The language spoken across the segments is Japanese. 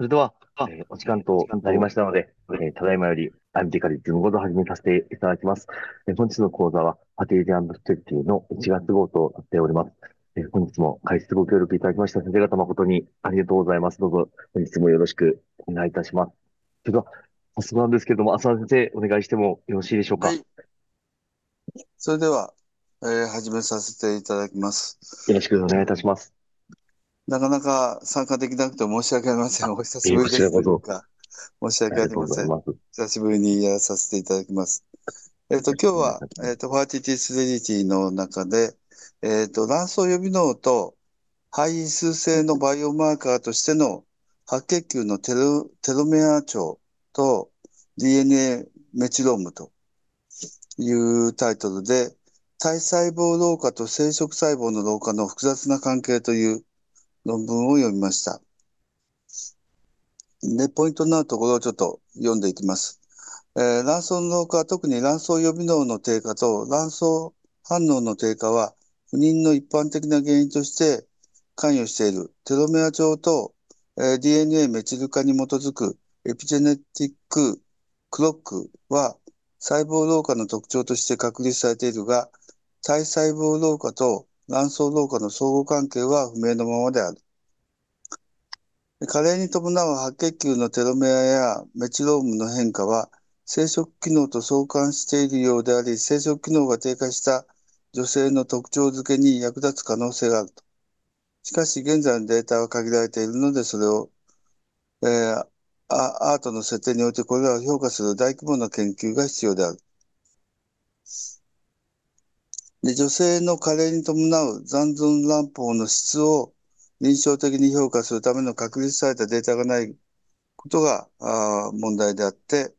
それでは、えーお時間となりましたので、えーただいまより、アンティカリズムごと始めさせていただきます。えー本日の講座は、パテージステッティの1月号となっております。えー本日も解説ご協力いただきました先生方誠にありがとうございます。どうぞ、本日もよろしくお願いいたします。それでは、早速なんですけれども、浅田先生、お願いしてもよろしいでしょうか？はい。それでは、えー始めさせていただきます。よろしくお願いいたします。なかなか参加できなくて申し訳ありません。お久しぶりです申し訳ありません。久しぶりにやらさせていただきます。えっと、今日は、えっと、 Fertility & Sterility の中で、えっと、卵巣予備能と胚数性のバイオマーカーとしての白血球のテロ、テロメア長と DNA methylome というタイトルで、体細胞老化と生殖細胞の老化の複雑な関係という論文を読みました。で、ポイントになるところをちょっと読んでいきます。えー卵巣の老化は、特に卵巣予備能の低下と卵巣反応の低下は、不妊の一般的な原因として関与しているテロメア長と、えー DNA メチル化に基づくエピジェネティッククロックは細胞老化の特徴として確立されているが、体細胞老化と卵巣老化の相互関係は不明のままである。加齢に伴う白血球のテロメアやメチロームの変化は生殖機能と相関しているようであり、生殖機能が低下した女性の特徴付けに役立つ可能性があると。しかし、現在のデータは限られているので、それを、えーアアートの設定においてこれらを評価する大規模な研究が必要である。で女性の加齢に伴う残存卵胞の質を臨床的に評価するための確立されたデータがないことが問題であって、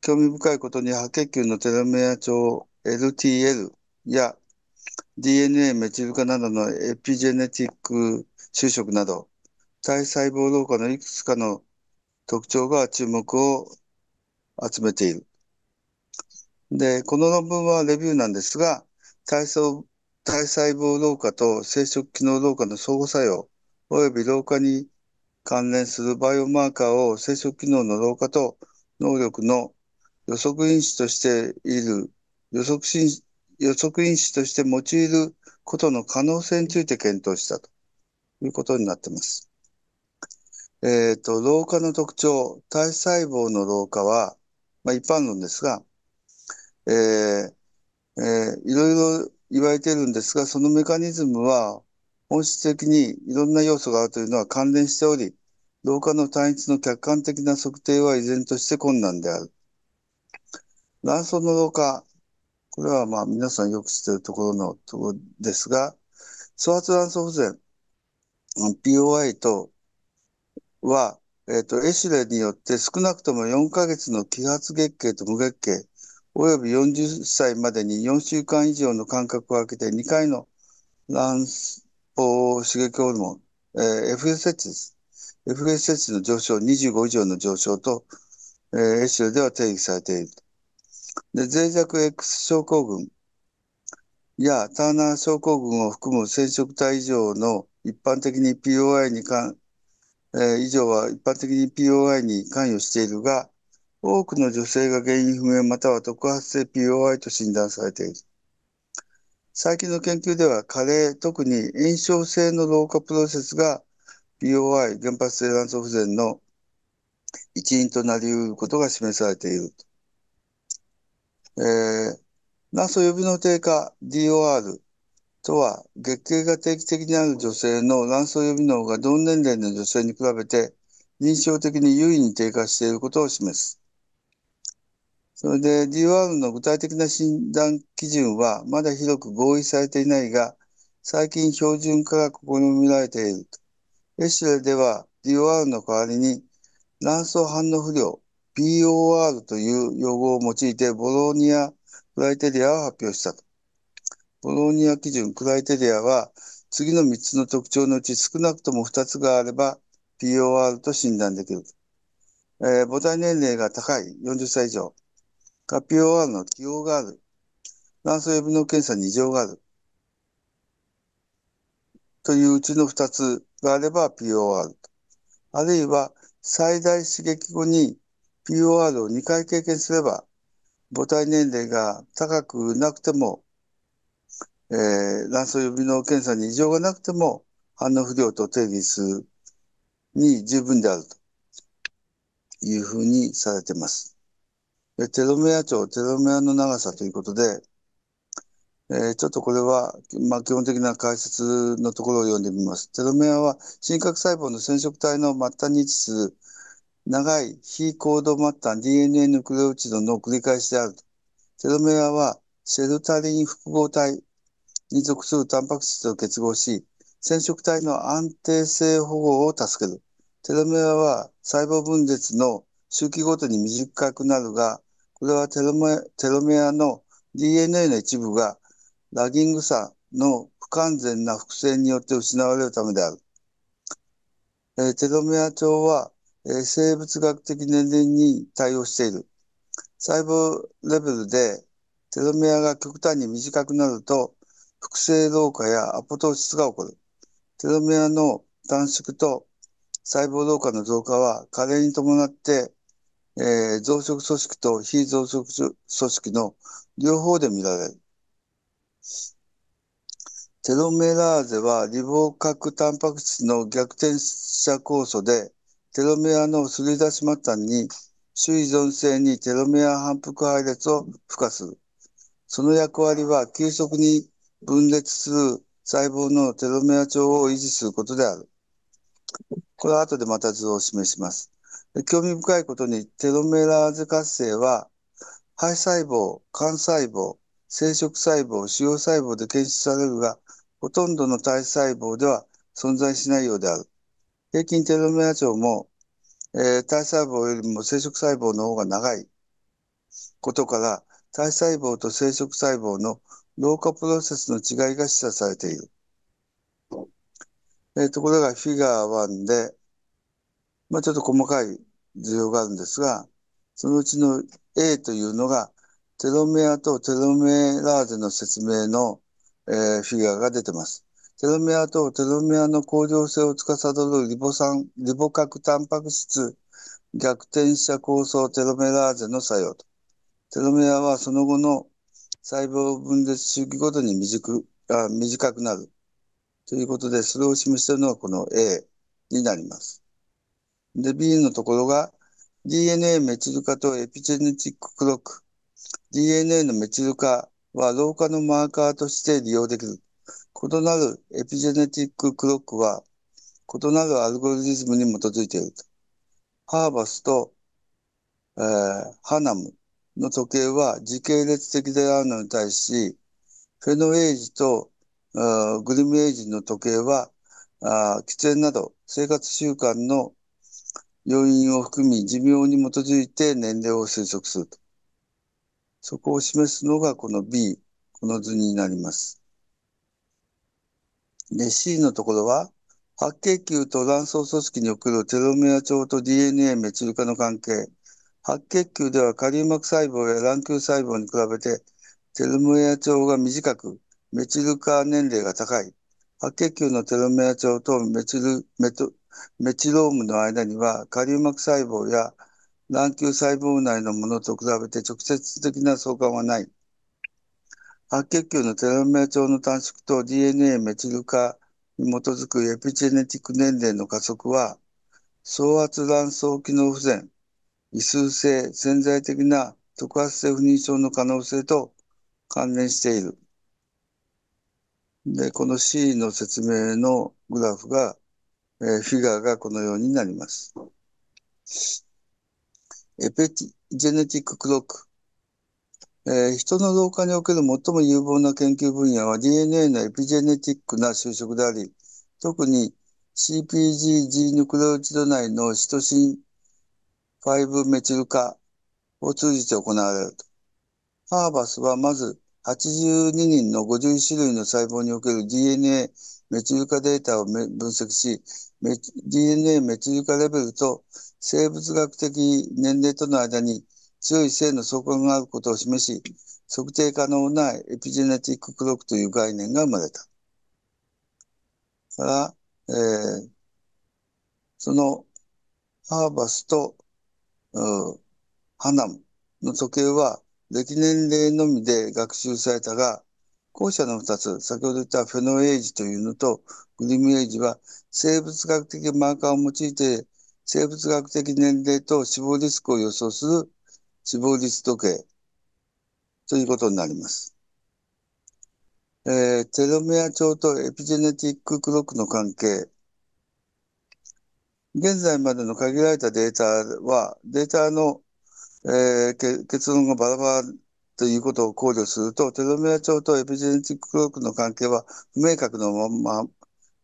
興味深いことに白血球のテロメア長 LTL や DNA メチル化などのエピジェネティック収縮など、体細胞老化のいくつかの特徴が注目を集めている。で、この論文はレビューなんですが、体操体細胞老化と生殖機能老化の相互作用、及び老化に関連するバイオマーカーを生殖機能の老化と能力の予測因子としている、予測因子予測因子として用いることの可能性について検討したということになっています。えっ、と、老化の特徴、体細胞の老化は、まあ、一般論ですが、えーえーいろいろ言われてるんですが、そのメカニズムは本質的にいろんな要素があるというのは関連しており、老化の単一の客観的な測定は依然として困難である。卵巣の老化、これはまあ皆さんよく知っているところのところですが、粗発卵巣不全、POI とは、えっ、と、エシュレによって少なくとも4ヶ月の揮発月経と無月経、および40歳までに4週間以上の間隔を空けて2回の卵巣刺激ホルモン、えー FSH です。FSH の上昇、25以上の上昇と、えーエシュレでは定義されている。で、脆弱 X 症候群やターナー症候群を含む染色体異常の一般的に POI に関、えー以上は一般的に POI に関与しているが、多くの女性が原因不明または特発性 POI と診断されている。最近の研究では加齢、特に炎症性の老化プロセスが POI、原発性卵巣不全の一因となり得ることが示されている。えー、卵巣予備の低下 DOR とは、月経が定期的にある女性の卵巣予備能が同年齢の女性に比べて臨床的に優位に低下していることを示す。それで DOR の具体的な診断基準はまだ広く合意されていないが、最近標準化が試みられていると。エシュレでは DOR の代わりに卵巣反応不良 POR という用語を用いてボローニアクライテリアを発表したと。ボローニア基準クライテリアは次の3つの特徴のうち少なくとも2つがあれば POR と診断できる。えー母体年齢が高い40歳以上。が POR の起用がある。卵巣予備の検査に異常がある。といううちの2つがあれば POR。あるいは最大刺激後に POR を2回経験すれば、母体年齢が高くなくても、えー、卵巣予備の検査に異常がなくても、反応不良と定義するに十分であるというふうにされています。えテロメア長、テロメアの長さということで、えー、ちょっとこれは、まあ、基本的な解説のところを読んでみます。テロメアは真核細胞の染色体の末端に位置する長い非コード末端 DNA ヌクレオチドの繰り返しである。テロメアはシェルタリン複合体に属するタンパク質と結合し、染色体の安定性保護を助ける。テロメアは細胞分裂の周期ごとに短くなるが、これはテロメテロメアの DNA の一部がラギング酸の不完全な複製によって失われるためである。えー、テロメア長は、えー、生物学的年齢に対応している。細胞レベルでテロメアが極端に短くなると、複製老化やアポトーシスが起こる。テロメアの短縮と細胞老化の増加は加齢に伴って、えー、増殖組織と非増殖組織の両方で見られる。テロメラーゼはリボ核タンパク質の逆転者酵素で、テロメアのすり出し末端に主依存性にテロメア反復配列を付加する。その役割は急速に分裂する細胞のテロメア長を維持することである。これは後でまた図を示します。興味深いことにテロメラーゼ活性は肺細胞、肝細胞、生殖細胞、腫瘍細胞で検出されるが、ほとんどの体細胞では存在しないようである。平均テロメア長も、えー、体細胞よりも生殖細胞の方が長いことから、体細胞と生殖細胞の老化プロセスの違いが示唆されている。えー、ところがフィガー1で、まあ、ちょっと細かい需要があるんですが、そのうちの A というのがテロメアとテロメラーゼの説明の、えー、フィギュアが出てます。テロメアとテロメアの恒常性を司るリボ酸、リボ核タンパク質逆転者構想テロメラーゼの作用と。テロメアはその後の細胞分裂周期ごとに短くあ短くなる。ということで、それを示しているのがこの A になります。で、B のところが DNA メチル化とエピジェネティッククロック。DNA のメチル化は老化のマーカーとして利用できる。異なるエピジェネティッククロックは異なるアルゴリズムに基づいていると。ハーバスと、えー、ハナムの時計は時系列的であるのに対し、フェノエイジとグリムエイジの時計はあ喫煙など生活習慣の要因を含み寿命に基づいて年齢を推測すると。そこを示すのがこの B、この図になります。で、C のところは、白血球と卵巣組織におけるテロメア長と DNA メチル化の関係。白血球ではカリウマク細胞や卵球細胞に比べてテロメア長が短く、メチル化年齢が高い。白血球のテロメア長とメチルメトメチロームの間にはカリウマク細胞や卵球細胞内のものと比べて直接的な相関はない。白血球のテロメア長の短縮と DNA メチル化に基づくエピジェネティック年齢の加速は、総圧卵巣機能不全、異数性、潜在的な特発性不妊症の可能性と関連している。で、この C の説明のグラフが、えー、フィガーがこのようになります。エペティジェネティッククロック。えー、人の老化における最も有望な研究分野は DNA のエピジェネティックな就職であり、特に CPG-G ヌクレオチド内のシトシン5メチル化を通じて行われると。ハーバスはまず82人の51種類の細胞における DNA メチル化データを分析し、DNA メチル化レベルと生物学的年齢との間に強い性の相関があることを示し、測定可能なエピジェネティッククロックという概念が生まれた。から、えー、そのハーバスと、ハナムの時計は、歴年齢のみで学習されたが、後者の二つ、先ほど言ったフェノエイジというのとグリムエイジは、生物学的マーカーを用いて、生物学的年齢と死亡リスクを予想する死亡率時計ということになります。えー、テロメア帳とエピジェネティッククロックの関係。現在までの限られたデータは、データの、えー、結論がバラバラということを考慮すると、テロメア帳とエピジェネティッククロックの関係は不明確のまま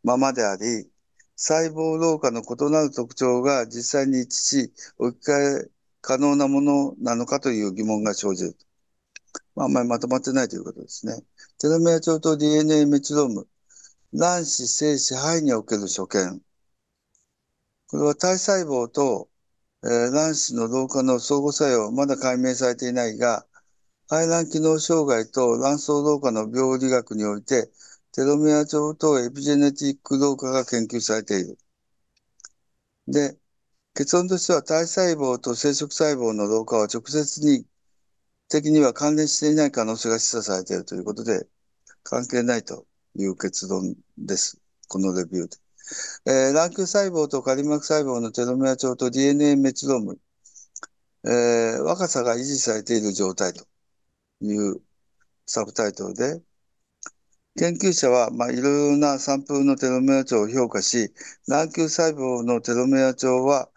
ままであり、細胞老化の異なる特徴が実際に一致し、置き換え可能なものなのかという疑問が生じる。まあ、あんまりまとまってないということですね。テロメア帳と DNA メチローム、卵子、精子、肺における所見。これは体細胞と、えー、卵子の老化の相互作用は、まだ解明されていないが、排卵機能障害と卵巣老化の病理学において、テロメア帳とエピジェネティック老化が研究されている。で、結論としては体細胞と生殖細胞の老化は直接に的には関連していない可能性が示唆されているということで、関係ないという結論です。このレビューで。えー、卵球細胞とカリ膜細胞のテロメア帳と DNA メチローム、えー、若さが維持されている状態というサブタイトルで、研究者は、まあ、いろいろなサンプルのテロメア帳を評価し、卵球細胞のテロメア帳は、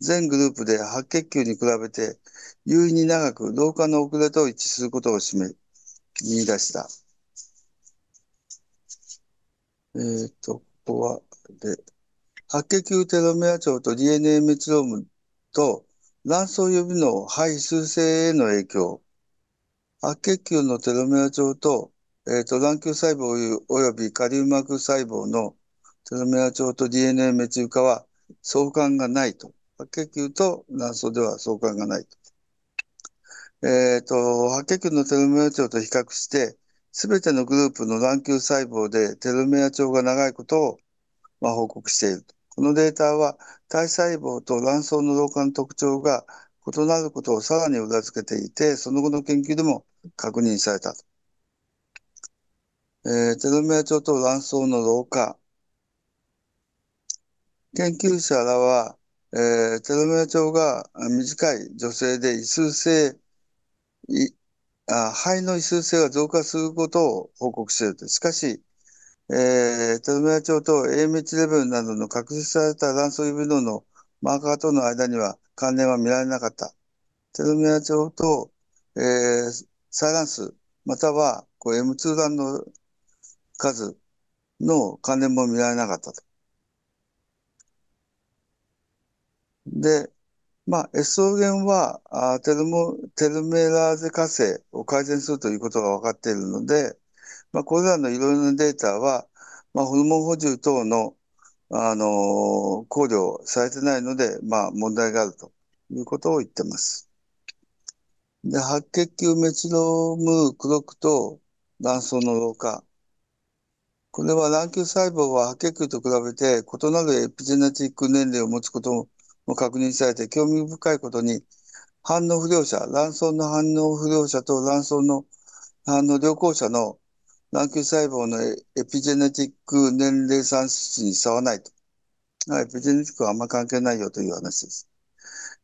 全グループで白血球に比べて有意に長く老化の遅れと一致することを示、見出した。えっ、ー、と、ここは、で、白血球テロメア帳と DNA メチロームと卵巣予備の肺数性への影響。白血球のテロメア帳と、えっ、ー、と、卵球細胞及びカリウマ膜細胞のテロメア帳と DNA メチル化は相関がないと。白血球と卵巣では相関がないと。えっ、ー、と、白血球のテロメア帳と比較して、すべてのグループの卵球細胞でテロメア帳が長いことを、まあ、報告している。このデータは体細胞と卵巣の老化の特徴が異なることをさらに裏付けていて、その後の研究でも確認されたと。えー、テロメア帳と卵巣の老化。研究者らは、えー、テロメア帳が短い女性で異数性、あ肺の異数性が増加することを報告しているとしかし、えー、テロメア帳と AMH レベルなどの確実された卵巣微動のマーカーとの間には関連は見られなかった。テロメア帳と、えー、サイランス、またはこう M2 ランの数の関連も見られなかったと。で、まあ、エストロゲンはあテルモテルメラーゼ活性を改善するということが分かっているので、まあ、これらのいろいろなデータは、まあ、ホルモン補充等の、あのー、考慮されてないので、まあ、問題があるということを言ってます。で、白血球メチロームクロクと卵巣の老化。これは卵球細胞は白血球と比べて異なるエピジェネティック年齢を持つことも確認されて興味深いことに、反応不良者、卵巣の反応不良者と卵巣の反応良好者の卵球細胞のエピジェネティック年齢算出に差はないと。エピジェネティックはあんま関係ないよという話です。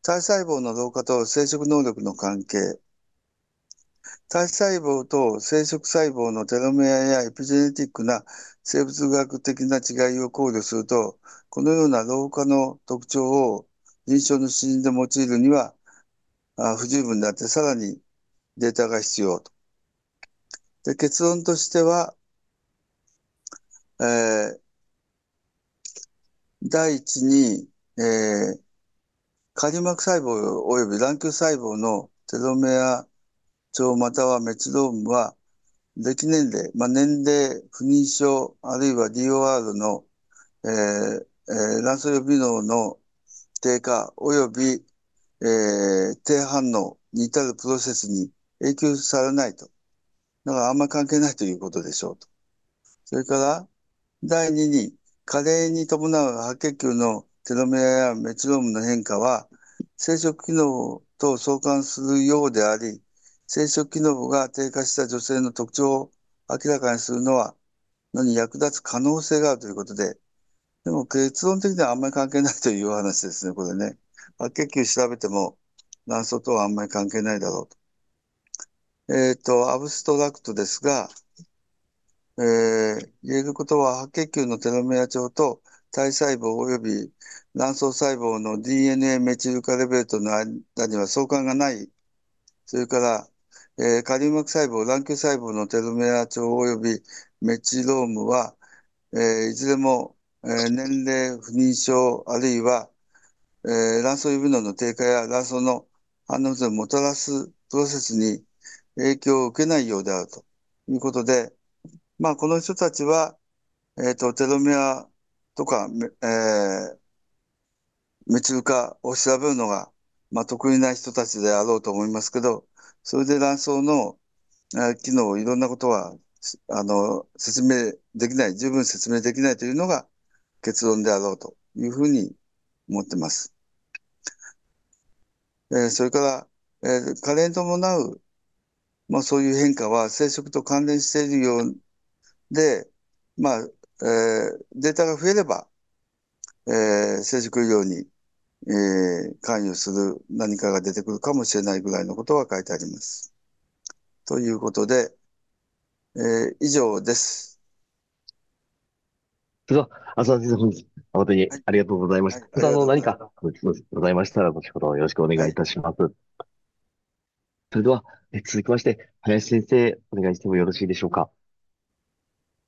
体細胞の老化と生殖能力の関係。体細胞と生殖細胞のテロメアやエピジェネティックな生物学的な違いを考慮すると、このような老化の特徴を臨床の指針で用いるには不十分であって、さらにデータが必要と。で結論としては、えー、第一に、えー、カリ膜細胞及び卵球細胞のテロメア症またはメチロームは、歴年齢、まあ、年齢、不妊症、あるいは DOR の、えーえー、卵巣予備能の低下及び、えー、低反応に至るプロセスに影響されないと。だからあんま関係ないということでしょうと。それから、第2に、加齢に伴う白血球のテロメアやメチロームの変化は、生殖機能と相関するようであり、生殖機能が低下した女性の特徴を明らかにするのは、のに役立つ可能性があるということで、でも結論的にはあんまり関係ないという話ですね、これね。白血球調べても卵巣とはあんまり関係ないだろうと。えっ、ー、と、アブストラクトですが、えー、言えることは白血球のテロメア長と体細胞及び卵巣細胞の DNA メチル化レベルとの間には相関がない。それから、えー、カリウマ膜細胞、卵球細胞のテロメア長及びメチロームは、えー、いずれも、えー、年齢、不妊症、あるいは、えー、卵巣指能の低下や卵巣の反応をもたらすプロセスに影響を受けないようであるということで、まあ、この人たちは、えっ、ー、と、テロメアとか、えー、メチル化を調べるのが、まあ、得意な人たちであろうと思いますけど、それで卵巣の、機能、いろんなことは、あの、説明できない、十分説明できないというのが結論であろうというふうに思ってます。えー、それから、えー、加齢に伴う、まあ、そういう変化は生殖と関連しているようで、まあ、えー、データが増えれば、えー、生殖医療に、えー、関与する何かが出てくるかもしれないぐらいのことが書いてあります。ということで、えー、以上です。それでは、浅田先生、本日、誠にありがとうございました。はいはい、あの、何かご質問ございましたら、後ほどよろしくお願いいたします。はい、それでは、え続きまして、林先生、お願いしてもよろしいでしょうか？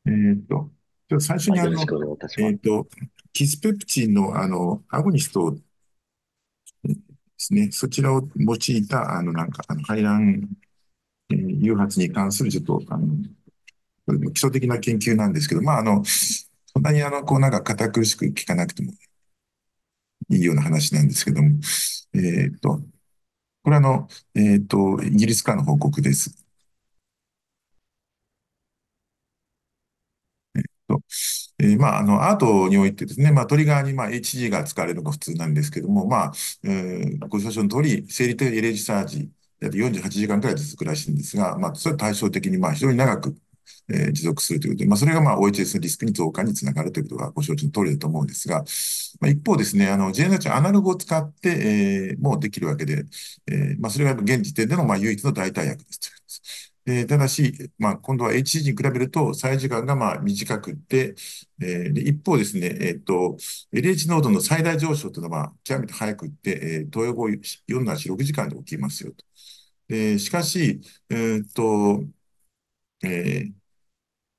えっと、最初にあの、えっと、キスペプチンのあの、アゴニストですね、そちらを用いた、あの、なんか、あの、排卵、えー、誘発に関するちょっと、あの、基礎的な研究なんですけど、まあ、あの、そんなにあの、こうなんか堅苦しく聞かなくてもいいような話なんですけども、えっと、これあの、えっと、イギリスからの報告です。と、えー、まあ、あの、アートにおいてですね、まあ、トリガーに、まあ、HG が使われるのが普通なんですけども、まあ、えー、ご承知の通り、生理的エレジサージ、48時間くらい続くらしいんですが、まあ、それは対照的に、まあ、非常に長く、えー、持続するということで、まあ、それが、まあ、OHS のリスクに増加につながるということがご承知の通りだと思うんですが、まあ、一方ですね、あの、JNH アナログを使って、えー、もうできるわけで、えー、まあ、それが現時点での、まあ、唯一の代替薬です。えー、ただし、まあ、今度は HCG に比べると、最時間がまあ短くて、えー、で一方ですね、え、ー、と、LH 濃度の最大上昇というのは、極めて早くって、えー、投与後4なし6時間で起きますよと。でしかし、えっ、と、えー、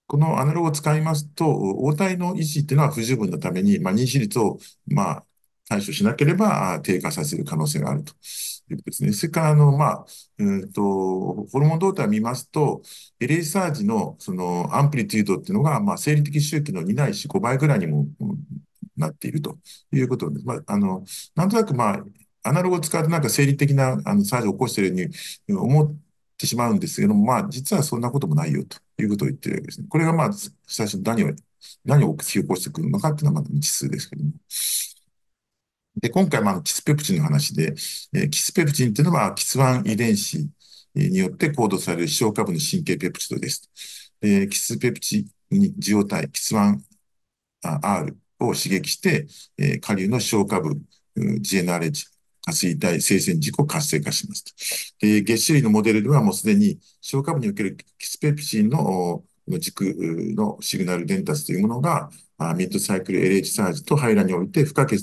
このアナログを使いますと、応体の維持っていうのは不十分なために、まあ、妊娠率を、まあ、対処しなければ低下させる可能性があると。いうことですね。それから、あの、まあ、うんと、ホルモン動態を見ますと、エレイサージのそのアンプリテュードっていうのが、まあ、生理的周期の2ないし5倍ぐらいにもなっているということです。まあ、あの、なんとなく、まあ、アナログを使ってなんか生理的なあのサージを起こしているように思ってしまうんですけども、まあ、実はそんなこともないよということを言ってるわけですね。これがまあ、最初何を、何を引き起こしてくるのかっていうのはまだ未知数ですけども。で、今回、まあ、キスペプチンの話で、え、キスペプチンっていうのは、キス1遺伝子によって行動される視床下部の神経ペプチドです。え、キスペプチン受容体、キス 1R を刺激して、え、下流の視床下部、GNRH、下垂体生鮮軸を活性化します。で、月種類のモデルではもうすでに視床下部におけるキスペプチンの軸のシグナル伝達というものが、ミッドサイクル LH サージと排卵において不可欠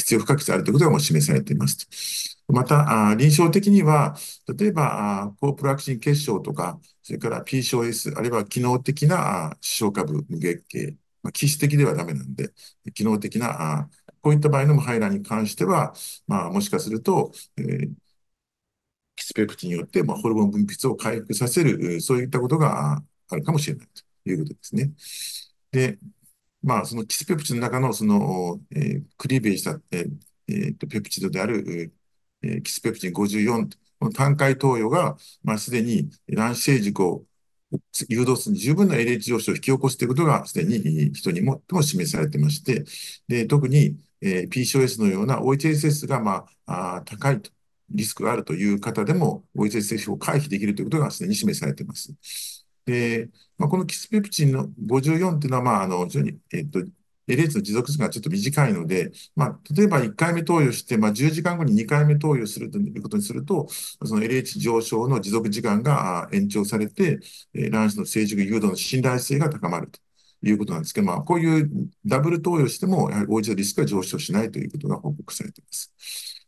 必要不可欠であるということがもう示されています。また、臨床的には、例えば、コープラクチン結晶とか、それから P 小 S、あるいは機能的な視床下部無月経、まあ、基質的ではダメなんで、機能的な、こういった場合の排卵に関しては、まあ、もしかすると、えー、キスペプチンによって、まあ、ホルモン分泌を回復させる、そういったことがあるかもしれないということですね。で、まあ、そのキスペプチドの中の、その、えー、クリーベージした、えーえー、ペプチドである、えー、キスペプチン54、この単回投与が、まあ、すでに卵子成熟を誘導する十分な LH 上昇を引き起こすということが、すでに人にもも示されてまして、で、特に、えー、PCOS のような OHSS が、まあ、あ高いと、リスクがあるという方でも OHSS を回避できるということがすでに示されています。で、まあ、このキスペプチンの54っていうのは、まあ、あの、非常に、えっと、LH の持続時間がちょっと短いので、まあ、例えば1回目投与して、まあ、10時間後に2回目投与するということにすると、その LH 上昇の持続時間が延長されて、卵子の成熟誘導の信頼性が高まるということなんですけど、まあ、こういうダブル投与しても、やはり OH のリスクが上昇しないということが報告されています。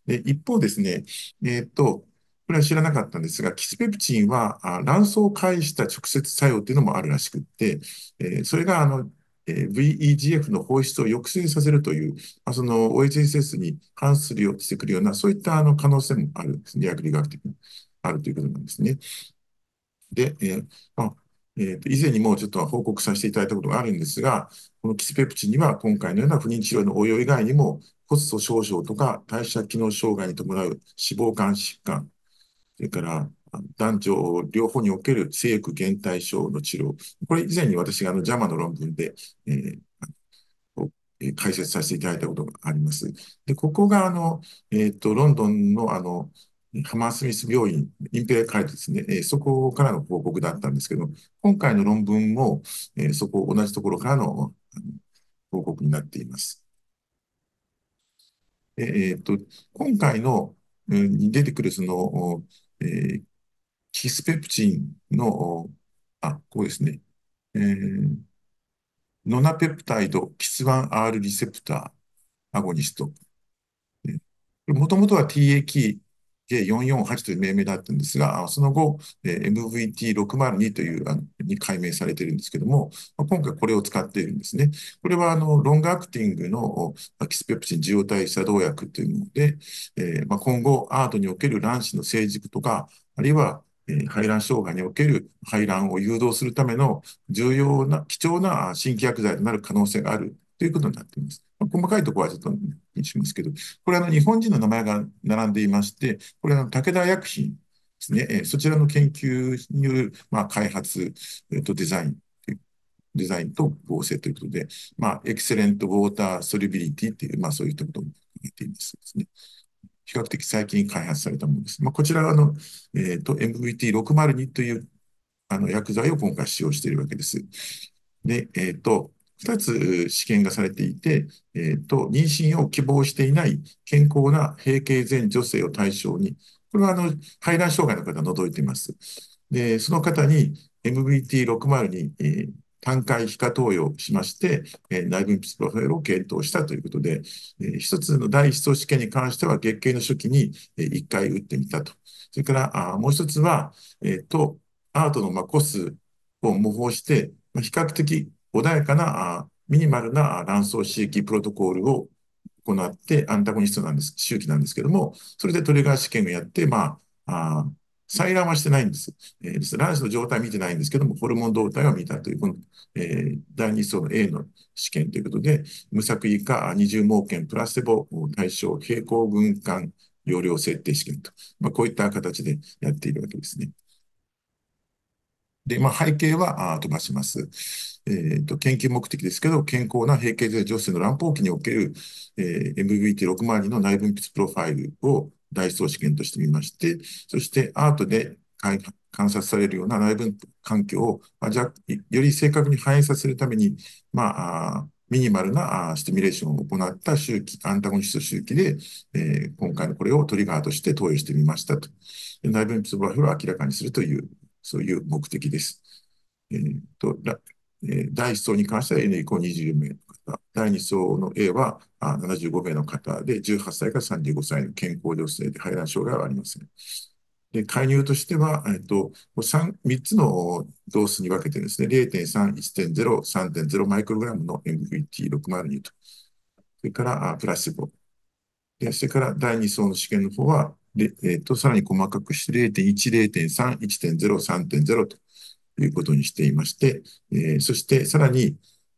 で一方ですね、えっ、と、これは知らなかったんですが、キスペプチンは卵巣を介した直接作用というのもあるらしくって、えそれがあのえ、VEGF の放出を抑制させるという、まあ、その OHSS に反するようしてくるような、そういったあの可能性もあるんですね。薬理学的にあるということなんですね。で、えーまあえー、と以前にもちょっと報告させていただいたことがあるんですが、このキスペプチンには今回のような不妊治療の応用以外にも、骨粗鬆症とか代謝機能障害に伴う脂肪肝疾患、それから男女両方における性欲減退症の治療。これ以前に私があの JAMA の論文で、えー解説させていただいたことがあります。で、ここがあの、えっ、ー、と、ロンドンのあの、ハマースミス病院、インペア会ですね、えー、そこからの報告だったんですけど、今回の論文も、えー、そこ、同じところからの報告になっています。えっ、と、今回の、うん、に出てくるその、えー、キスペプチンの、あ、こうですね。えー、ノナペプタイドキス 1R リセプターアゴニスト。もともとは TAK J448 という命名だったんですが、その後、MVT602 というあのに改名されているんですけども、今回これを使っているんですね。これはあのロングアクティングのキスペプチン受容体作動薬というもので、えーまあ、今後、アートにおける卵子の成熟とか、あるいは排卵障害における排卵を誘導するための重要な、貴重な新規薬剤となる可能性があるということになっています。ま細かいところはちょっとにしますけど、これは日本人の名前が並んでいまして、これは武田薬品ですね、えそちらの研究による、まあ、開発、えー、とデザイン、デザインと合成ということで、まあ、エクセレントウォーターソリビリティっていう、まあ、そういったことを言っていますですね。比較的最近開発されたものです。まあ、こちらはあの、えーと、MVT602 というあの薬剤を今回使用しているわけです。で、えっ、ー、と、2つ試験がされていて、えーと、妊娠を希望していない健康な閉経前女性を対象に、これはあの排卵障害の方を除いています。で、その方に MVT602、えー、単回皮下投与しまして、えー、内分泌プロファイルを検討したということで、えー、一つの第一層試験に関しては月経の初期に、えー、1回打ってみたと。それからあもう一つは、えっ、と、アートの、まあ、コスを模倣して、まあ、比較的穏やかなあミニマルな卵巣刺激プロトコールを行ってアンタゴニストなんです、周期なんですけども、それでトリガー試験をやって、まあ、あ採卵はしてないんです。えー、卵子の状態見てないんですけども、ホルモン動態を見たという、この、えー、第2層の A の試験ということで、無作為か二重盲検プラセボ対象平行軍艦容量設定試験と、まあ、こういった形でやっているわけですね。で、まあ、背景は飛ばします。えーと、研究目的ですけど、健康な閉経性女性の卵胞期における、えー、MVT602 の内分泌プロファイルを大層試験としてみまして、そしてアートで観察されるような内分泌環境を、まあ、じゃより正確に反映させるために、まあ、ミニマルなスティミュレーションを行った周期、アンタゴニスト周期で、えー、今回のこれをトリガーとして投与してみましたと。内分泌プロファイルを明らかにするという、そういう目的です。えーとえ、第1層に関しては N 以降24名の方、第2層の A はあ75名の方で、18歳から35歳の健康女性で排卵障害はありません。で、介入としては、えっと、3, 3つのドースに分けてですね、0.3、1.0、3.0マイクログラムの MVT602 と、それからプラシボ。で、それから第2層の試験の方は、でえっと、さらに細かくして0.1、0.3、1.0、3.0ということにしていまして、えー、そしてさらに、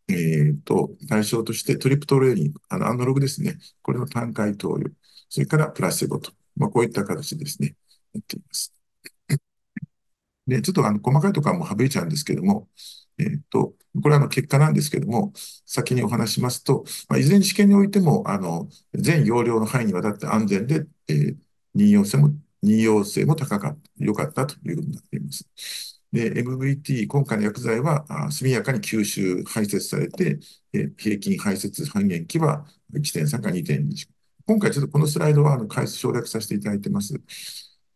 えーと、対象としてトリプトレーニング、あのアナログですね、これの単回投与、それからプラセボと、まあ、こういった形ですね、やっています。で、ちょっとあの細かいところはもう省いちゃうんですけども、えっと、これはあの結果なんですけども、先にお話しますと、まあ、いずれに試験においても、あの、全容量の範囲にわたって安全で、えー、任用性も、任用性も高かった、良かったということになっています。で、MVT、今回の薬剤は速やかに吸収、排泄されて、平均排泄半減期は1.3から2.2。今回ちょっとこのスライドはあの回数省略させていただいてます。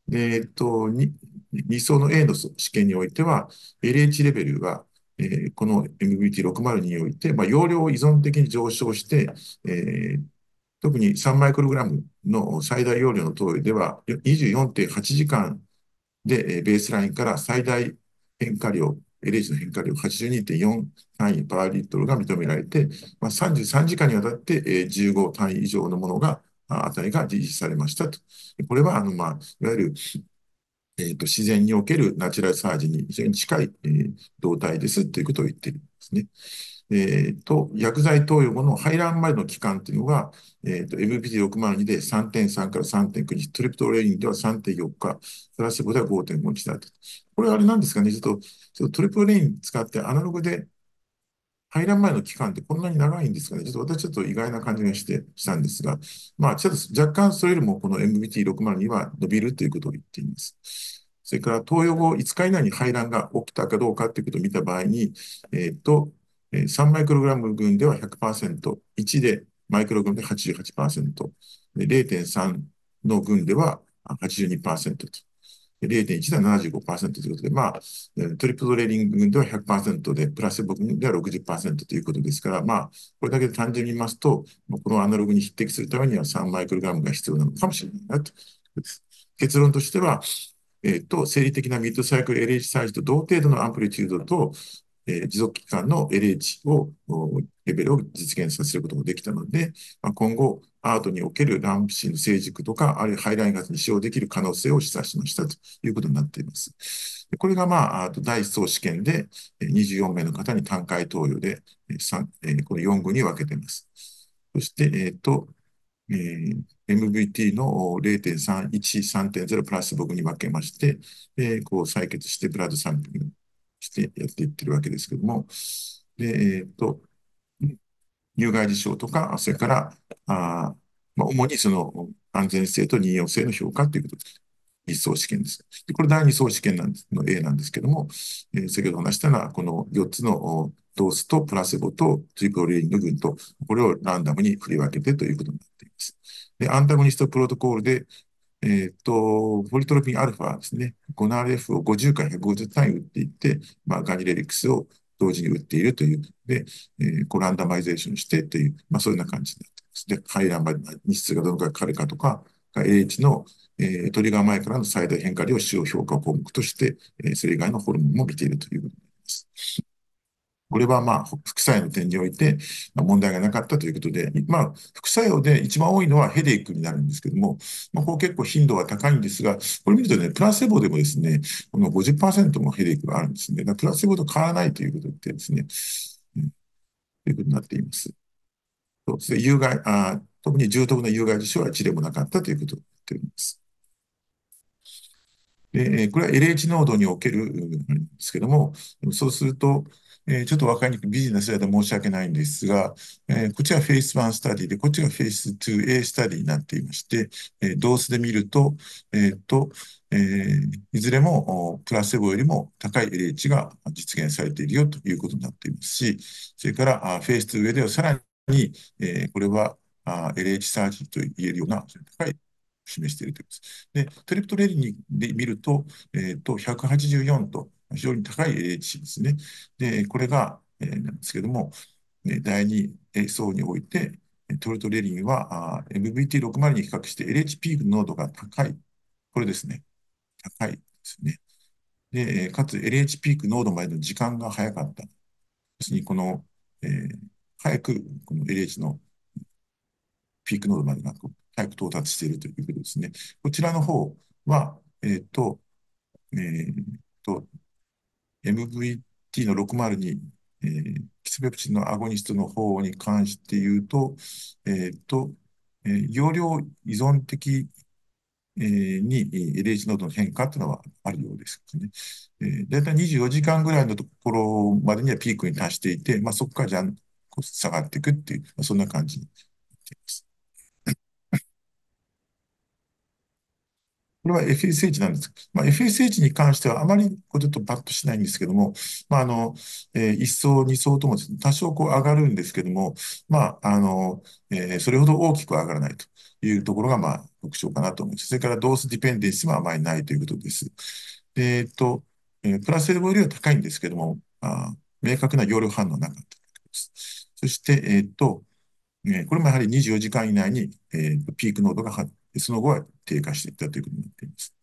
で、えっと、2, 2層の A の試験においては、LH レベルは、えー、この MVT602 において、まあ、容量依存的に上昇して、えー、特に3マイクログラムの最大容量の投与では24.8時間でベースラインから最大変化量、LH の変化量82.4単位パーリットルが認められて、まあ、33時間にわたって15単位以上のものが、値が実施されましたと。これは、あの、まあ、いわゆる、えーと、自然におけるナチュラルサージに非常に近い、えー、動態ですということを言っているんですね。えー、と、薬剤投与後の排卵までの期間というのが、えー、と、MPT602 で3.3から3.9日、トリプトレインでは3.4日、プラスボでは5.5日だと。これはあれなんですかね、ちょっと、ょっとトリプトレイン使ってアナログで排卵前の期間ってこんなに長いんですかね？ちょっと私ちょっと意外な感じがして、したんですが、まあ、ちょっと若干それよりもこの MBT602 は伸びるということを言っています。それから投与後5日以内に排卵が起きたかどうかということを見た場合に、えっ、ー、と、3マイクログラム群では100%、1でマイクログラムで88%、0.3の群では82%と。0.1では75%ということで、まあ、トリプトレーリング群では100%で、プラスボ群では60%ということですから、まあ、これだけで単純に見ますと、このアナログに匹敵するためには3マイクログラムが必要なのかもしれないなと。結論としては、えっ、と、生理的なミッドサイクル LH サイズと同程度のアンプリチュードと、え、持続期間の LH を、レベルを実現させることができたので、まあ、今後、アートにおけるランプシーの成熟とか、あるいはハイライン型に使用できる可能性を示唆しましたということになっています。これが、まあ、第1層試験で24名の方に単回投与で、この4群に分けています。そして、えっ、ー、と、えー、MVT の0.31、3.0プラス僕に分けまして、えー、こう採血してブラッドサンプリングしてやっていってるわけですけども、で、えっ、と、有害事象とか、それから、あまあ、主にその安全性と任用性の評価ということです。一層試験です。でこれ第二層試験なんですの A なんですけども、えー、先ほど話したのは、この4つのドースとプラセボとトリプロリンの群と、これをランダムに振り分けてということになっています。で、アンタゴニストプロトコールで、えっ、と、ポリトロピンアルファですね、5ナー F を50から150単位打っていって、まあ、ガニレリクスを同時に打っているという、で、えー、こうランダマイゼーションしてという、まあ、そういうような感じになっています。で、排卵まで日数がどのくらいかかるかとか、LH の、えー、トリガー前からの最大変化量使用評価項目として、えー、それ以外のホルモンも見ているということになります。これはまあ、副作用の点において、問題がなかったということで、まあ、副作用で一番多いのはヘデイクになるんですけども、まあ、こう結構頻度は高いんですが、これ見るとね、プラセボでもですね、この50%もヘデイクがあるんですね。プラセボと変わらないということでですね、うん、ということになっています。そして有害あ、特に重篤な有害事象は一例もなかったということになっております。で、これは LH 濃度におけるんですけども、そうすると、えー、ちょっと分かりにくいビジュアルで申し訳ないんですが、えー、こっちが phase 1 study で、こっちがフェイス 2A スタディになっていまして、えー、同数で見ると、えっと、えー、いずれもプラセボよりも高い LH が実現されているよということになっていますし、それからあ phase 2上ではさらに、えー、これはあ LH サージと言えるような高い示しているということです。で、トリプトレリンで見ると、えっ、と、184と、非常に高い LH ですね。で、これが、えー、なんですけども、第2層において、トルトレリンは MVT60 に比較して LH ピーク濃度が高い。これですね。高いですね。で、かつ LH ピーク濃度までの時間が早かった。要するに、この、えー、早くこの LH のピーク濃度までが早く到達しているということですね。こちらの方は、えっ、ー、と、えっ、ー、と、MVT の602、えー、キスペプチンのアゴニストの方に関して言うと、えっ、ー、と、えー、容量依存的に LH 濃度の変化というのはあるようですね。だいたい24時間ぐらいのところまでにはピークに達していて、まあ、そこからじゃん下がっていくっていう、そんな感じになっています。これは FSH なんです。まあ、FSH に関してはあまりこうちょっとパッとしないんですけども、まあ、あの、えー、1層、2層ともですね、多少こう上がるんですけども、まあ、あの、えー、それほど大きく上がらないというところが、まあ、特徴かなと思います。それからドースディペンデンスもあまりないということです。えっと、えー、プラセルボよりは高いんですけども、あ明確な容量反応なかったということです。そして、えっと、えこれもやはり24時間以内に、えー、ピーク濃度が発その後は低下していったということになっています。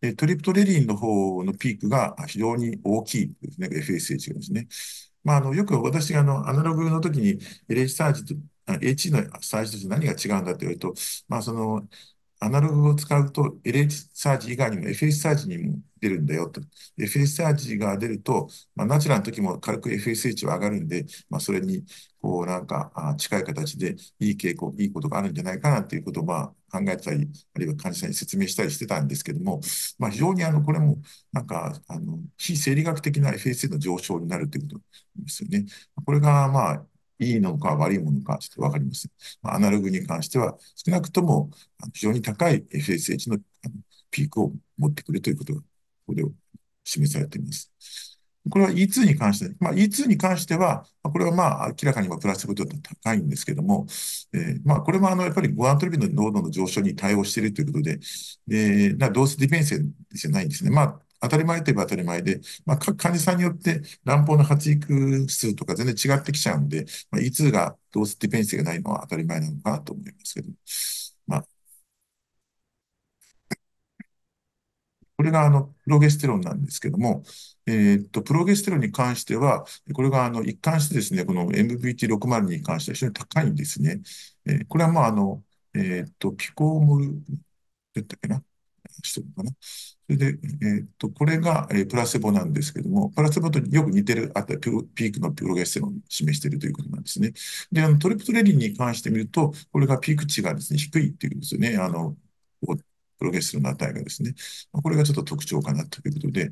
でトリプトレリンの方のピークが非常に大きいですね、FSH がですね。まあ、あのよく私があのアナログの時に LH サージと H のサージと何が違うんだって言われると、まあ、そのアナログを使うと LH サージ以外にも FS サージにも出るんだよと。FS サージが出ると、まあ、ナチュラルの時も軽く FSH は上がるんで、まあ、それにこうなんか近い形でいい傾向、いいことがあるんじゃないかなということをまあ考えたり、あるいは患者さんに説明したりしてたんですけども、まあ、非常にあのこれもなんかあの非生理学的な FSH の上昇になるということですよね。これがまあいいのか悪いものかちょっとわかりません。まあ、アナログに関しては少なくとも非常に高い FSH のピークを持ってくるということが、ここで示されています。これは E2 に関して、まあ、E2 に関しては、これはまあ明らかにプラスボ度が高いんですけども、えー、まあこれもあのやっぱりゴアントリビの濃度の上昇に対応しているということで、で、なドースディフェンスじゃないんですね。まあ当たり前といえば当たり前で、まあ、各患者さんによって卵胞の発育数とか全然違ってきちゃうんで、まあ、E2 がドースディフェンスがないのは当たり前なのかなと思いますけど、まあ、これがあのプロゲステロンなんですけども、えー、っとプロゲステロンに関しては、これがあの一貫してですね、この MVT60 に関しては非常に高いんですね。えー、これはまああの、えー、っとピコーモルだったっけな？してるのかな？それで、え、っと、これが、えー、プラセボなんですけども、プラセボとよく似てる、あとピークのプロゲステロンを示しているということなんですね。で、あのトリプトレリンに関してみると、これがピーク値がですね、低いっていうんですよね。あの、プロゲステロンの値がですね。これがちょっと特徴かなということで、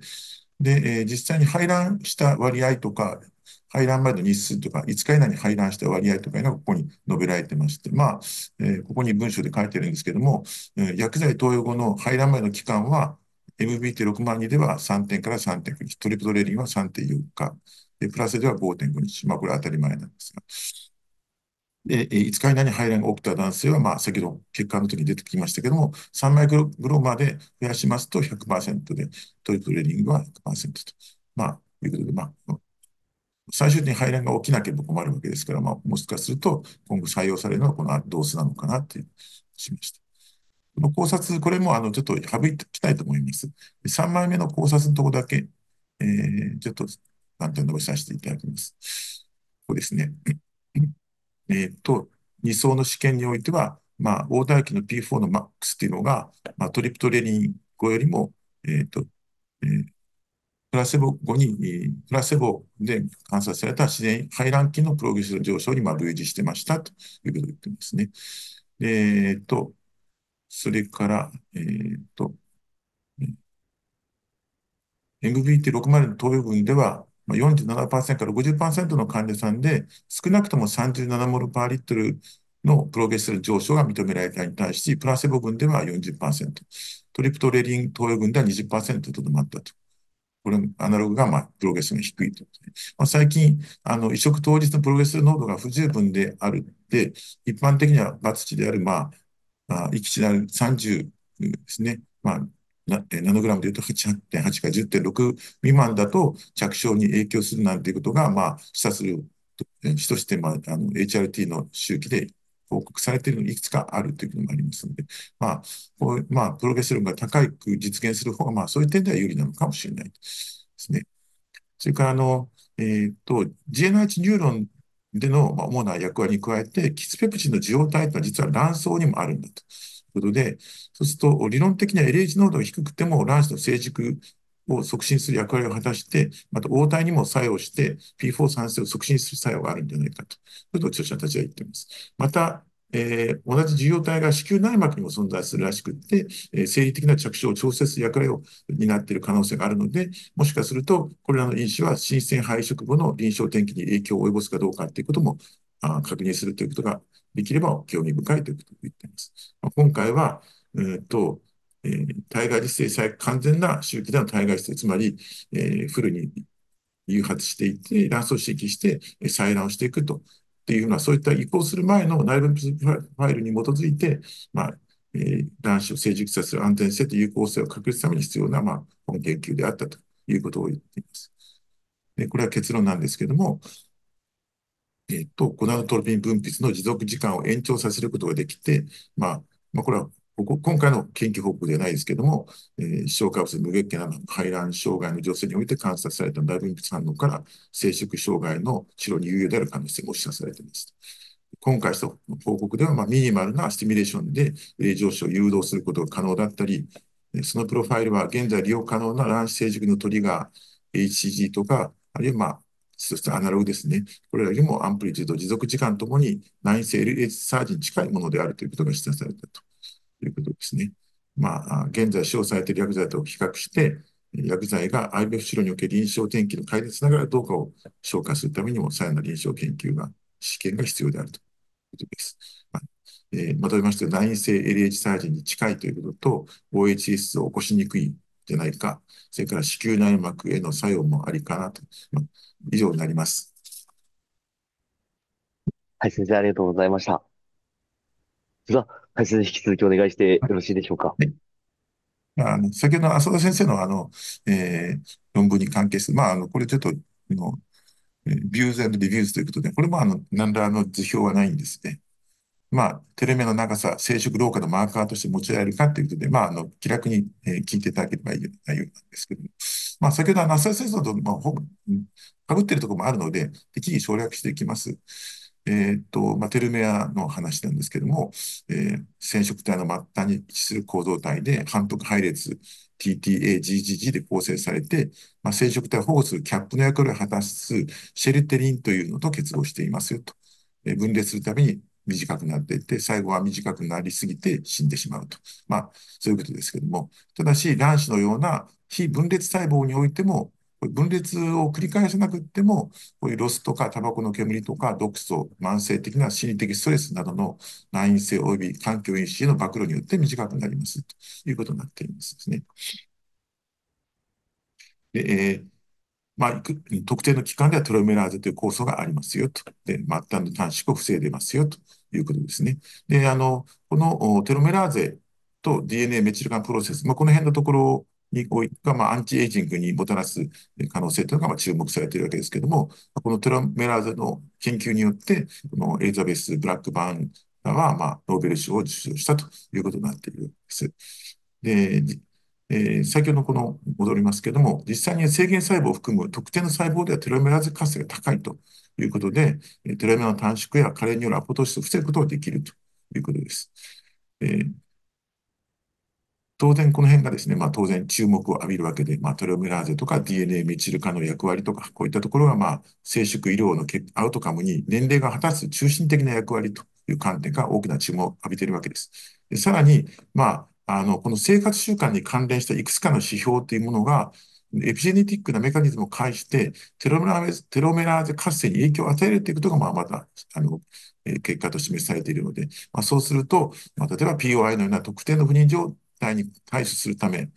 で、えー、実際に排卵した割合とか、排卵前の日数とか、5日以内に排卵した割合とかいうのがここに述べられてまして、まあ、えー、ここに文章で書いてるんですけども、えー、薬剤投与後の排卵前の期間は、MBT6 万人では3点から3.9日、トリプトレリンは3.4日、でプラスでは5.5日。まあ、これ当たり前なんですが。で、5日以内に排卵が起きた男性は、まあ、先ほど結果の時に出てきましたけども、3マイクログロまで増やしますと100%で、トリプトレリングは100%と。まあ、いうことで、まあ、最終的に排卵が起きなければ困るわけですから、まあ、もしかすると、今後採用されるのはこのドースなのかなってしました。この考察、これもあのちょっと省いていきたいと思います。3枚目の考察のとこだけ、えー、ちょっと簡単に述べさせていただきます。ここですね。えっと、2層の試験においては、まあ、大唾液の P4 のマックスっていうのが、まあ、トリプトレリン5よりも、えっと、えー、プラセボ後に、プラセボで観察された自然排卵期のプログレス上昇にまあ類似してましたということを言ってますね。えっと、それから、えっと、MVT60 の投与群では、47%から50%の患者さんで、少なくとも37モルパーリットルのプロゲステロン上昇が認められたに対し、プラセボ群では40%、トリプトレリン投与群では20%とどまったと。これ、アナログが、まあ、プロゲスが低いと。まあ、最近、あの、移植当日のプロゲス濃度が不十分であるって、一般的にはバツ値である、まあ、あ域値である30ですね。まあ、ナノグラムで言うと8.8から10.6未満だと着床に影響するなんていうことが、まあ、示唆する詩として、まあ、あの HRT の周期で報告されているのいくつかあるということもありますので、まあ、こうまあ、プロゲステロンが高く実現する方が、まあ、そういう点では有利なのかもしれないですね。それから、あの、えっ、と、GNH ニューロンでの主な役割に加えて、キスペプチンの受容体というのは実は卵巣にもあるんだと。いうことで、そうすると、理論的には LH 濃度が低くても卵子の成熟を促進する役割を果たして、また応体にも作用して P4 産生を促進する作用があるんじゃないかと。いうことを著者たちは言っています。また、えー、同じ受容体が子宮内膜にも存在するらしくって、えー、生理的な着床を調節する役割を担っている可能性があるので、もしかすると、これらの因子は新鮮配色後の臨床天気に影響を及ぼすかどうかということもあ確認するということができれば興味深いということを言っています。まあ、今回は、えーとえー、体外実性完全な周期での体外実性、つまり、えー、フルに誘発していって、卵巣を刺激してえ採卵をしていくとっていうような、そういった移行する前の内分泌ファイルに基づいて、まあ、えー、卵子を成熟させる安全性と有効性を確立するために必要な、まあ、本研究であったということを言っています。でこれは結論なんですけども、えっ、と、ゴナドトロピン分泌の持続時間を延長させることができて、まあ、まあ、これはこ今回の研究報告ではないですけども、えー、視床下部無月経などの排卵障害の女性において観察された内分泌反応から生殖障害の治療に有用である可能性も示唆されています。今回の報告では、まあ、ミニマルなシミュレーションで上昇を誘導することが可能だったり、そのプロファイルは現在利用可能な卵子成熟のトリガー、HCG とか、あるいは、まあ、そしてアナログですね。これらよりもアンプリチュード、持続時間ともに内性 LH サージに近いものであるということが示唆されたと。いうことですね。まあ、現在使用されている薬剤と比較して、薬剤が IBF 治療における臨床転機の改善ながらどうかを消化するためにも、さらなる臨床研究が、試験が必要であるということです。まあえー、まとめまして、内因性 LH サージに近いということと、OHS を起こしにくいじゃないか、それから子宮内膜への作用もありかなと、まあ、以上になります。はい、先生ありがとうございました。では、はい、先生、引き続きお願いしてよろしいでしょうか？はい。まあ、あの、先ほど浅田先生のあの、えー、論文に関係する、まあ、あの、これちょっと、の、 Views and Reviews ということで、これもあの、何らの図表はないんですね。まあ、テロメアの長さ、生殖老化のマーカーとして用いられるかということで、まあ、あの、気楽に、えー、聞いていただければいい内容なんですけども、まあ、先ほど、浅田先生と、まあ、ほ、かぶっているところもあるので、適宜省略していきます。えっと、まあ、テロメアの話なんですけども、えー、染色体の末端に位置する構造体で、反復配列 TTA、GGG で構成されて、まあ、染色体を保護するキャップの役割を果たすシェルテリンというのと結合していますよと。えー、分裂するために短くなっていって、最後は短くなりすぎて死んでしまうと。まあ、そういうことですけども、ただし、卵子のような非分裂細胞においても、分裂を繰り返さなくっても、こういうロスとかタバコの煙とか毒素、慢性的な心理的ストレスなどの内因性及び環境因子への暴露によって短くなりますということになっていますですね。で、えーまあ、特定の期間ではトロメラーゼという酵素がありますよと。で、末端の短縮を防いでますよということですね。で、あの、このテロメラーゼと DNA メチルガンプロセス、まあ、この辺のところにおいて、まあ、アンチエイジングにもたらす可能性というのがまあ注目されているわけですけれども、このテロメラーゼの研究によって、このエリザベス・ブラックバーンは、まあ、ノーベル賞を受賞したということになっているんです。で、えー、先ほどこの戻りますけれども、実際に制限細胞を含む特定の細胞ではテロメラーゼ活性が高いということで、テロメラの短縮や加齢によるアポトシスを防ぐことができるということです。えー当然この辺がですね、まあ当然注目を浴びるわけで、まあトレオメラーゼとか DNA メチル化の役割とか、こういったところがまあ生殖医療のアウトカムに年齢が果たす中心的な役割という観点が大きな注目を浴びているわけです。でさらに、まあ、あの、この生活習慣に関連したいくつかの指標というものが、エピジェネティックなメカニズムを介して、テロメラーゼ、テロメラーゼ活性に影響を与えるということが、まあ、また、あの、え結果と示されているので、まあ、そうすると、まあ、例えば POI のような特定の不妊状体に対処するため、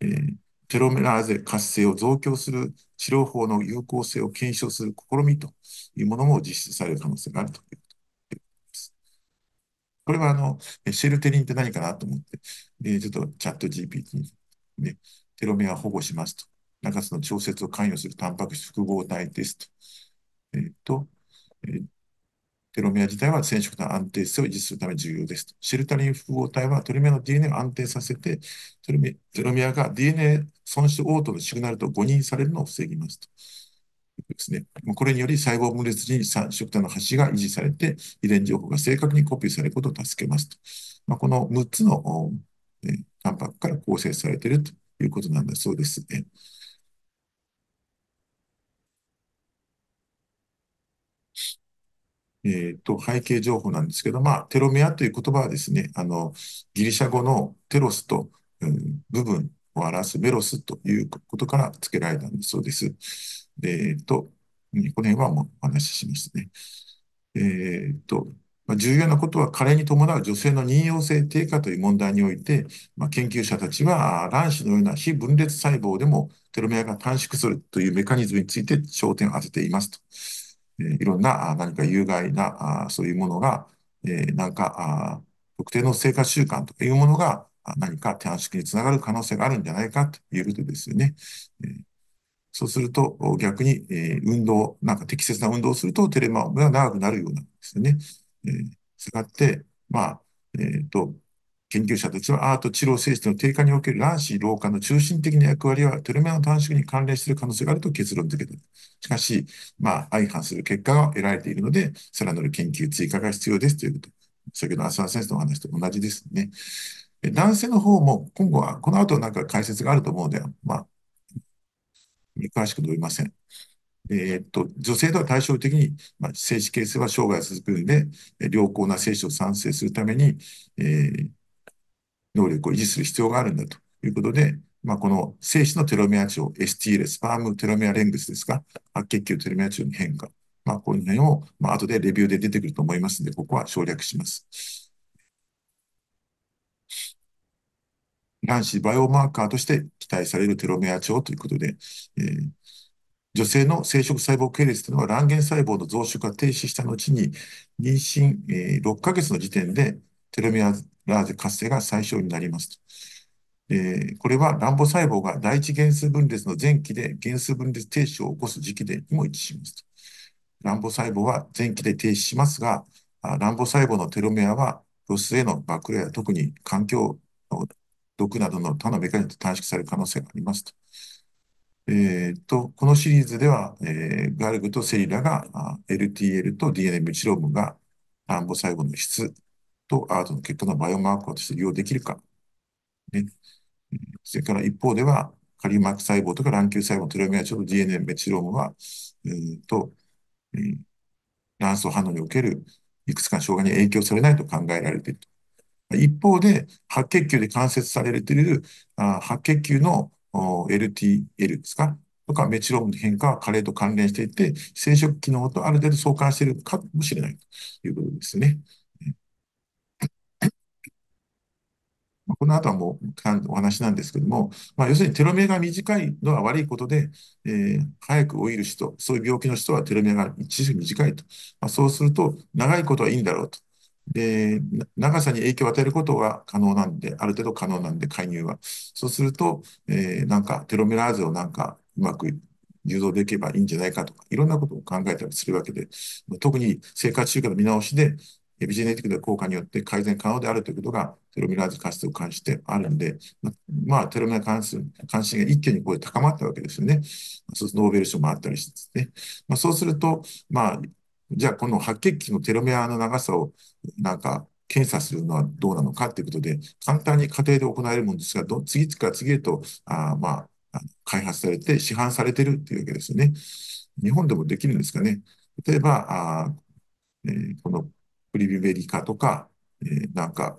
えー、テロメラーゼ活性を増強する治療法の有効性を検証する試みというものも実施される可能性があるということです。これはあの、シェルテリンって何かなと思って、えちょっとチャット GPT に、ね、テロメア保護しますと。中津の調節を関与するタンパク質複合体ですと。えっ、と、えーテロメア自体は染色体の安定性を維持するため重要ですと。シェルタリン複合体はトリメアの DNA を安定させて、テロメテロメアが DNA 損失応答のシグナルと誤認されるのを防ぎますと。ですね、これにより細胞分裂時に染色体の端が維持されて、遺伝情報が正確にコピーされることを助けますと。まあ、この6つの、えタンパクから構成されているということなんだそうですね。えっ、と、背景情報なんですけど、まあ、テロメアという言葉はですね、あの、ギリシャ語のテロスと、うん、部分を表すメロスということから付けられたんだそうです。えっ、と、この辺はもうお話ししますね。えっ、と、ま、重要なことは、加齢に伴う女性の妊用性低下という問題において、ま、研究者たちは卵子のような非分裂細胞でもテロメアが短縮するというメカニズムについて焦点を当てていますと。え、いろんな何か有害なあそういうものが、え、なんかあ特定の生活習慣というものが何か短縮につながる可能性があるんじゃないかということですよね。えそうすると、逆に、え、運動、なんか適切な運動をすると、テレマが長くなるようなんですよね。えー、したがって、まあ、えっ、と、研究者たちはアート治療性質の低下における卵子老化の中心的な役割はテロメアの短縮に関連している可能性があると結論付けた。しかし、まあ、相反する結果が得られているので、さらなる研究追加が必要ですということ。先ほど浅田先生のお話と同じですね。男性の方も今後は、この後なんか解説があると思うので、まあ、詳しく述べません。え、っと、女性とは対照的に、まあ、精子形成は生涯続くんで、良好な精子を産生するために、えー、能力を維持する必要があるんだということで、まあ、この精子のテロメア値を STL、スパームテロメアレングスですか、白血球テロメア値の変化。まあ、この辺を、まあ、後でレビューで出てくると思いますので、ここは省略します。卵子バイオマーカーとして期待されるテロメア値ということで、えー、女性の生殖細胞系列というのは卵原細胞の増殖が停止した後に、妊娠、え、6ヶ月の時点でテロメアラーゼ活性が最小になりますと。え、これは卵母細胞が第一原数分裂の前期で原数分裂停止を起こす時期でにも一致しますと。卵母細胞は前期で停止しますが、卵母細胞のテロメアはロスへのバクレア、特に環境の毒などの他のメカニズムと短縮される可能性がありますと。えー、と、このシリーズでは、えー、ガルグとセリラが LTL と DNA メチロームが卵母細胞の質とアートの結果のバイオマーカーとして利用できるか。ね。それから一方では、カリウマ膜細胞とか卵球細胞テロメアちょっと DNA メチロームは、えー、と、えー、卵巣反応におけるいくつかの障害に影響されないと考えられていると。一方で、白血球で関節されているあ白血球の LTL ですか？とかメチロームの変化は加齢と関連していて、生殖機能とある程度相関しているかもしれないということですね。この後はもうお話なんですけども、まあ、要するにテロメアが短いのは悪いことで、えー、早く老いる人、そういう病気の人はテロメアが一時短いと。まあ、そうすると、長いことはいいんだろうと。で、長さに影響を与えることが可能なんで、ある程度可能なんで、介入は。そうすると、えー、なんかテロメラーゼをなんかうまく誘導できればいいんじゃないかとか、いろんなことを考えたりするわけで、特に生活習慣の見直しで、エピジェネティックな効果によって改善可能であるということが、テロメラーゼ活性を関してあるんで、まあ、テロメラ関する関心が一挙にこう高まったわけですよね。そうするとノーベル賞もあったりしてですね。まあ、そうすると、まあ、じゃあこの白血球のテロメアの長さをなんか検査するのはどうなのかということで、簡単に家庭で行えるものですが、ど次から次へと、あまあ、開発されて市販されているというわけですよね。日本でもできるんですかね。例えば、あえー、このプリビベリカとか、えー、なんか、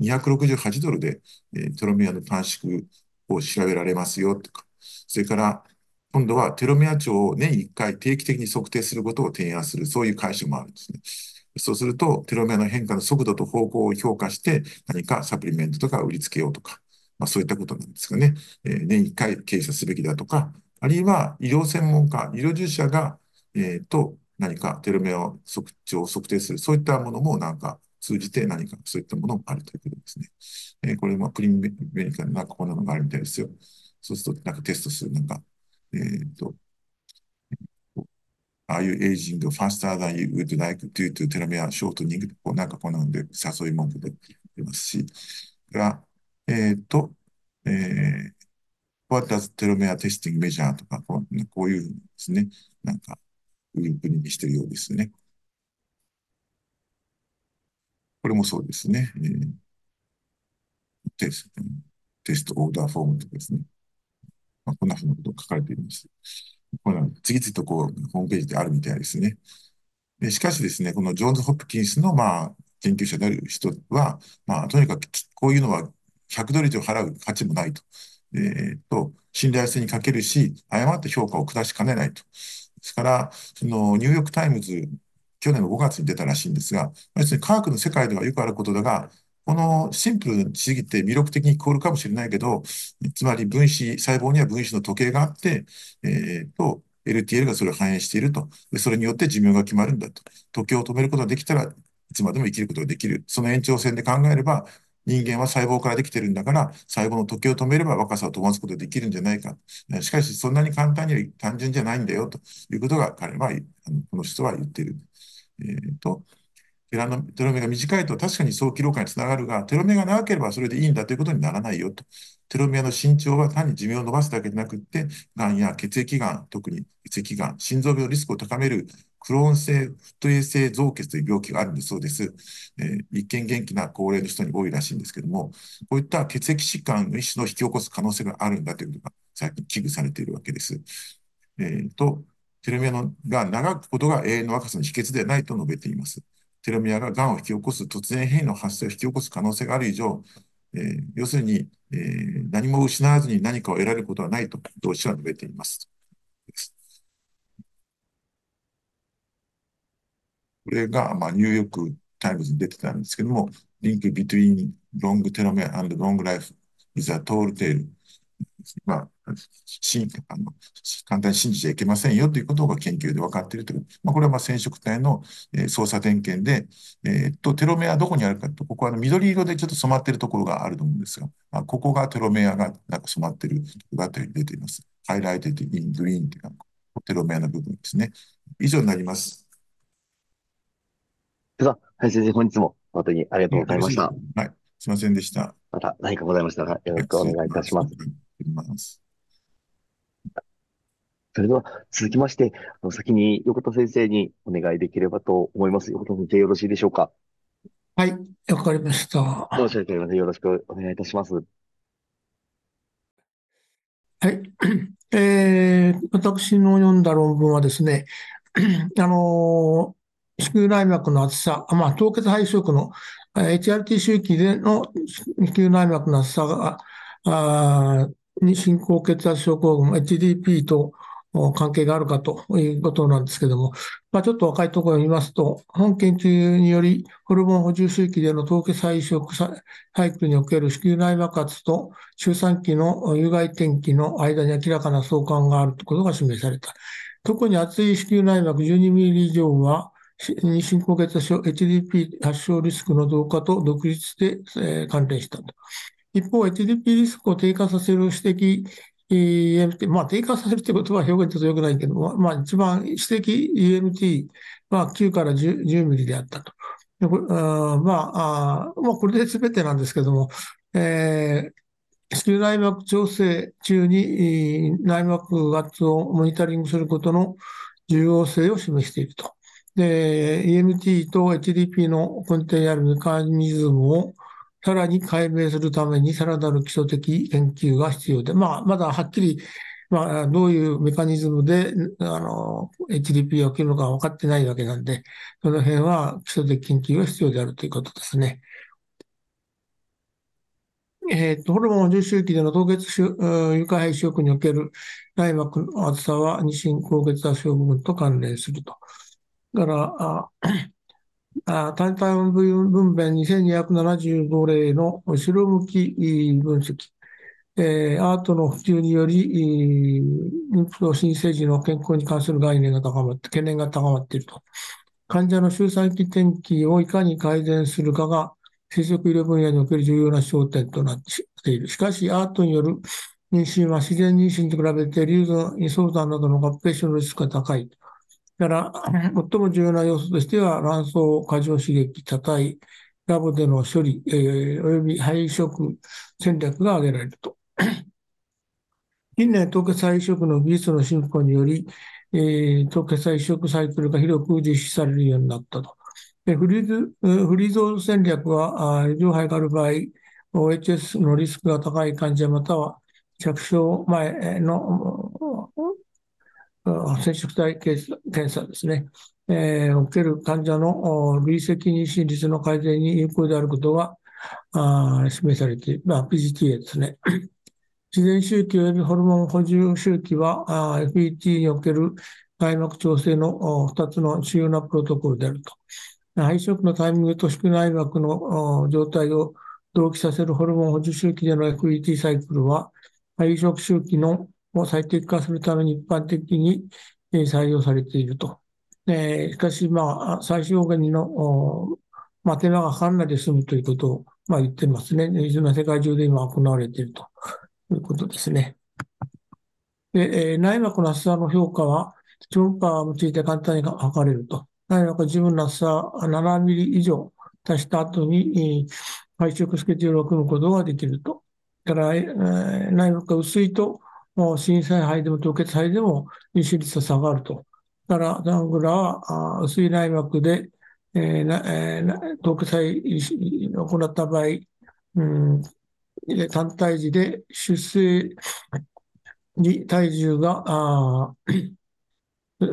268ドルで、えー、テロメアの短縮を調べられますよとか、それから、今度はテロメア値を年1回定期的に測定することを提案する、そういう会社もあるんですね。そうすると、テロメアの変化の速度と方向を評価して、何かサプリメントとか売りつけようとか、まあ、そういったことなんですかね。えー、年1回計査すべきだとか、あるいは医療専門家、医療従事者が、えー、と何かテロメア測値を測定する、そういったものもなんか通じて何かそういったものもあるということですね。えー、これもクリンメディカルなんかこんなのがあるみたいですよ。そうするとなんかテストする、なんかえっ、と、Are you aging faster than you would like due to telomere shortening? こうなんかこんなんで誘い文句で出ますし、が、えっ、と、えー、What does telomere testing measure? とかこう、こういうにですね、なんか、売り国にしてるようですね。これもそうですね。えー、テスト、テストオーダーフォームとかですね。まあ、こんなふうなことが書かれています。これ次々とこう、ホームページであるみたいですね。しかしですね、このジョーンズ・ホップキンスの、まあ、研究者である人は、まあ、とにかくこういうのは100ドル以上払う価値もないと。えー、と、信頼性に欠けるし、誤った評価を下しかねないと。ですから、そのニューヨーク・タイムズ、去年の5月に出たらしいんですが、要するに科学の世界ではよくあることだが、このシンプルすぎて魅力的に聞こえるかもしれないけど、つまり分子、細胞には分子の時計があって、えー、と、LTL がそれを反映していると。で、それによって寿命が決まるんだと。時計を止めることができたらいつまでも生きることができる。その延長線で考えれば、人間は細胞からできてるんだから、細胞の時計を止めれば若さを飛ばすことができるんじゃないか。しかし、そんなに簡単には単純じゃないんだよ、ということが彼は、この人は言っている。えー、と、テラのテロメが短いと確かに早期老化につながるが、テロメが長ければそれでいいんだということにならないよと。テロメアの伸長は単に寿命を伸ばすだけでなくって、がんや血液がん、特に血液がん、心臓病のリスクを高めるクローン性フット衛性増血という病気があるんだそうです。えー、一見元気な高齢の人に多いらしいんですけども、こういった血液疾患の一種の引き起こす可能性があるんだということが最近危惧されているわけです。えー、と、テロメアのが長くことが永遠の若さの秘訣ではないと述べています。テロメアが癌を引き起こす突然変異の発生を引き起こす可能性がある以上、えー、要するに、えー、何も失わずに何かを得られることはないと同志は述べています。これが、まあ、ニューヨークタイムズに出てたんですけども、 link between long telomere and long life is a tall tale まあ、しあの簡単に信じちゃいけませんよということが研究で分かっているという。まあ、これはまあ染色体の、えー、操作点検で、えー、っと、テロメアどこにあるかと、ここは緑色でちょっと染まっているところがあると思うんですが、まあ、ここがテロメアがなんか染まっているところが出ています。 highlighted in green というのはテロメアの部分ですね。以上になります。では、林先生、本日も本当にありがとうございました。はい。すいませんでした。また何かございましたら、よろしくお願いいたします。それでは続きまして、あの先に横田先生にお願いできればと思います。横田先生、よろしいでしょうか？はい、わかりました。どうしようよろしくお願いいたします。はい。えー、私の読んだ論文はですね、あの子宮内膜の厚さ、まあ、凍結肺色の HRT 周期での子宮内膜の厚さが、あに進行血圧症候群、HDP と関係があるかということなんですけども、まあ、ちょっと若いところを見ますと、本研究により、ホルモン補充周期での凍結肺色サイクルにおける子宮内膜圧と周産期の有害転機の間に明らかな相関があるということが示された。特に厚い子宮内膜12ミリ以上は、妊娠高血圧症 HDP 発症リスクの増加と独立で、関連したと。一方、HDP リスクを低下させる指摘、EMT、まあ、低下させるということは表現ちょっとよくないけど、まあ、一番指摘 EMT は9から 10, 10ミリであったと。あまああ、まあ、これで全てなんですけども、えー、子宮内膜調整中に内膜圧をモニタリングすることの重要性を示していると。で、EMT と HDP の根底にあるメカニズムをさらに解明するためにさらなる基礎的研究が必要で、まあ、まだはっきり、まあ、どういうメカニズムで、あの、HDP が起きるのか分かってないわけなんで、その辺は基礎的研究が必要であるということですね。えっ、と、ホルモン重周期での凍結有害肺症における内膜の厚さは、二進高血圧症部分と関連すると。だから、あ単体分娩2275例の後ろ向き分析、えー、アートの普及により、妊婦と新生児の健康に関する概念が高まって、懸念が高まっていると。患者の周産期転機をいかに改善するかが、生殖医療分野における重要な焦点となっている。しかし、アートによる妊娠は自然妊娠と比べて、流産、輸送産などの合併症のリスクが高い。から、最も重要な要素としては、卵巣過剰刺激、多体、ラボでの処理、えー、および配色戦略が挙げられると。近年、凍結配色の技術の進歩により、えー、凍結配色サイクルが広く実施されるようになったと。でフリーズフリーゾーン戦略は、上肺がある場合、OHS のリスクが高い患者または着床前の染色体検査ですね、えー、おける患者の累積妊娠率の改善に有効であることが示されている、まあ、PGTA ですね。自然周期及びホルモン補充周期は FET における外膜調整の2つの主要なプロトコルであると。配色のタイミングと宿内膜の状態を同期させるホルモン補充周期での FET サイクルは、配色周期のを最適化するために一般的に採用されていると。え、しかし、まあ、最小限の、まあ、手間がかからないで済むということを、まあ、言ってますね。いずれも世界中で今行われているということですね。で、え、内膜の厚さの評価は、超音波を用いて簡単に測れると。内膜十分な厚さ7ミリ以上足した後に、配色スケジュールを組むことができると。だから、えー、内膜が薄いと、震災肺でも凍結肺でも妊娠率が下がると。だから、ザングラは薄い内膜で、えーえー、凍結肺を行った場合、うん、単体時で出生に体重があ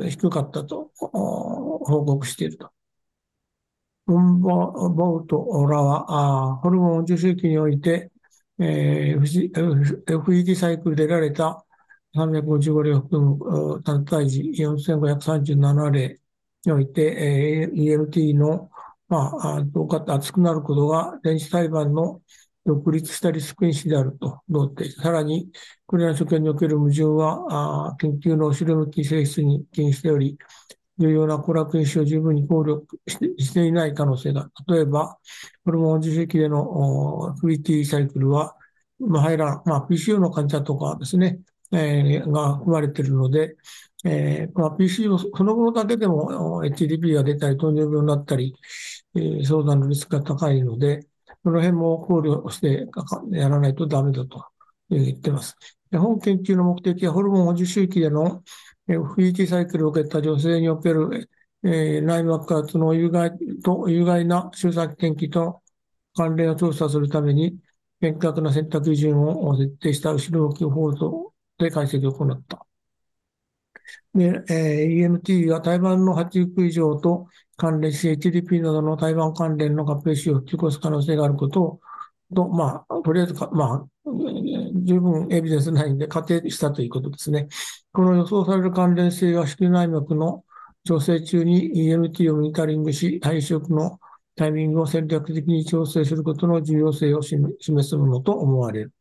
低かったと報告していると。ウンボボウトらはあ、ホルモン受精期において、えー、FED サイクルで得られた355例を含む単体時4537例において、えー、EMT の、まあ、どうか厚くなることが電子胎盤の独立したリスク因子であると同定。さらに、これらの所見における矛盾は、あ研究の後ろ向き性質に起因しており、重要な娯楽因子を十分に考慮していない可能性が。例えば、ホルモン受精期での FET サイクルは、まあ、入らんまあ、PCO の患者とかですね、えー、が含まれているので、えーまあ、PCO そのものだけでも HDP が出たり、糖尿病になったり、えー、相談のリスクが高いので、その辺も考慮してやらないとダメだと言ってます。本研究の目的はホルモン補充周期での FET サイクルを受けた女性における、えー、内膜圧の有害と有害な周産期転機と関連を調査するために、厳格な選択基準を設定した後ろ向き構造で解析を行った。で、えー、EMT は胎盤の発育異常と関連し、HDP などの胎盤関連の合併死を引き起こす可能性があることを、とまあ、とりあえずか、まあ、十分エビデンスないんで仮定したということですね。この予想される関連性は子宮内膜の調整中に EMT をモニタリングし、配色のタイミングを戦略的に調整することの重要性を示すものと思われる。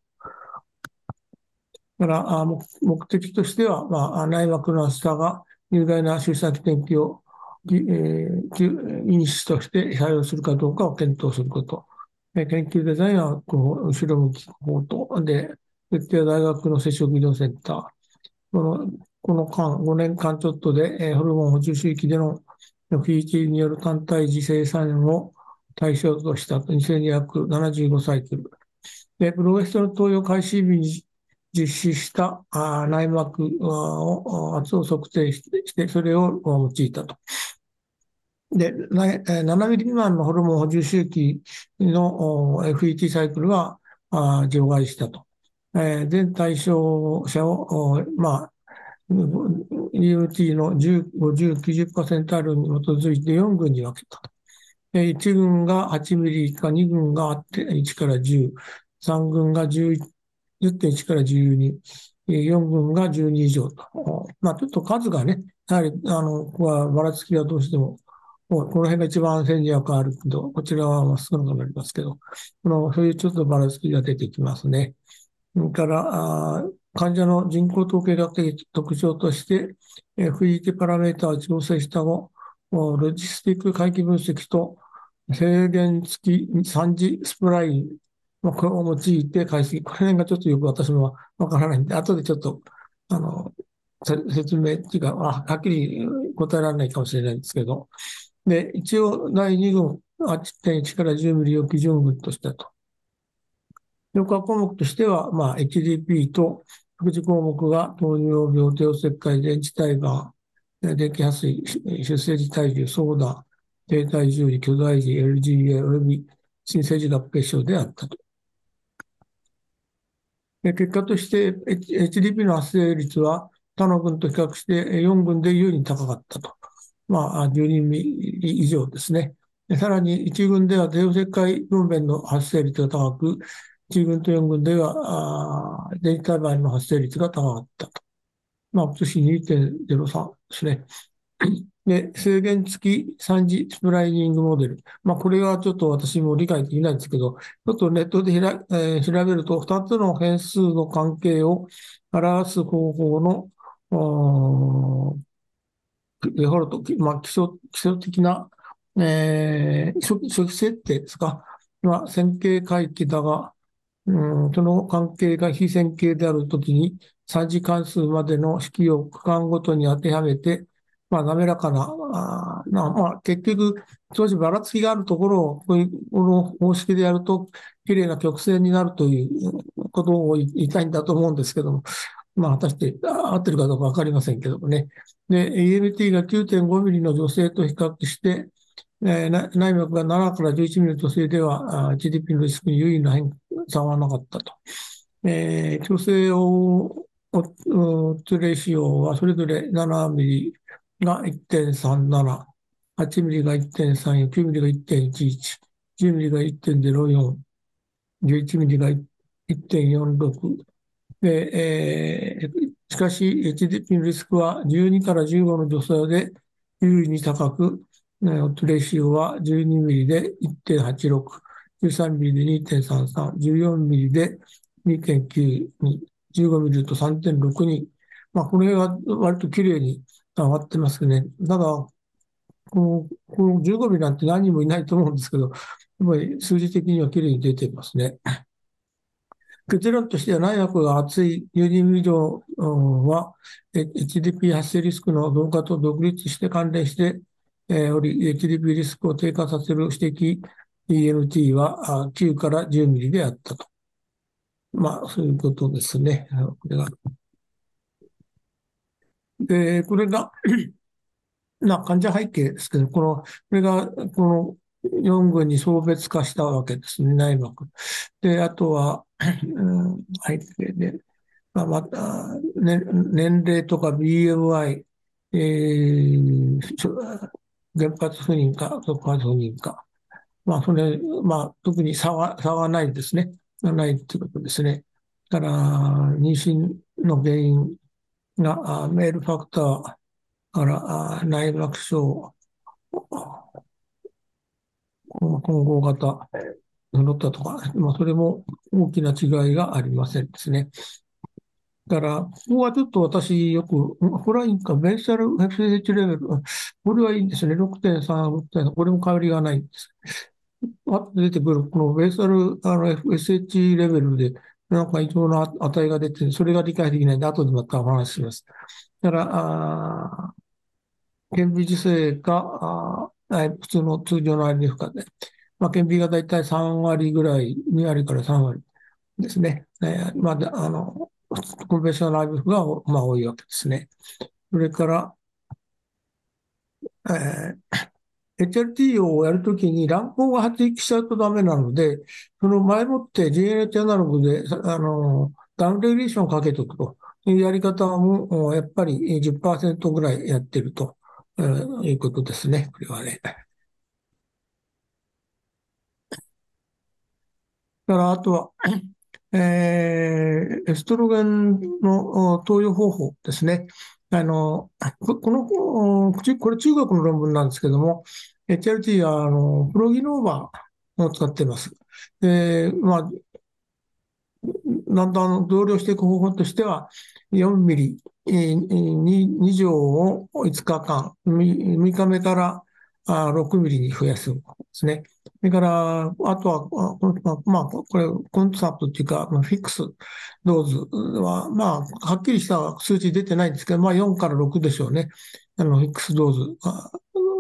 だから目的としては、まあ、内膜の厚さが有害な周産期転機を、えー、因子として採用するかどうかを検討すること。研究デザインはこう後ろ向き方と、で、設定大学の接触医療センター。このこの間、5年間ちょっとで、えー、ホルモン補充周期での FET による単体自生産を対象とした2275サイクル。で、プロゲステロン投与開始日に実施したあ内膜を圧を測定して、それを用いたと。で、7ミリ未満のホルモン補充周期の FET サイクルは除外したと。え、全対象者を、まあ、EMT の10、50、90%あるに基づいて4群に分けた。1群が8ミリ以下、2群が1から10、3群が10 10.1から12、4群が12以上と。まあ、ちょっと数がね、やはり、あの、ここはばらつきがどうしても、この辺が一番戦略あるけど、こちらは少なくなりますけど、このそういうちょっとばらつきが出てきますね。それから、患者の人口統計学的特徴として、FET パラメータを調整した後、ロジスティック回帰分析と制限付き3次スプライン、これを用いて解析、この辺がちょっとよく私もわからないんで、後でちょっと、あの、説明っていうか、はっきり答えられないかもしれないんですけど、で、一応第2群、8.1から10ミリを基準群としたと。評価項目としては、まあ、HDP と副次項目が糖尿病、低石灰、電池胎盤、電気破水、出生時体重、ソーダ、低体重時、巨大時、LGA 及び新生児合併症であったと。結果として HDP の発生率は他の群と比較して4群で優に高かったと。まあ、12ミリ以上ですね。さらに1群では帝王切開分娩の発生率が高く、1群と4群では、電気ターバイの発生率が高かったと。まあ、今年2.03ですね。で、制限付き3次スプライニングモデル。まあ、これはちょっと私も理解できないんですけど、ちょっとネットでひら、えー、調べると、2つの変数の関係を表す方法の、デフォルト、まあ、基礎基礎的な、えー、初期設定ですか、まあ、線形回帰だが、うん、その関係が非線形であるときに、3次関数までの式を区間ごとに当てはめて、まあ、滑らかな、あなまあ、結局、少しばらつきがあるところを、こういうこの方式でやると、綺麗な曲線になるということを言いたいんだと思うんですけども、まあ、果たして合ってるかどうかわかりませんけどもね。で、EMT が9.5ミリの女性と比較して、えー、内膜が7から11ミリの女性では、GDP のリスクに有意な変差はなかったと。えー、女性を、トレーシオはそれぞれ7ミリが1.37、8ミリが1.34、9ミリが1.11、10ミリが1.04、11ミリが1.46。えー、しかし、HDP のリスクは12から15の女性で有利に高く、トレーシオは12ミリで1.86、13ミリで2.33、14ミリで2.92、15ミリと3.62。まあ、これは割と綺麗に上がってますね。ただ、このこの15ミリなんて何人もいないと思うんですけど、やっぱり数字的には綺麗に出てますね。結論としては内膜が厚い有人以上は HDP 発生リスクの増加と独立して関連しており、HDP リスクを低下させる指摘 ENT は9から10ミリであったと。まあ、そういうことですね。これが。で、これが な患者背景ですけど、この、これが、この4群に層別化したわけですね、内膜。で、あとは、うん、背景で、まあ、また、ね、年齢とか BMI、えー、原発不妊か、速発不妊か。まあ、それ、まあ、特に差は、差はないですね。ないっていうことですね。だから、妊娠の原因が、メールファクターから内膜症、混合型乗ったとか、まあ、それも大きな違いがありませんですね。だから、ここはちょっと私よく、これはいいんか、ベーサル FSH レベル、これはいいんですね。6.3、6.3、これも変わりがないんです。あと出てくる、このベーサルあの FSH レベルで、なんか異常な値が出て、それが理解できないんで、後でまたお話しします。だから、あ顕微授精か、あ普通の通常の IVF かで、まあ、顕微がだいたい3割ぐらい、2割から3割ですね。えー、まあ、あの、コンベンショナル IVF が、まあ、多いわけですね。それから、えー HRT をやるときに乱行が発育しちゃうとダメなので、その前もって GNH アナログで、あの、ダウンレギュレーションをかけておくというやり方も、やっぱり10%ぐらいやってると、えー、いうことですね。これはね。だから、あとは、えー、エストロゲンの投与方法ですね。あの、この、これ中国の論文なんですけども、HRT は、あの、プロギノーバーを使っています。で、まあ、だんだん増量していく方法としては、4ミリ、2錠を5日間、6日目から6ミリに増やすですね。それから、あとは、まあ、これ、コンサートっていうか、フィックスドーズは、まあ、はっきりした数値出てないんですけど、まあ、4から6でしょうね。あの、フィックスドーズ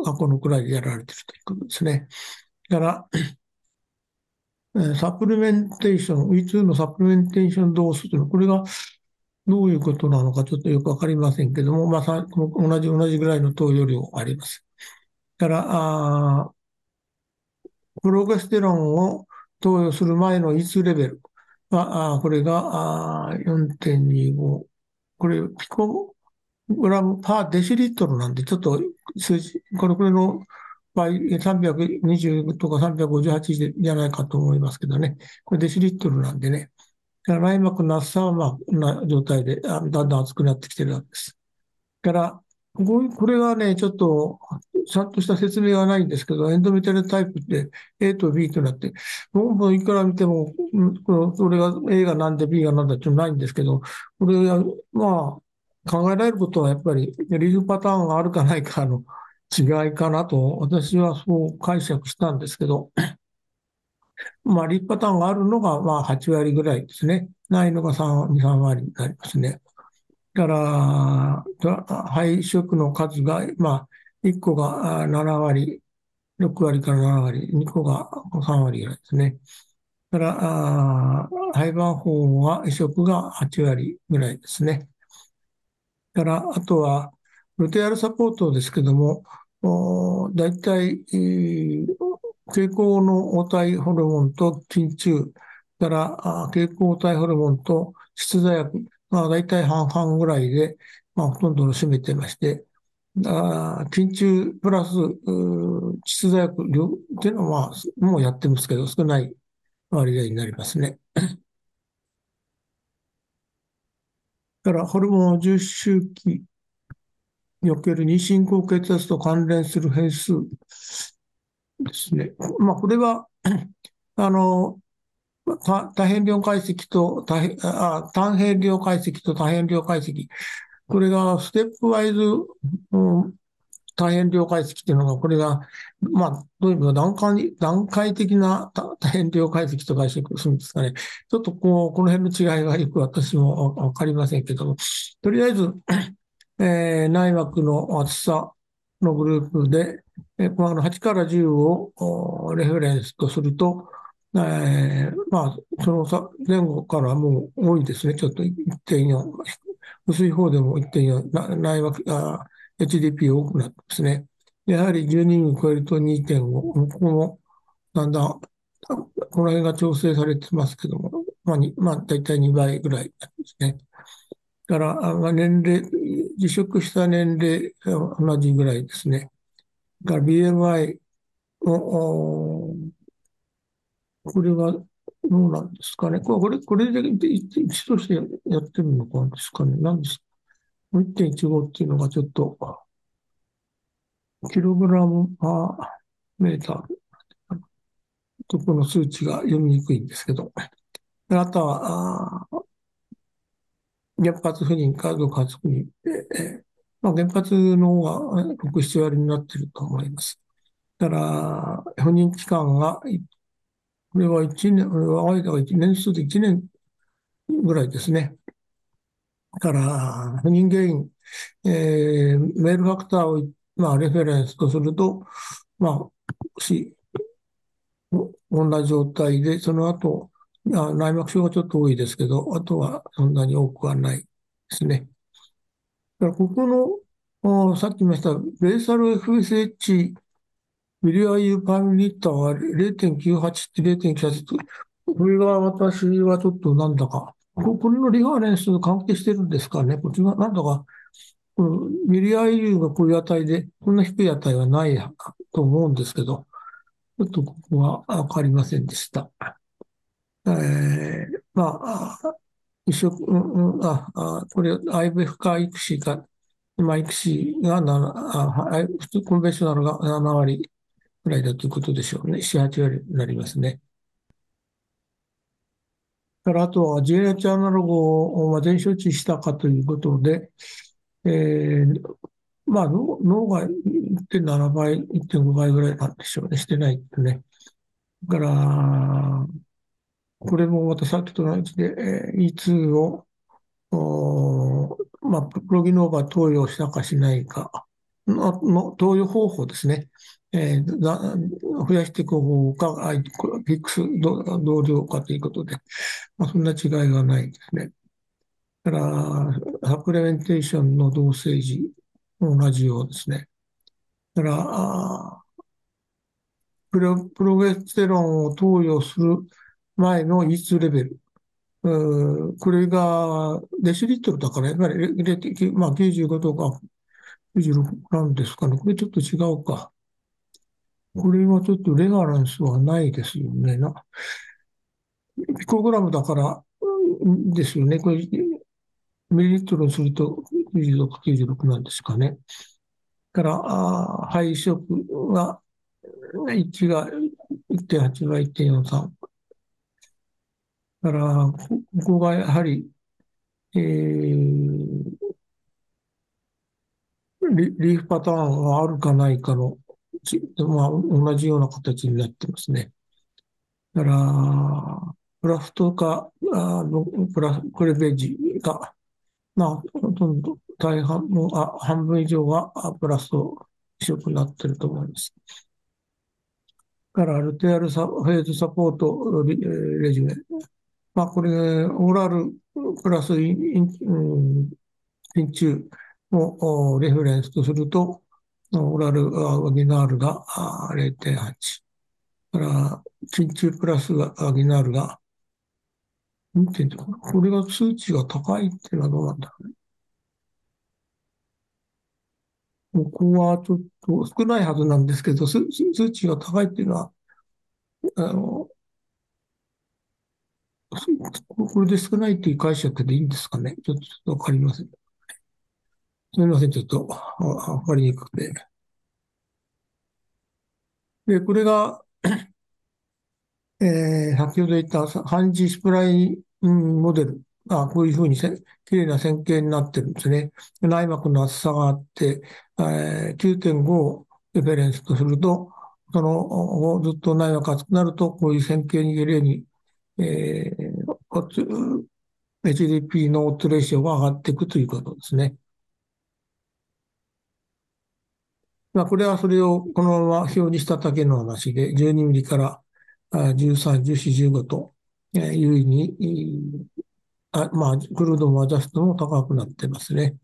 がこのくらいでやられてるということですね。だから、サプリメンテーション、V2 のサプリメンテーションドースというのは、これがどういうことなのかちょっとよくわかりませんけども、まあ、同じ、同じぐらいの投与量あります。だから、あプロゲステロンを投与する前の E2 レベルは、これが4.25。これ、ピコ、グラムパーデシリットルなんで、ちょっと数字、これこれの場合、320とか358じゃないかと思いますけどね。これデシリットルなんでね。内膜の厚さは、まあ、こんな状態で、だんだん厚くなってきてるわけです。から、これはね、ちょっと、ちゃんとした説明はないんですけど、エンドメタルタイプって A と B となって、もういくら見ても、これが A がなんで B がなんだってないんですけど、これは、まあ、考えられることはやっぱり、リーフパターンがあるかないかの違いかなと、私はそう解釈したんですけど、まあ、リーフパターンがあるのが、まあ、8割ぐらいですね。ないのが3、2、3割になりますね。から、配色の数が、まあ、1個が7割、6割から7割、2個が3割ぐらいですね。から、廃盤法は移植が8割ぐらいですね。から、あとは、ルテアルサポートですけども、大体、蛍光の黄体ホルモンと筋中から蛍光体ホルモンと湿剤薬まあ、大体半々ぐらいで、まあ、ほとんどを占めてまして、あ緊中プラス窒剤薬量っていうのは、もうやってますけど、少ない割合になりますね。だ からホルモン重周期における妊娠高血圧と関連する変数ですね。まあ、これは、あの、多変量解析と多あ単変量解析と多変量解析。これがステップワイズ、うん、多変量解析っていうのが、これが、まあ、どういうか段階段階的な多変量解析と解釈するんですかね。ちょっとこう、この辺の違いがよく私もわかりませんけども、とりあえず、えー、内膜の厚さのグループで、えー、この8から10をレフェレンスとすると、えー、まあ、その前後からもう多いですね。ちょっと1.4、薄い方でも1.4、内枠、HDP 多くなってますね。やはり12人超えると2.5、ここもだんだん、この辺が調整されてますけども、まあ、まあ、大体2倍ぐらいですね。だから、まあ、年齢、辞職した年齢同じぐらいですね。だから BMI をこれはどうなんですかね。これ、これで一としてやってるのかですかね。何ですか ?1.15 っていうのがちょっと、キログラムパーメーターとこの数値が読みにくいんですけど。あとは、あ原発不妊かどうか不妊で、まあ、原発の方が6、7割になってると思います。だから、不妊期間がこれは1年、間が1年数で1年ぐらいですね。から、不妊原因、えー、メールファクターを、まあ、レフェレンスとすると、まあ、し、同じ状態で、その後、あ内膜症がちょっと多いですけど、あとはそんなに多くはないですね。だからここの、さっき言いました、ベーサル FSH ミリアユーパンリッターは0.98って0.98って、これが私はちょっとなんだか、これのリファレンスと関係してるんですかね。こっちがなんだか、このミリアユーがこういう値で、こんな低い値はないと思うんですけど、ちょっとここはわかりませんでした。えー、まあ、移植、うん、あ、あこれ IVF か ICSI か、今 ICSI が7、あ普通コンベンショナルが7割、ぐらいだということでしょうね。4、8割になりますね。からあとは GH アナログを全処置したかということで、えー、まあ脳が1.7倍、1.5倍ぐらいなんでしょうね。してないとね。だから、これもまたさっきと同じで、えー、E2 を、まあ、プロギノーバー投与したかしないかの投与方法ですね。えー、増やしていく方か、ピックス同量かということで、まあ、そんな違いがないですね。だから、サプレメンテーションの同性時も同じようですね。だから、プロプロゲステロンを投与する前の E2 レベル、うこれがデシリットルだから、やっぱりまあ、95とか96なんですかね。これちょっと違うか。これはちょっとレガランスはないですよね。なピコグラムだからですよね。これミリリットルにすると96、96なんですかね。から、あ配色は1が1.8が1.43。だから、ここがやはり、えーリ、リーフパターンがあるかないかの、まあ、同じような形になってますね。だから、プラスとか、あのプラ、クレベージが、まあ、ほとんど大半も、あ、半分以上があプラスと色になってると思います。から、ルテアルサフェーズサポートレジュメ。まあ、これ、オーラルプラスイン、インうん真鍮をレフェレンスとすると、オラルアギナールが0.8。から、真鍮プラスアギナールが2.0。これが数値が高いっていうのはどうなんだろうね。ここはちょっと少ないはずなんですけど、数数値が高いっていうのは、あの、これで少ないっていう解釈でいいんですかね。ちょっとわかりません。すみません、ちょっとわかりにくくて。で、これが、えー先ほど言った半字スプラインモデルがこういうふうにせ綺麗な線形になってるんですね。内膜の厚さがあって、えー9.5をレフェレンスとすると、そのずっと内膜が厚くなると、こういう線形に綺麗に、えー、HDP のオットレーションが上がっていくということですね。まあ、これはそれをこのまま表示しただけの話で、12ミリから13、14、15と、え優位に、あまあ、クルードもアジャストも高くなってますね。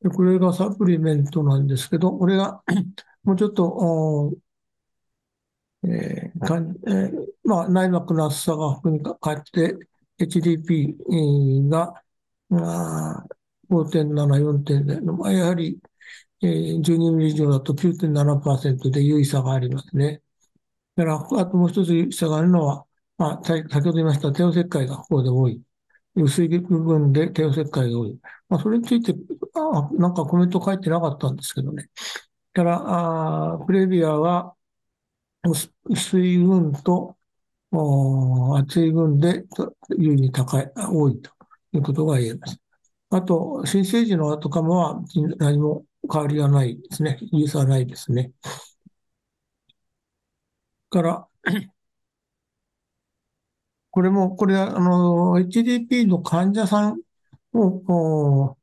でこれがサプリメントなんですけど、これが もうちょっと、えーかんえーまあ、内膜の厚さが含みか変って HDP が、あ、5.7、4.0、まあ、やはり、えー12ミリ以上だと9.7%で優位差がありますね。だから、あともう一つ優位差があるのは、まあ、先ほど言いました帝王切開がここで多い。薄い部分で帝王切開が多い。まあ、それについて、あなんかコメント書いてなかったんですけどね。だから、あプレビアは、薄薄い群と、厚い群でと優位に高い、多いということが言えます。あと、新生児の後かもは何も変わりがないですね。優差はないですね。から、これも、これは、あの、HDP の患者さんを、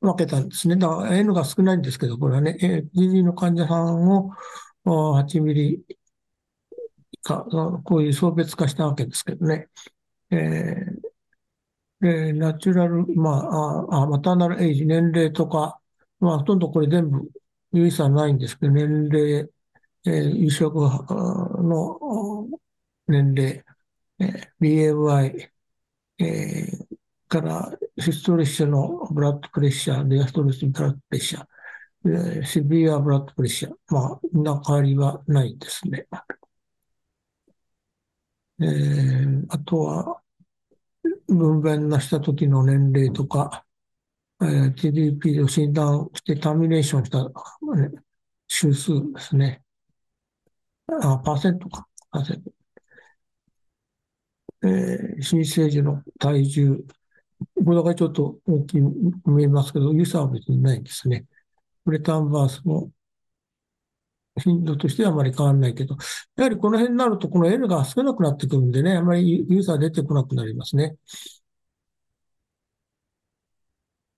分けたんですね。だから N が少ないんですけど、これはね、HDP の患者さんをお8ミリ以下、こういう層別化したわけですけどね。えーで、ナチュラル、まあ、あ、あマターナルエイジ、年齢とか、まあ、ほとんどこれ全部有意差ないんですけど、年齢、えー、移植の年齢、えー BMI、えーからシストリッシュのブラッドプレッシャー、ディアストリッシュブラッドプレッシャー、えーシビアブラッドプレッシャー、まあ、みんな変わりはないですね。えーあとは、分娩なした時の年齢とか、えー TDP を診断してターミネーションした、ね周数ですね。あ、パーセントか。パーセント。えー新生児の体重。これだけちょっと大きく見えますけど、有差は別にないんですね。プレタンバースも頻度としてはあまり変わらないけど、やはりこの辺になると、この N が少なくなってくるんでね、あまりユーザー出てこなくなりますね。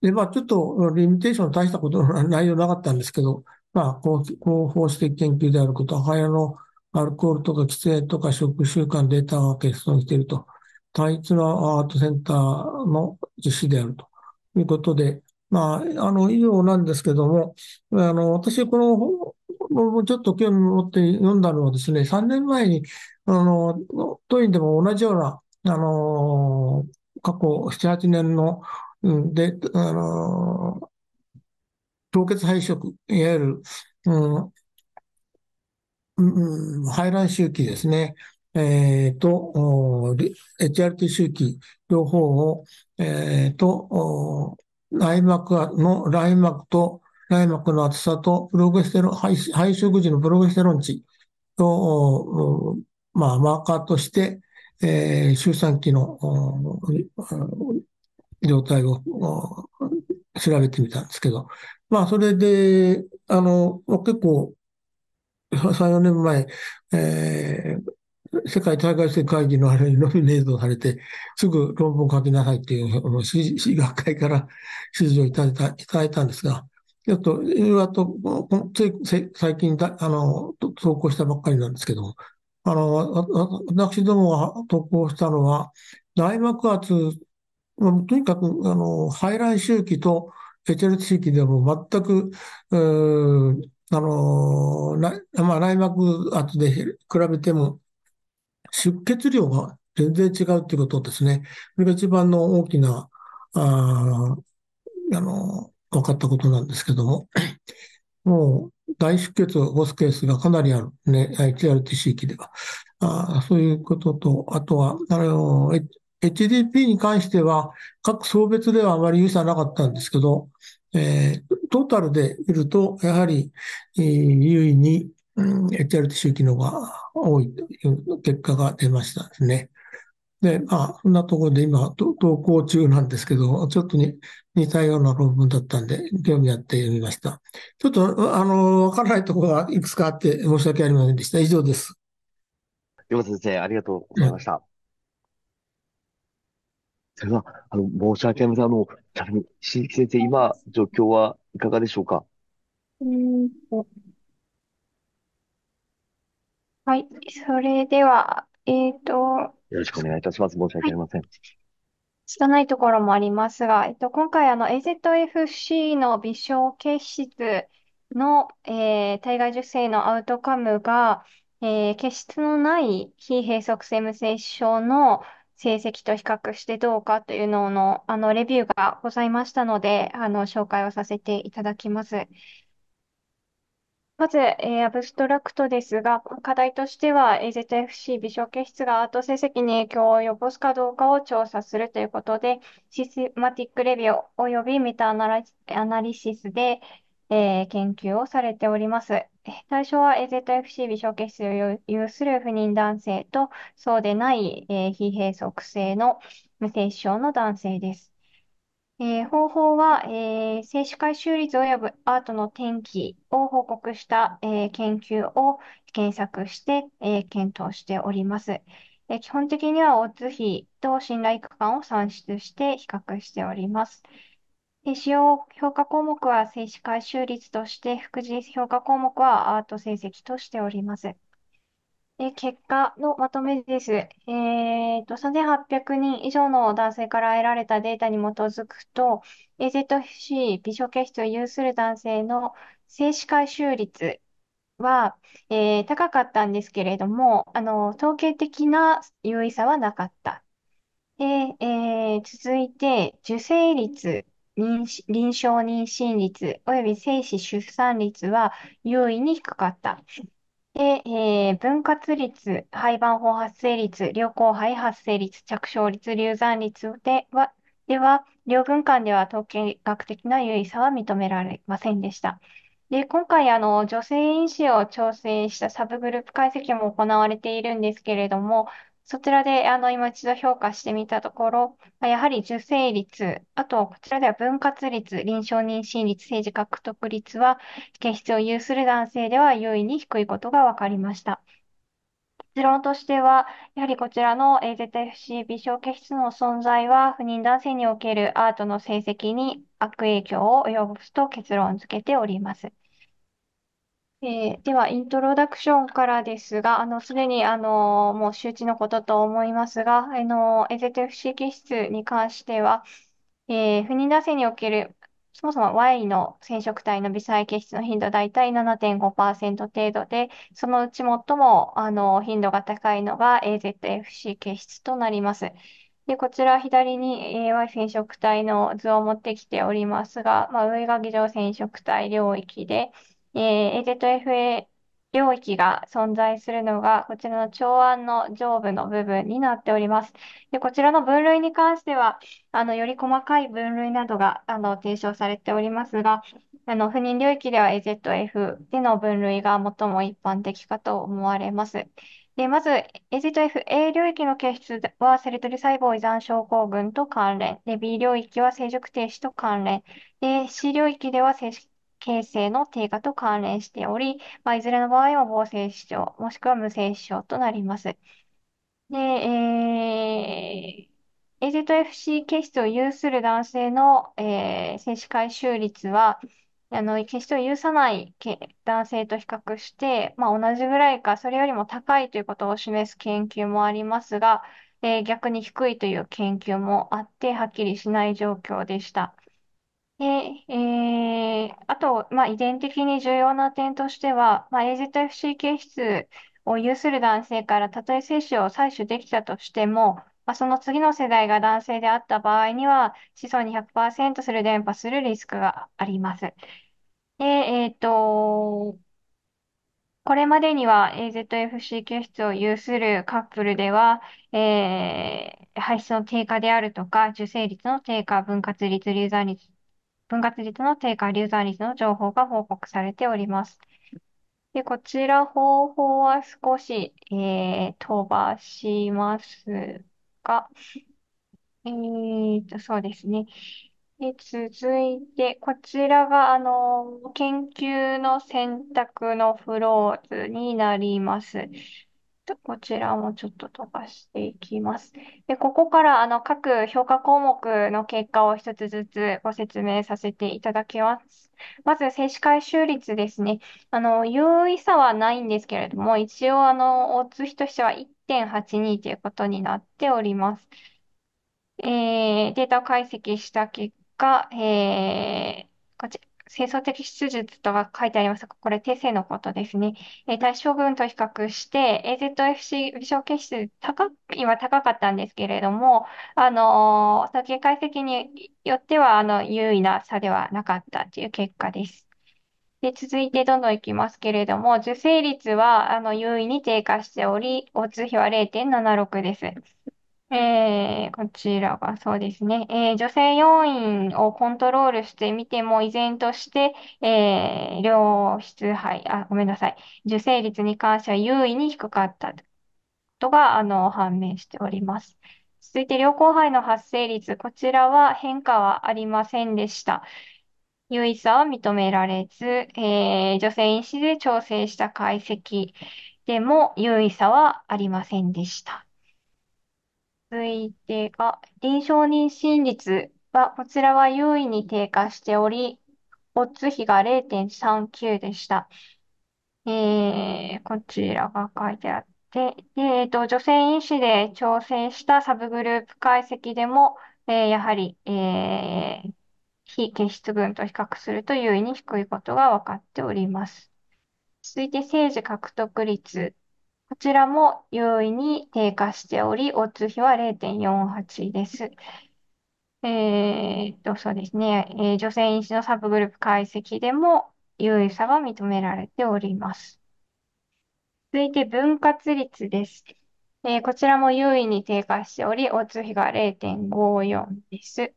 で、まあ、ちょっとリミテーション大したことの内容なかったんですけど、まあ、こう広報史的研究であること、母親のアルコールとか喫煙とか食習慣データが欠損していると、単一のアートセンターの実施であるということで、まあ、あの、以上なんですけども、あの、私、こもうちょっと興味を持って読んだのはですね、3年前に、あの、当院でも同じような、あの、過去7、8年の、で、あの、凍結肺色、いわゆる、うんうん、排卵周期ですね。えー、と、HRT 周期両方を、えー、と、内膜の内膜と内膜の厚さとプロゲステロン、肺色時のプロゲステロン値を、まあ、マーカーとして、えー、周産期の状態を調べてみたんですけど、まあ、それで、あの、結構、3、4年前、えー、世界大会生会議のあれにノミネートされて、すぐ論文書きなさいっていう、市学会から指示をいただいたいただいたんですが、ちょっと、あと、つい最近だ、あの、投稿したばっかりなんですけどあの、私どもが投稿したのは、内膜圧、とにかく、あの、排卵周期と HL 地域でも全く、あの、まあ、内膜圧で比べても、出血量が全然違うということですね。それが一番の大きな、ああの、分かったことなんですけども、もう大出血を起こすケースがかなりあるね、HRT 地域では。あそういうことと、あとは、あの、HDP に関しては、各層別ではあまり有差なかったんですけど、えー、トータルで見ると、やはり、えー、優位に、うん、HRT 周期のが多いという結果が出ましたですね。で、まあ、そんなところで今、投稿中なんですけど、ちょっとに似たような論文だったんで、興味あって読みました。ちょっと、あの、わからないところがいくつかあって申し訳ありませんでした。以上です。岩田先生、ありがとうございました。それでは、あの、申し訳ありません。あの、ちなみに、新規先生、今、状況はいかがでしょうか？うんはい。それでは、えっと、よろしくお願いいたします。申し訳ありません。拙いところもありますが、えっと、今回、あの、AZFC の微小形質の、えー、体外受精のアウトカムが、えー、血質のない非閉塞性無精子症の成績と比較してどうかというのの、あの、レビューがございましたので、あの、紹介をさせていただきます。まず、えー、アブストラクトですが、課題としては AZFC 微小形質がアート成績に影響を及ぼすかどうかを調査するということで、システマティックレビュー及びメタアナリシスで、えー、研究をされております。対象は AZFC 微小血質を有する不妊男性と、そうでない、えー、非閉塞性の無精子症の男性です。えー、方法は、えー、精子回収率及ぶアートの転機を報告した、えー、研究を検索して、えー、検討しております。えー、基本的には、オッズ比と信頼区間を算出して比較しております。使用評価項目は静止回収率として、副次評価項目はアート成績としております。え結果のまとめです。えーと、3800人以上の男性から得られたデータに基づくと、AZFC 微小形質を有する男性の静止回収率は、えー、高かったんですけれども、あの、統計的な優位さはなかった。で、えー、続いて、受精率臨床妊娠率及び精子出産率は優位に低かった。で、えー、分割率、廃盤法発生率、良好肺発生率、着床率、流産率では、では、両軍間では統計学的な優位差は認められませんでした。で、今回、あの、女性因子を調整したサブグループ解析も行われているんですけれども、そちらで、あの、今一度評価してみたところ、やはり受精率、あと、こちらでは分割率、臨床妊娠率、政治獲得率は、血質を有する男性では優位に低いことが分かりました。結論としては、やはりこちらの AZFC 微小血質の存在は、不妊男性におけるアートの成績に悪影響を及ぼすと結論付けております。えー、では、イントロダクションからですが、あの、すでに、あの、もう周知のことと思いますが、あの、AZFC 気質に関しては、えー、不妊男性におけるそもそも Y の染色体の微細血質の頻度はだいたい7.5%程度で、そのうち最もあの頻度が高いのが AZFC 血質となります。で、こちら左に Y 染色体の図を持ってきておりますが、まあ、上が議場染色体領域で、えー、AZFA 領域が存在するのが、こちらの長安の上部の部分になっております。で、こちらの分類に関しては、あの、より細かい分類などが、あの、提唱されておりますが、あの、不妊領域では AZF での分類が最も一般的かと思われます。で、まず、AZF-A 領域の形質はセルトリ細胞依存症候群と関連。で、B 領域は成熟停止と関連。で、C 領域では精子形成の低下と関連しており、まあ、いずれの場合も合成子症、もしくは無精子症となります。で、えー、AZFC 形質を有する男性の、えー、精子回収率は、あの、決して有さない男性と比較して、まあ、同じぐらいか、それよりも高いということを示す研究もありますが、えー、逆に低いという研究もあって、はっきりしない状況でした。で、えー、あと、まあ、遺伝的に重要な点としては、まあ、AZFC 形質を有する男性からたとえ精子を採取できたとしても、まあ、その次の世代が男性であった場合には、子孫に100%する伝播するリスクがあります。で、えっと、これまでには AZFC 形質を有するカップルでは、えー、排出の低下であるとか、受精率の低下、分割率、流産率、分割率の低下、流産率の情報が報告されております。で、こちら方法は少し、えー、飛ばしますが、えーと、そうですね。で、続いて、こちらが、あの、研究の選択のフローズになります。こちらもちょっと飛ばしていきます。で、ここからあの各評価項目の結果を一つずつご説明させていただきます。まず、静止回収率ですね。あの、優位さはないんですけれども、一応、あの、オッズ比としては1.82ということになっております。えー、データを解析した結果、えー、こちら、清掃的出術とは書いてありますが、これ訂正のことですね。えー、対象群と比較して、AZFC 微小結質高いは高かったんですけれども、あのー、統計解析によっては、あの、優位な差ではなかったという結果です。で、続いてどんどんいきますけれども、受精率は、あの、優位に低下しており、オッズ比は0.76です。えー、こちらがそうですね。えー、女性要因をコントロールしてみても、依然として、えー、良質肺、あ、ごめんなさい。受精率に関しては優位に低かったことが、あの、判明しております。続いて、良好肺の発生率。こちらは変化はありませんでした。優位さは認められず、えー、女性因子で調整した解析でも優位さはありませんでした。続いてが、臨床妊娠率は、こちらは優位に低下しており、オッズ比が0.39でした。えー、こちらが書いてあって、で、えっと、女性因子で調整したサブグループ解析でも、えー、やはり、えー、非結質群と比較すると優位に低いことが分かっております。続いて、政治獲得率こちらも優位に低下しており、オッズ比は0.48です。えーっと、そうですね。えー、女性因子のサブグループ解析でも優位さが認められております。続いて分割率です。えー、こちらも優位に低下しており、オッズ比が0.54です。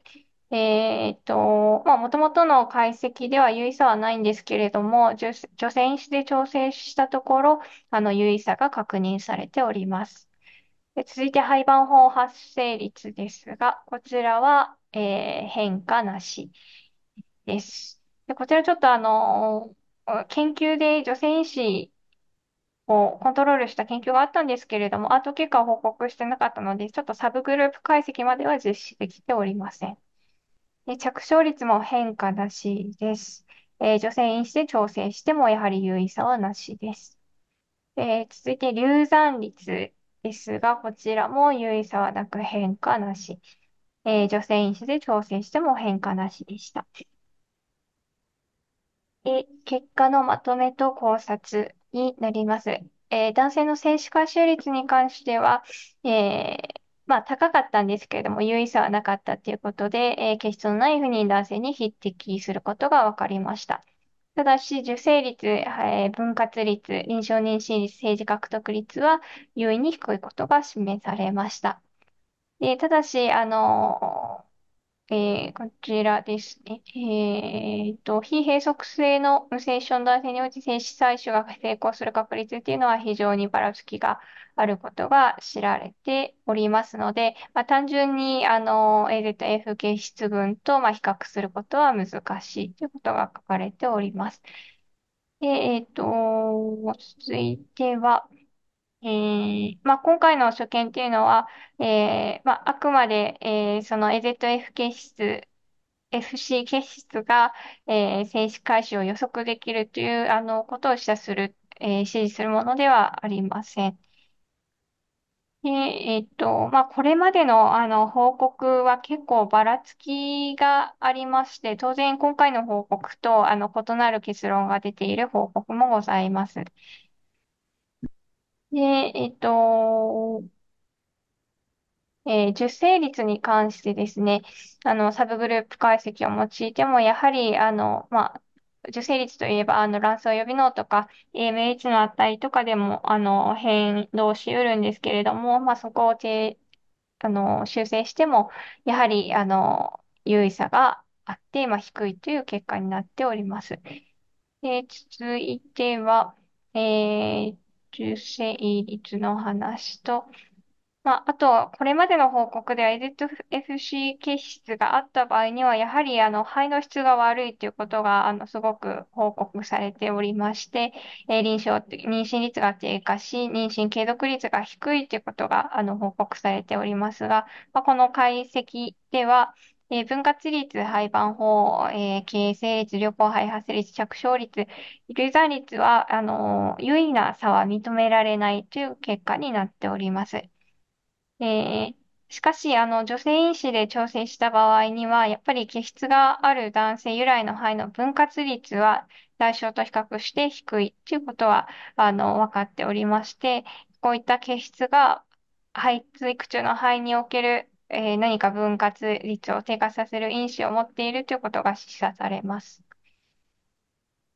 えっと、まあ、もともとの解析では有意差はないんですけれども、除染因子で調整したところ、あの、有意差が確認されております。で続いて、廃盤法発生率ですが、こちらは、えー、変化なしです。でこちらちょっとあの、研究で除染因子をコントロールした研究があったんですけれども、アート結果を報告してなかったので、ちょっとサブグループ解析までは実施できておりません。で着床率も変化なしです。えー、女性因子で調整してもやはり有意差はなしです。えー、続いて流産率ですが、こちらも有意差はなく変化なし。えー、女性因子で調整しても変化なしでした。で、結果のまとめと考察になります。えー、男性の精子回収率に関しては、えー、まあ、高かったんですけれども、有意差はなかったということで、えー、血質のない不妊男性に匹敵することが分かりました。ただし、受精率、えー、分割率、臨床妊娠率、政治獲得率は優位に低いことが示されました。でただし、あのえー、こちらですね。えー、と、非閉塞性の無精子症の男性において精子採取が成功する確率っていうのは非常にばらつきがあることが知られておりますので、まあ、単純に、あの、AZF 形質群と、まあ、比較することは難しいということが書かれております。えっ、ー、と、続いては、えー、まあ、今回の所見っていうのは、えー、まあ、あくまで、えー、その AZF 形質、FC 形質が、えー、静止開始を予測できるという、あの、ことを示唆する、えー、指示するものではありません。で、えっと、まあ、これまでの、あの、報告は結構ばらつきがありまして、当然今回の報告と、あの、異なる結論が出ている報告もございます。で、えっと、えー、受精率に関してですね、あの、サブグループ解析を用いても、やはり、あの、まあ、受精率といえば、あの、卵巣予備能とか、AMH の値とかでも、あの、変動しうるんですけれども、まあ、そこをて、あの、修正しても、やはり、あの、優位さがあって、まあ、低いという結果になっております。で、続いては、えー、受精率の話と、まあ、あと、これまでの報告では AZFC 形質があった場合には、やはりあの肺の質が悪いということがあのすごく報告されておりまして、えー、臨床、妊娠率が低下し、妊娠継続率が低いということがあの報告されておりますが、まあ、この解析では、えー、分割率、廃盤法、えー、形成率、旅行肺発率、着床率、流産率は、あの、有意な差は認められないという結果になっております。えー、しかし、あの、女性因子で調整した場合には、やっぱり気質がある男性由来の肺の分割率は代償と比較して低いということは、あの、分かっておりまして、こういった気質が肺追育中の肺における、えー、何か分割率を低下させる因子を持っているということが示唆されます。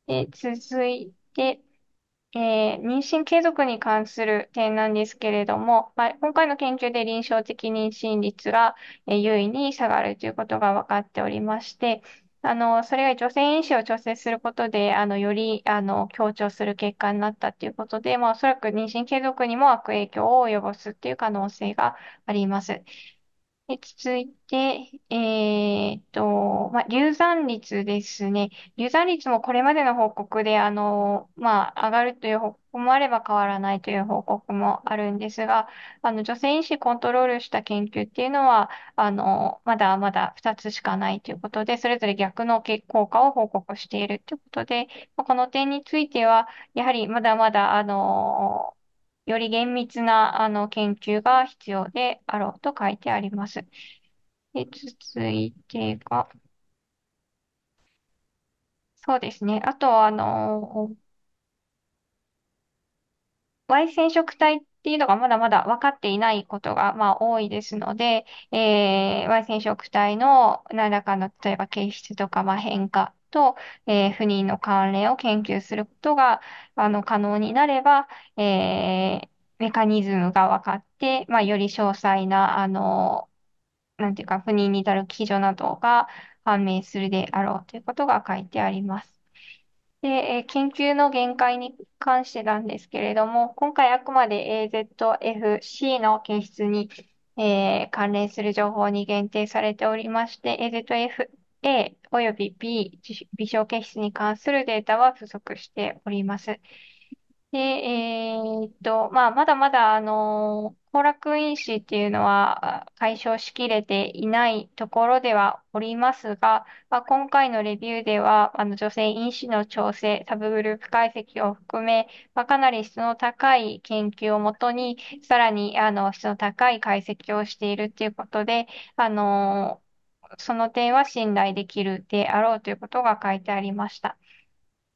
で続いて、えー、妊娠継続に関する点なんですけれども、まあ、今回の研究で臨床的妊娠率が、えー、優位に下がるということが分かっておりまして、あの、それが女性因子を調整することで、あの、より、あの、強調する結果になったということで、まあ、おそらく妊娠継続にも悪影響を及ぼすという可能性があります。続いて、えっと、まあ、流産率ですね。流産率もこれまでの報告で、あの、まあ、上がるという報告もあれば変わらないという報告もあるんですが、あの、女性因子コントロールした研究っていうのは、あの、まだまだ2つしかないということで、それぞれ逆の効果を報告しているということで、この点については、やはりまだまだ、あの、より厳密なあの研究が必要であろうと書いてあります。で続いてが、そうですね。あと、あの、Y 染色体っていうのがまだまだ分かっていないことが、まあ、多いですので、えー、Y 染色体の何らかの、例えば形質とか、まあ、変化と、えー、不妊の関連を研究することが、あの、可能になれば、えー、メカニズムが分かって、まあ、より詳細な、あの、なんていうか、不妊に至る基準などが判明するであろうということが書いてあります。で、え研究の限界に関してなんですけれども、今回あくまで AZFC の形質に、えー、関連する情報に限定されておりまして、A および B 微小形質に関するデータは不足しております。で、えーっと、まあ、まだまだ、あの、行楽因子っていうのは解消しきれていないところではおりますが、まあ、今回のレビューでは、あの、女性因子の調整、サブグループ解析を含め、まあ、かなり質の高い研究をもとに、さらに、あの、質の高い解析をしているということで、あの、その点は信頼できるであろうということが書いてありました。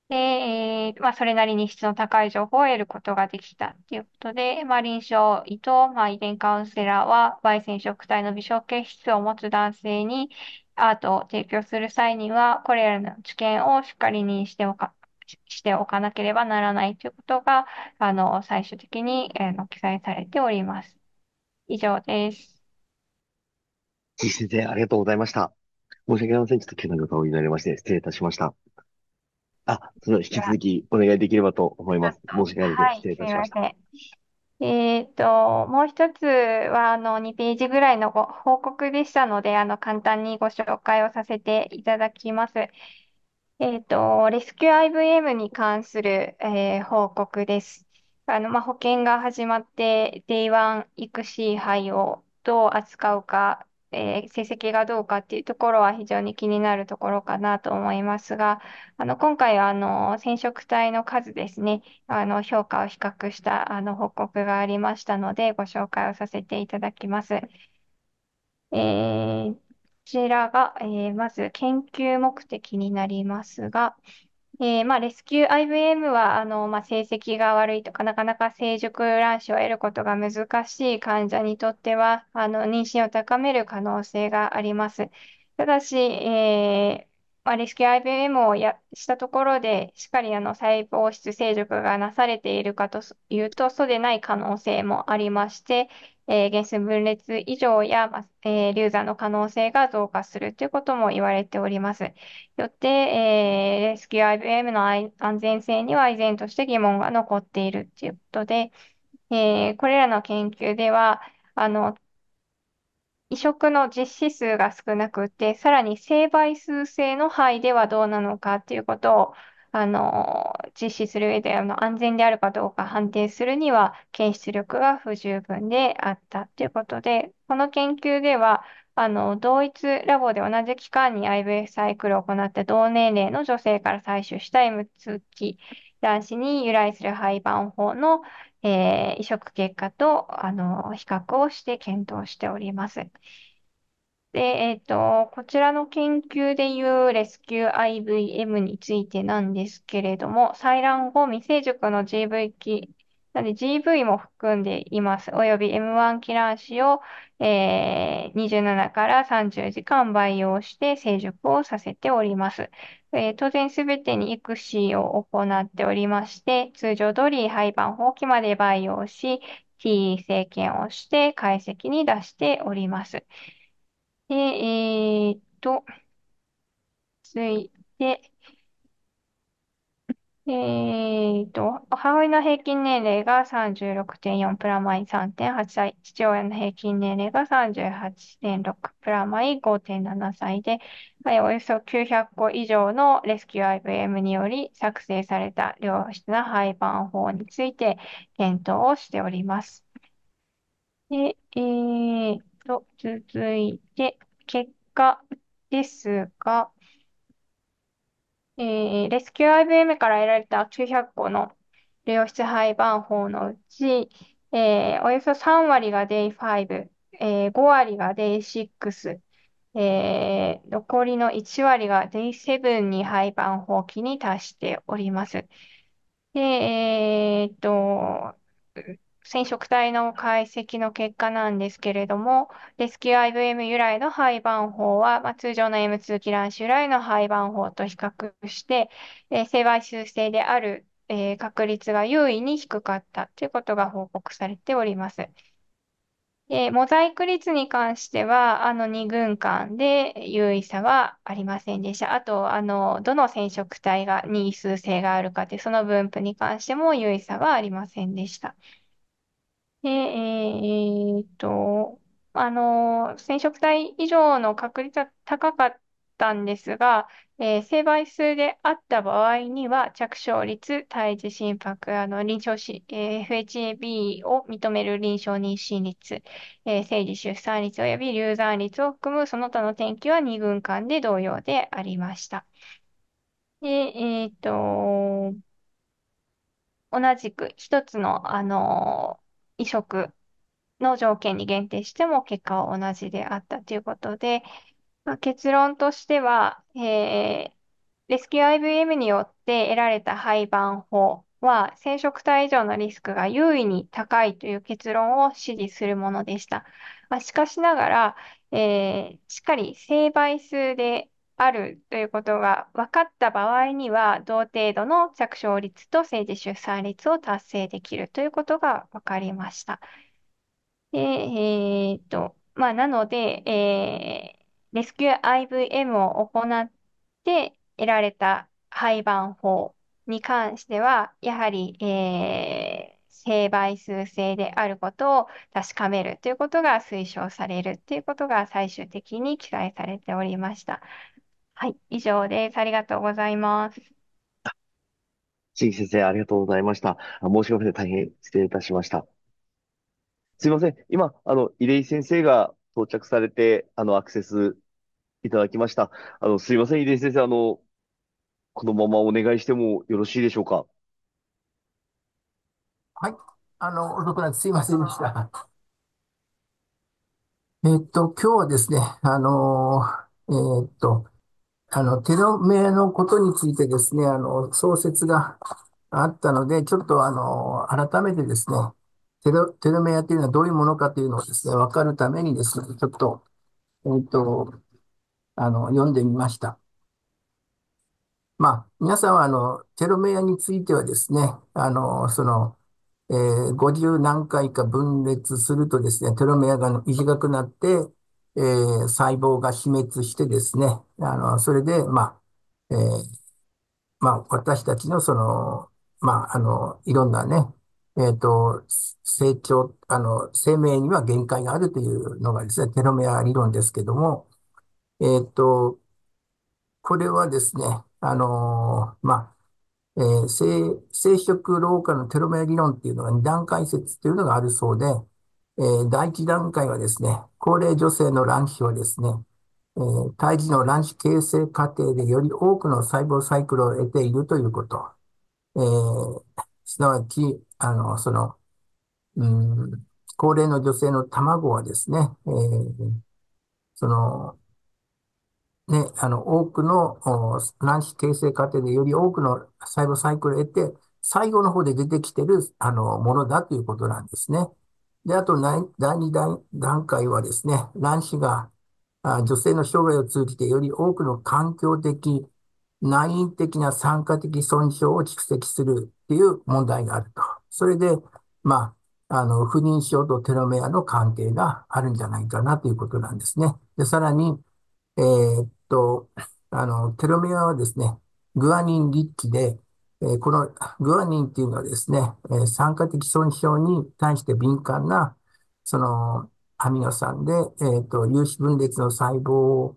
で、えーまあ、それなりに質の高い情報を得ることができたということで、まあ、臨床医と、まあ、遺伝カウンセラーは、Y 染色体の微小形質を持つ男性にアートを提供する際には、これらの知見をしっかりにしておか、しておかなければならないということが、あの、最終的に、えー、記載されております。以上です。先生、ありがとうございました。申し訳ありません。ちょっと急なことを言われまして、失礼いたしました。あ、その引き続きお願いできればと思います。申し訳ないので、失礼いたしました。えっと、もう一つは、あの、2ページぐらいのご報告でしたので、あの、簡単にご紹介をさせていただきます。えっと、レスキュー IVM に関する、えー、報告です。あの、まあ、保険が始まって、Day1 育児杯をどう扱うかえー、成績がどうかっていうところは非常に気になるところかなと思いますが、あの、今回は、あの、染色体の数ですね、あの、評価を比較した、あの、報告がありましたので、ご紹介をさせていただきます。えー、こちらが、えー、まず研究目的になりますが、えー、まあ、レスキュー IVM は、あの、まあ、成績が悪いとか、なかなか成熟卵子を得ることが難しい患者にとっては、あの、妊娠を高める可能性があります。ただし、えー、まあ、レスキュー IVM をやしたところで、しっかりあの細胞質成熟がなされているかというと、そうでない可能性もありまして、えー、原数分裂異常や、まえー、流産の可能性が増加するということも言われております。よって、えー、レスキュー IVM の安全性には依然として疑問が残っているということで、えー、これらの研究では、あの、移植の実施数が少なくて、さらに成倍数制の範囲ではどうなのかということを、あの、実施する上であの安全であるかどうか判定するには、検出力が不十分であったということで、この研究では、あの、同一ラボで同じ期間に IVF サイクルを行った同年齢の女性から採取した M2 期男子に由来する胚盤法の、えー、移植結果と、あの、比較をして検討しております。で、えっと、こちらの研究でいうレスキュー IVM についてなんですけれども、採卵後未成熟の GV 期、なので GV も含んでいます。および M1 キラー子を、えー、27から30時間培養して成熟をさせております。えー、当然すべてに育児を行っておりまして、通常通り廃盤放棄まで培養し、T 生検をして解析に出しております。で、えー、っと、ついて、えーと、母親の平均年齢が36.4プラマイ3.8歳、父親の平均年齢が38.6プラマイ5.7歳で、はいおよそ900個以上のレスキュー IVM により作成された良質な廃盤法について検討をしております。で、えーと、続いて、結果ですが、えー、レスキュー IBM から得られた900個の良質配番法のうち、えー、およそ3割が Day5、えー、5割が Day6、えー、残りの1割が Day7 に配番法期に達しております。で、えー、っと、染色体の解析の結果なんですけれども、レスキュー IVM 由来の廃盤法は、まあ、通常の M2 キラン種由来の廃盤法と比較して、えー、生倍数性である、えー、確率が優位に低かったということが報告されております。でモザイク率に関しては、あの2群間で優位差はありませんでした。あと、あの、どの染色体がに数性があるかで、その分布に関しても優位差はありませんでした。で、えーっと、あの、染色体以上の確率は高かったんですが、えー、成倍数であった場合には、着床率、胎児心拍、あの、臨床し、えー、FHAB を認める臨床妊娠率、えー、生児出産率及び流産率を含むその他の転機は2群間で同様でありました。で、えっと、同じく一つの、あの移植の条件に限定しても結果は同じであったということで、まあ、結論としては、えーレスキュー IVM によって得られた胚盤法は、染色体以上のリスクが優位に高いという結論を支持するものでした。まあ、しかしながら、えー、しっかり生倍数であるということが分かった場合には、同程度の着床率と政治出産率を達成できるということが分かりました。で、えー、っと、まあ、なので、えー、レスキュー IVM を行って得られた廃盤法に関しては、やはり、えー、成倍数制であることを確かめるということが推奨されるということが最終的に記載されておりました。はい、以上です。ありがとうございます。新先生、ありがとうございました。申し訳ない。大変失礼いたしました。すいません。今、あの、入井先生が到着されて、あの、アクセスいただきました。あの、すいません。入井先生、あの、このままお願いしてもよろしいでしょうか？はい。あの、遅くなってすいませんでした。えっと、今日はですね、あのえー、っと、あの、テロメアのことについてですね、あの、創設があったので、ちょっとあの、改めてですね、テロ、テロメアというのはどういうものかというのをですね、わかるためにですね、ちょっと、えっと、あの、読んでみました。まあ、皆さんはあの、テロメアについてはですね、あの、その、えー、50何回か分裂するとですね、テロメアが短くなって、えー、細胞が死滅してですね、あの、それで、まあ、えー、まあ、私たちのその、まあ、あの、いろんなね、えっ、と、成長、あの、生命には限界があるというのがですね、テロメア理論ですけども、えっ、と、これはですね、あのまあ、えー、生、殖老化のテロメア理論っていうのが二段階説っていうのがあるそうで、え、第一段階はですね、高齢女性の卵子はですね、え、胎児の卵子形成過程でより多くの細胞サイクルを得ているということ。えー、すなわち、あの、その、うん、高齢の女性の卵はですね、えー、その、ね、あの、多くの卵子形成過程でより多くの細胞サイクルを得て、最後の方で出てきてる、あの、ものだということなんですね。で、あと、第二段階はですね、卵子が女性の生涯を通じてより多くの環境的、内因的な酸化的損傷を蓄積するっていう問題があると。それで、まあ、あの、不妊症とテロメアの関係があるんじゃないかなということなんですね。で、さらに、えー、っと、あの、テロメアはですね、グアニンリッチで、このグアニンっていうのはですね、酸化的損傷に対して敏感な、その、アミノ酸で、えっと、有子分裂の細胞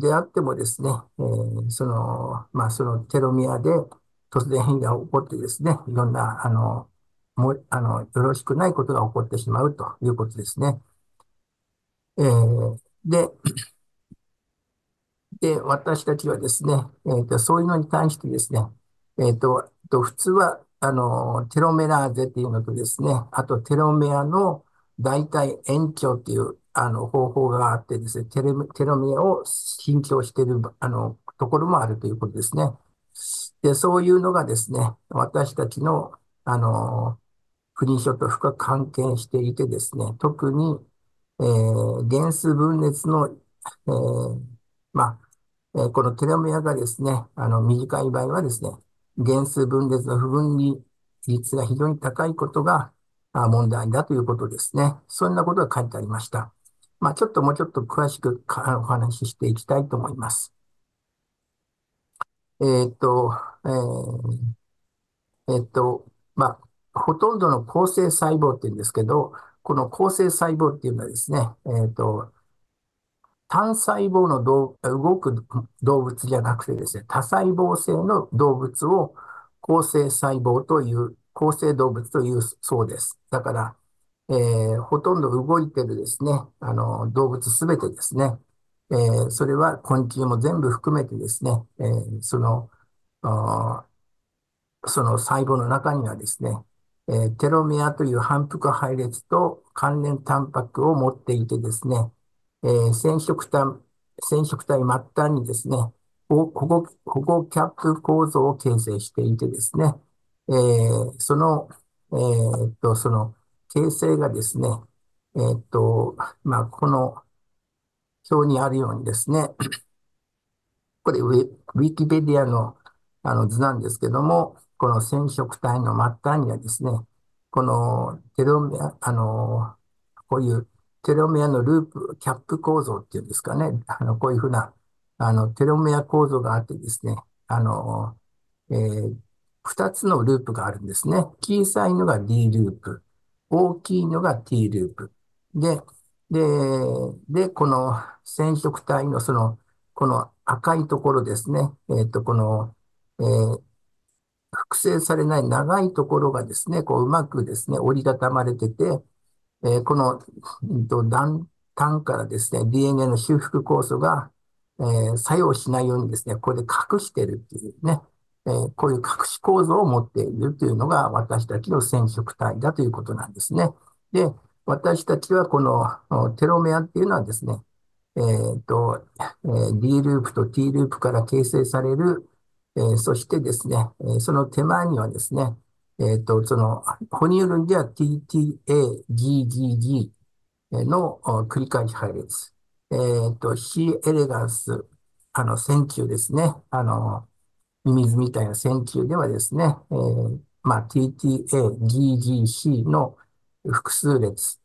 であってもですね、え、その、まあ、そのテロメアで突然変異が起こってですね、いろんな、あの、もあの、よろしくないことが起こってしまうということですね。えー、で、で、私たちはですね、えーと、そういうのに対してですね、えっ、ー、と、と普通は、あの、テロメラーゼっていうのとですね、あとテロメアの大体延長っていう、あの、方法があってですね、テロテロメアを緊張している、あの、ところもあるということですね。で、そういうのがですね、私たちの、あの、不妊症と深く関係していてですね、特に、えー、原数分裂の、えー、まあ、えー、このテロメアがですね、あの、短い場合はですね、原数分裂の不分離率が非常に高いことが問題だということですね。そんなことが書いてありました。まあ、ちょっともうちょっと詳しくお話ししていきたいと思います。えっと、えー、えっと、まあ、ほとんどの構成細胞って言うんですけど、この構成細胞っていうのはですね、えっと、単細胞の動く動物じゃなくてですね、多細胞性の動物を構成細胞という、構成動物というそうです。だから、えー、ほとんど動いてるですね、あの、動物すべてですね、えー、それは昆虫も全部含めてですね、えー、その、その細胞の中にはですね、え、テロメアという反復配列と関連タンパクを持っていてですね、え、染色体、染色体末端にですね、保護、保護キャップ構造を形成していてですね、えー、その、えー、っと、その形成がですね、えー、っと、まあ、この表にあるようにですね、これウィ、ウィキペディアのあの図なんですけども、この染色体の末端にはですね、このテロメア、あの、こういうテロメアのループ、キャップ構造っていうんですかね、あの、こういうふうな、あの、テロメア構造があってですね、あの、えー、二つのループがあるんですね。小さいのが D ループ、大きいのが T ループ。で、で、で、この染色体のその、この赤いところですね。えっと、この、えー、複製されない長いところがですね、こううまくですね、折りたたまれてて、えー、この、えっと、断端からですね、DNA の修復酵素が、えー、作用しないようにですね、これで隠してるっていうね、えー、こういう隠し構造を持っているというのが私たちの染色体だということなんですね。で、私たちはこのテロメアっていうのはですね、えっ、と、えー、D ループと T ループから形成される、えー、そしてですね、えその手前にはですね、えっ、と、その、哺乳類では TTA、GGG の繰り返し配列。えっ、と、C エレガンス、あの、線虫ですね。あの、ミミズみたいな線虫ではですね、えー、まあ、TTA、GGC の複数列。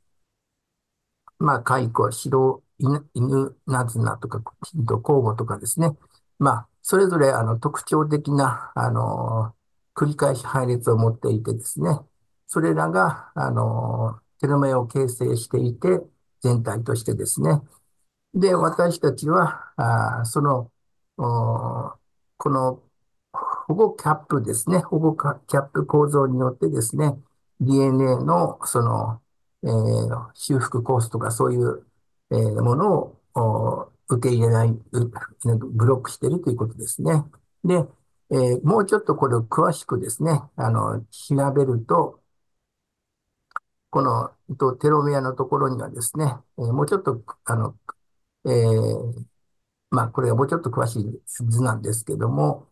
まあ、蚕、白犬、犬ナズナとか、ヒント交互とかですね。まあ、それぞれあの特徴的な、あの、繰り返し配列を持っていてですね。それらが、あの、テロメを形成していて、全体としてですね。で、私たちは、あその、この保護キャップですね。保護キャップ構造によってですね、DNA のその、えー、修復コースとかそういう、えー、ものを受け入れない、ブロックしているということですね。で、えー、もうちょっとこれを詳しくですね、あの、調べると、このとテロメアのところにはですね、えー、もうちょっと、あの、えー、まあ、これはもうちょっと詳しい図なんですけども、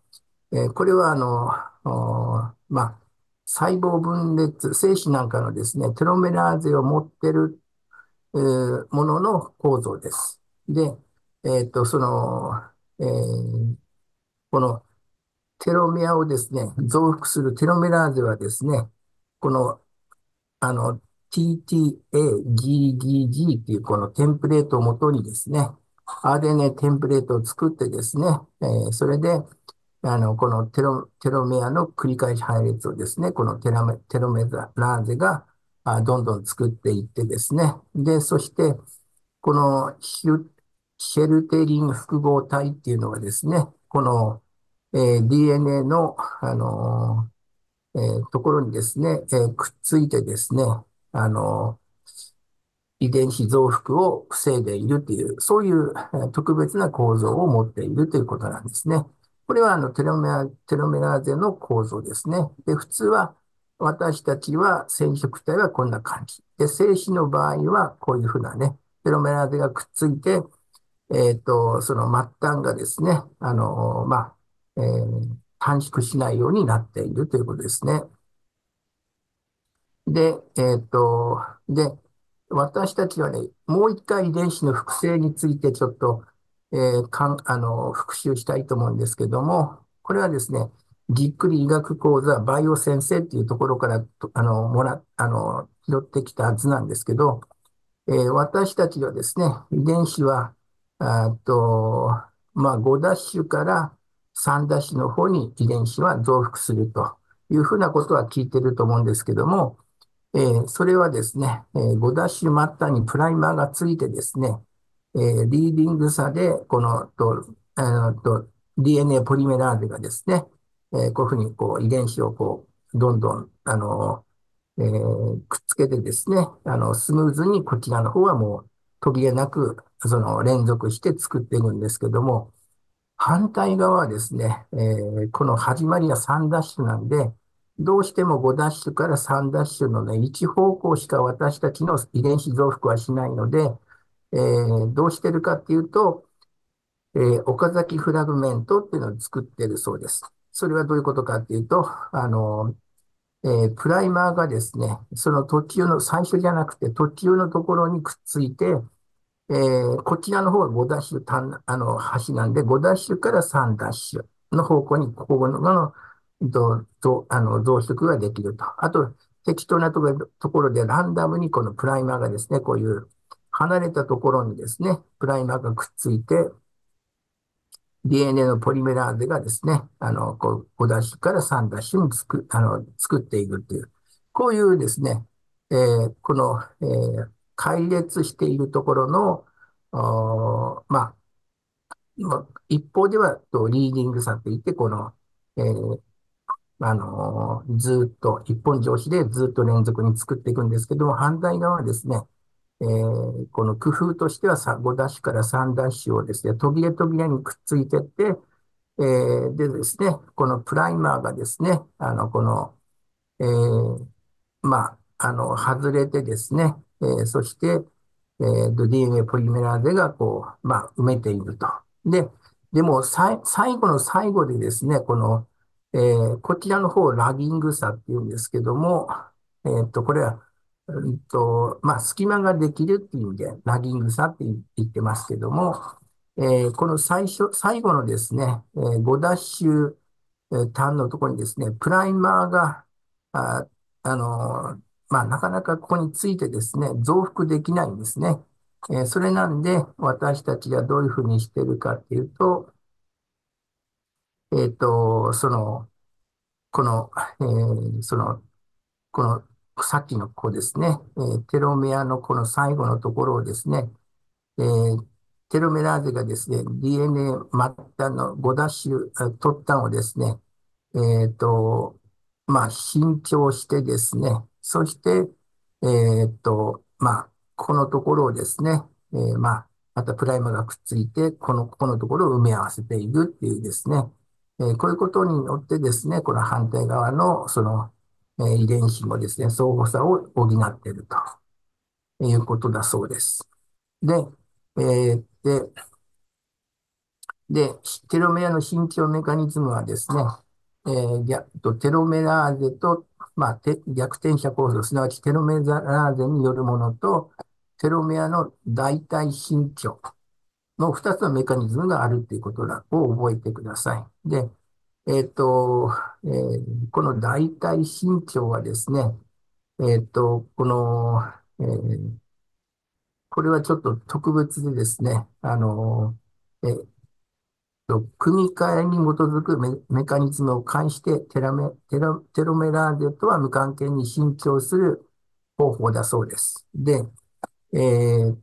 えー、これはあの、まあ、細胞分裂、精子なんかのですね、テロメラーゼを持ってる、えー、ものの構造です。で、えっ、と、その、えー、このテロメアをですね、増幅するテロメラーゼはですね、この、あの、TTA-GGG っていうこのテンプレートをもとにですね、RNA テンプレートを作ってですね、えー、それで、あの、このテロ、テロメアの繰り返し配列をですね、このテロメ、テロメラーゼがあどんどん作っていってですね、で、そして、このシュシェルテリン複合体っていうのがですね、この、えー、DNA の、あのー、えー、ところにですね、えー、くっついてですね、あの遺伝子増幅を防いでいるという、そういう特別な構造を持っているということなんですね。これはあのテロメア、テロメラーゼの構造ですね。で、普通は私たちは染色体はこんな感じ。で、精子の場合はこういうふうなね、テロメラーゼがくっついて、えっ、と、その末端がですね、あの、まあ、えー、短縮しないようになっているということですね。で、えっ、ー、と、で、私たちはね、もう一回遺伝子の複製についてちょっとえー、かん、あの、復習したいと思うんですけども、これはですね、ぎっくり医学講座バイオ先生っていうところから、あの、もら、あの、拾ってきた図なんですけど、えー、私たちはですね、遺伝子は、あと、まあ、5ダッシュから3ダッシュの方に遺伝子は増幅するというふうなことは聞いてると思うんですけども、えー、それはですね、えー、5ダッシュ末端にプライマーがついてですね、えー、リーディング差で、この、と、あと、DNA ポリメラーゼがですね、えー、こういうふうに、こう、遺伝子をこう、どんどん、あの、えー、くっつけてですね、あの、スムーズにこちらの方はもう途切れなく、その連続して作っていくんですけども、反対側はですね、えー、この始まりは3ダッシュなんで、どうしても5ダッシュから3ダッシュのね、1方向しか私たちの遺伝子増幅はしないので、えー、どうしてるかっていうと、えー岡崎フラグメントっていうのを作ってるそうです。それはどういうことかっていうと、あの、えープライマーがですね、その途中の、最初じゃなくて途中のところにくっついて、えーこちらの方は5ダッシュ単、あの、端なんで、5ダッシュから3ダッシュの方向に、ここの、の、と、と、あの、増殖ができると。あと、適当なところところでランダムにこのプライマーがですね、こういう離れたところにですね、プライマーがくっついて、DNA のポリメラーゼがですね、あの、こう、5ダッシュから3ダッシュにつく、あの、作っていくっていう、こういうですね、えーこの、えー解列しているところの、まあ、一方では、とリーディングさっていって、この、えーあのーずっと、一本上司でずっと連続に作っていくんですけども、反対側はですね、えーこの工夫としては5ダッシュから3ダッシュをですね、途切れ途切れにくっついていって、えーでですね、このプライマーがですね、あの、この、えーまあ、あの、外れてですね、えーそして、えーと DNA ポリメラーゼがこう、まあ、埋めていると。で、でも、最後の最後でですね、この、えーこちらの方、ラギング差っていうんですけども、えっと、これは、うんと、まあ、隙間ができるっていう意味で、ラギング差って言ってますけども、えーこの最初、最後のですね、えー5ダッシュ、えーターンのところにですね、プライマーが、あ、あのまあ、なかなかここについてですね、増幅できないんですね。えーそれなんで、私たちがどういうふうにしてるかっていうと、えっと、その、この、えーその、この、さっきのここですね、えーテロメアのこの最後のところをですね、えーテロメラーゼがですね、DNA 末端の5ダッシュ、突端をですね、えっと、まあ、新調してですね、そして、えっと、まあ、このところをですね、えーまあ、またプライマがくっついて、この、ここのところを埋め合わせているっていうですね、えーこういうことによってですね、この反対側の、その、え遺伝子もですね、相互差を補っているということだそうです。で、えーで、で、テロメアの伸長メカニズムはですね、えー逆とテロメラーゼと、まあ、て逆転写構造、すなわちテロメザラーゼによるものと、テロメアの代替伸長の2つのメカニズムがあるということを覚えてください。で、えっと、えーこの代替伸長はですね、えっと、この、えーこれはちょっと特別でですね、あの、えー組み換えに基づくメ、メカニズムを介してテラメ、テロ、テロメラーゼとは無関係に伸長する方法だそうです。で、えーっ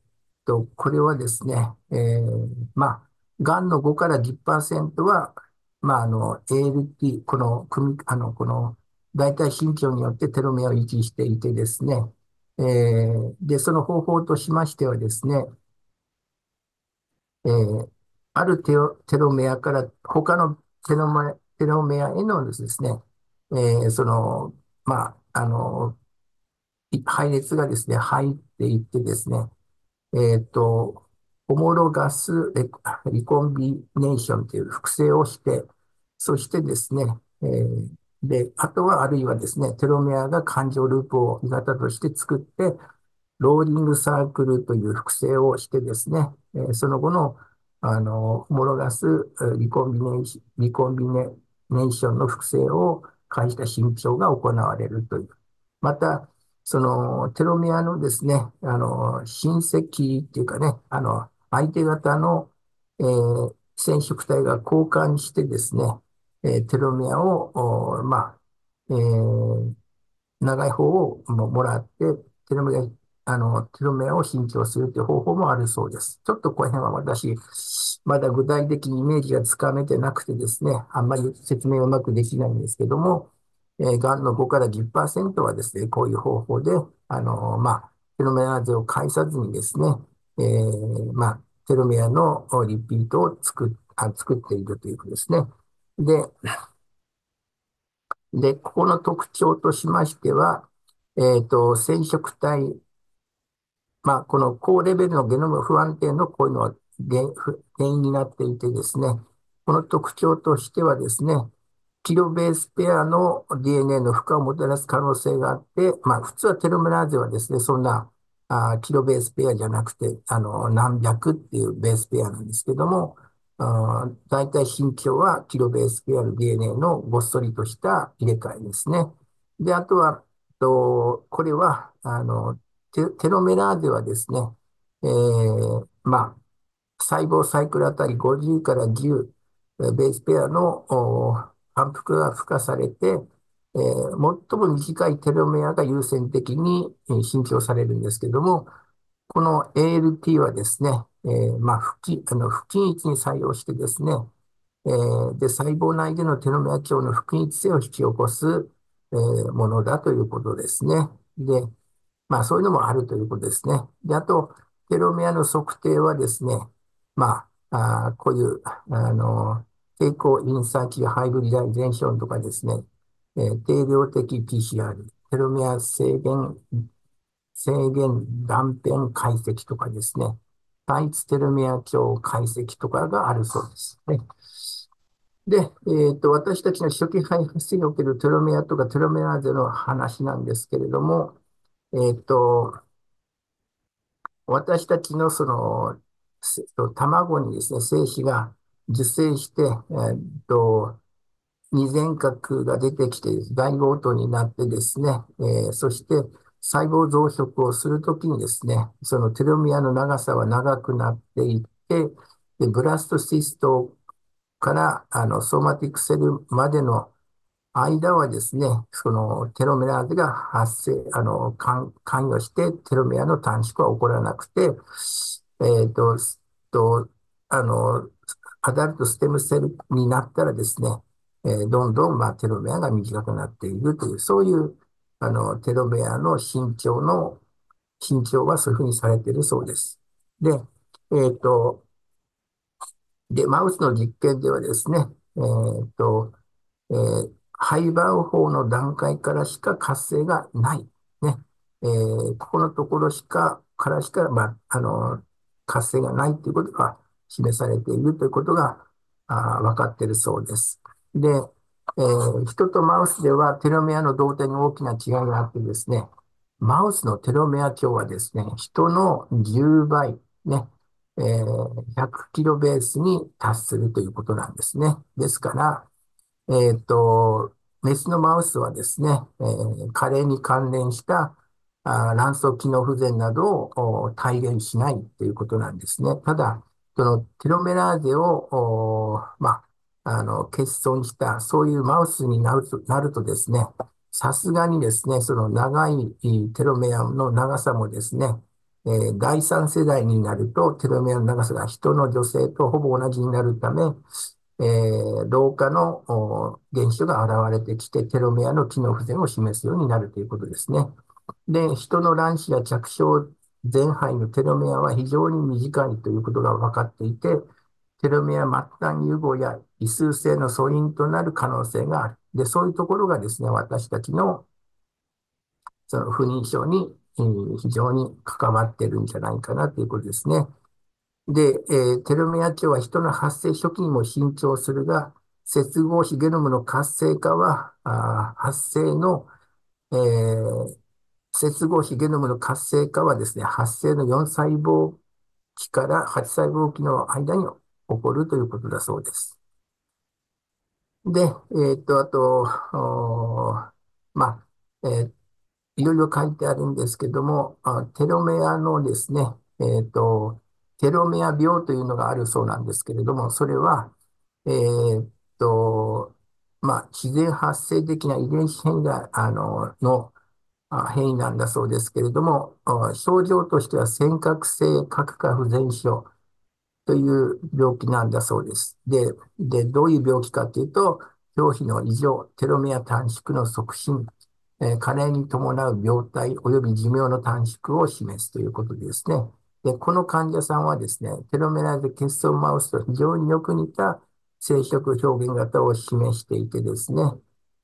と、これはですね、えーまあ、癌の5から10%は、まあ、あの、ALT、この、組み、あの、この、大体身長によってテロメアを維持していてですね、えーで、その方法としましてはですね、えーあるテロ、メアから他のテロメア、テロメアへのですね、えーその、まあ、あの、配列がですね、入っていってですね、えっと、ホモロガスリコンビネーションという複製をして、そしてですね、えーで、あとはあるいはですね、テロメアが環状ループを鋳型として作って、ローリングサークルという複製をしてですね、えーその後の、あの、ホモロガスリコンビネーション、リコンビネーションの複製を介した伸長が行われるという。また、そのテロメアのですね、あの、親戚っていうかね、あの、相手方の、えー染色体が交換してですね、えーテロメアを、まあ、えー長い方をももらって、テロメア、あの、テロメアを伸長するという方法もあるそうです。ちょっとこの辺は私、まだ具体的にイメージがつかめてなくてですね、あんまり説明をうまくできないんですけども、えー、がんの5から10%はですね、こういう方法で、あの、まあ、テロメアーゼを介さずにですね、えーまあ、テロメアのリピートを作っ、あ、作っているということですね。で、で、ここの特徴としましては、えっと、染色体、まあ、この高レベルのゲノム不安定のこういうのは、原因になっていてですね、この特徴としてはですね、キロベースペアの DNA の負荷をもたらす可能性があって、まあ、普通はテロメラーゼはですね、そんなあキロベースペアじゃなくて、あの、何百っていうベースペアなんですけども、あ大体身長はキロベースペアの DNA のごっそりとした入れ替えですね。で、あとは、とこれは、あの、テロメラーゼはですね、えー、まあ、細胞サイクルあたり50から10、ベースペアの反復が付加されて、えー、最も短いテロメアが優先的に新調されるんですけども、この ALT はですね、えー、まあ、不均あの不均一に作用してですね、えー、で、細胞内でのテロメア長の不均一性を引き起こす、え、ものだということですね。で、まあ、そういうのもあるということですね。で、あと、テロメアの測定はですね、まあ、あこういう、あの、蛍光 in situ hybridization とかですね、えー、定量的 PCR、テロメア制限、制限断片解析とかですね、単一テロメア長解析とかがあるそうですね。で、えっ、ー、と、私たちの初期胚発生におけるテロメアとかテロメアーゼの話なんですけれども、えっ、と、私たちのその、卵にですね、精子が受精して、えっ、と、二前核が出てきて、大合糖になってですね、えー、そして細胞増殖をするときにですね、そのテロミアの長さは長くなっていって、でブラストシストからあのソーマティックセルまでの間はですね、そのテロメアーゼが発生、あの、関与してテロメアの短縮は起こらなくて、えっ、ー、と、と、あの、アダルトステムセルになったらですね、えー、どんどん、まあ、テロメアが短くなっているという、そういう、あの、テロメアの身長の、身長はそういうふうにされているそうです。で、えっ、ー、と、で、マウスの実験ではですね、えっ、と、えー、廃盤法の段階からしか活性がない。ね。えー、ここのところしか、からしか、まあ、あの、活性がないということが示されているということが、あ分かっているそうです。で、えー、人とマウスではテロメアの動態に大きな違いがあってですね、マウスのテロメア強はですね、人の10倍、ね、えー、100キロベースに達するということなんですね。ですから、えっ、と、メスのマウスはですね、えー、加齢に関連したあ卵巣機能不全などを体現しないということなんですね。ただ、そのテロメラーゼを、まあ、あの、欠損した、そういうマウスになると、なるとですね、さすがにですね、その長いテロメアの長さもですね、えー、第3世代になると、テロメアの長さが人の女性とほぼ同じになるため、えー、老化の現象が現れてきて、テロメアの機能不全を示すようになるということですね。で、人の卵子や着床全肺のテロメアは非常に短いということが分かっていて、テロメア末端融合や異数性の素因となる可能性がある。で、そういうところがですね、私たちのその不妊症に非常に関わってるんじゃないかなということですね。で、えー、テロメア長は人の発生初期にも伸長するが、接合子ゲノムの活性化は、あ発生の、えー、接合子ゲノムの活性化はですね、発生の4細胞期から8細胞期の間に起こるということだそうです。で、えっ、と、あと、まあ、えー、いろいろ書いてあるんですけども、テロメアのですね、えっ、と、テロメア病というのがあるそうなんですけれども、それは、えっと、まあ、自然発生的な遺伝子変異が、あの、の変異なんだそうですけれども、症状としては尖閣性核化不全症という病気なんだそうです。で、で、どういう病気かというと、表皮の異常、テロメア短縮の促進、えー、加齢に伴う病態及び寿命の短縮を示すということですね。で、この患者さんはですね、テロメラーゼ欠損マウスと非常によく似た生殖表現型を示していてですね、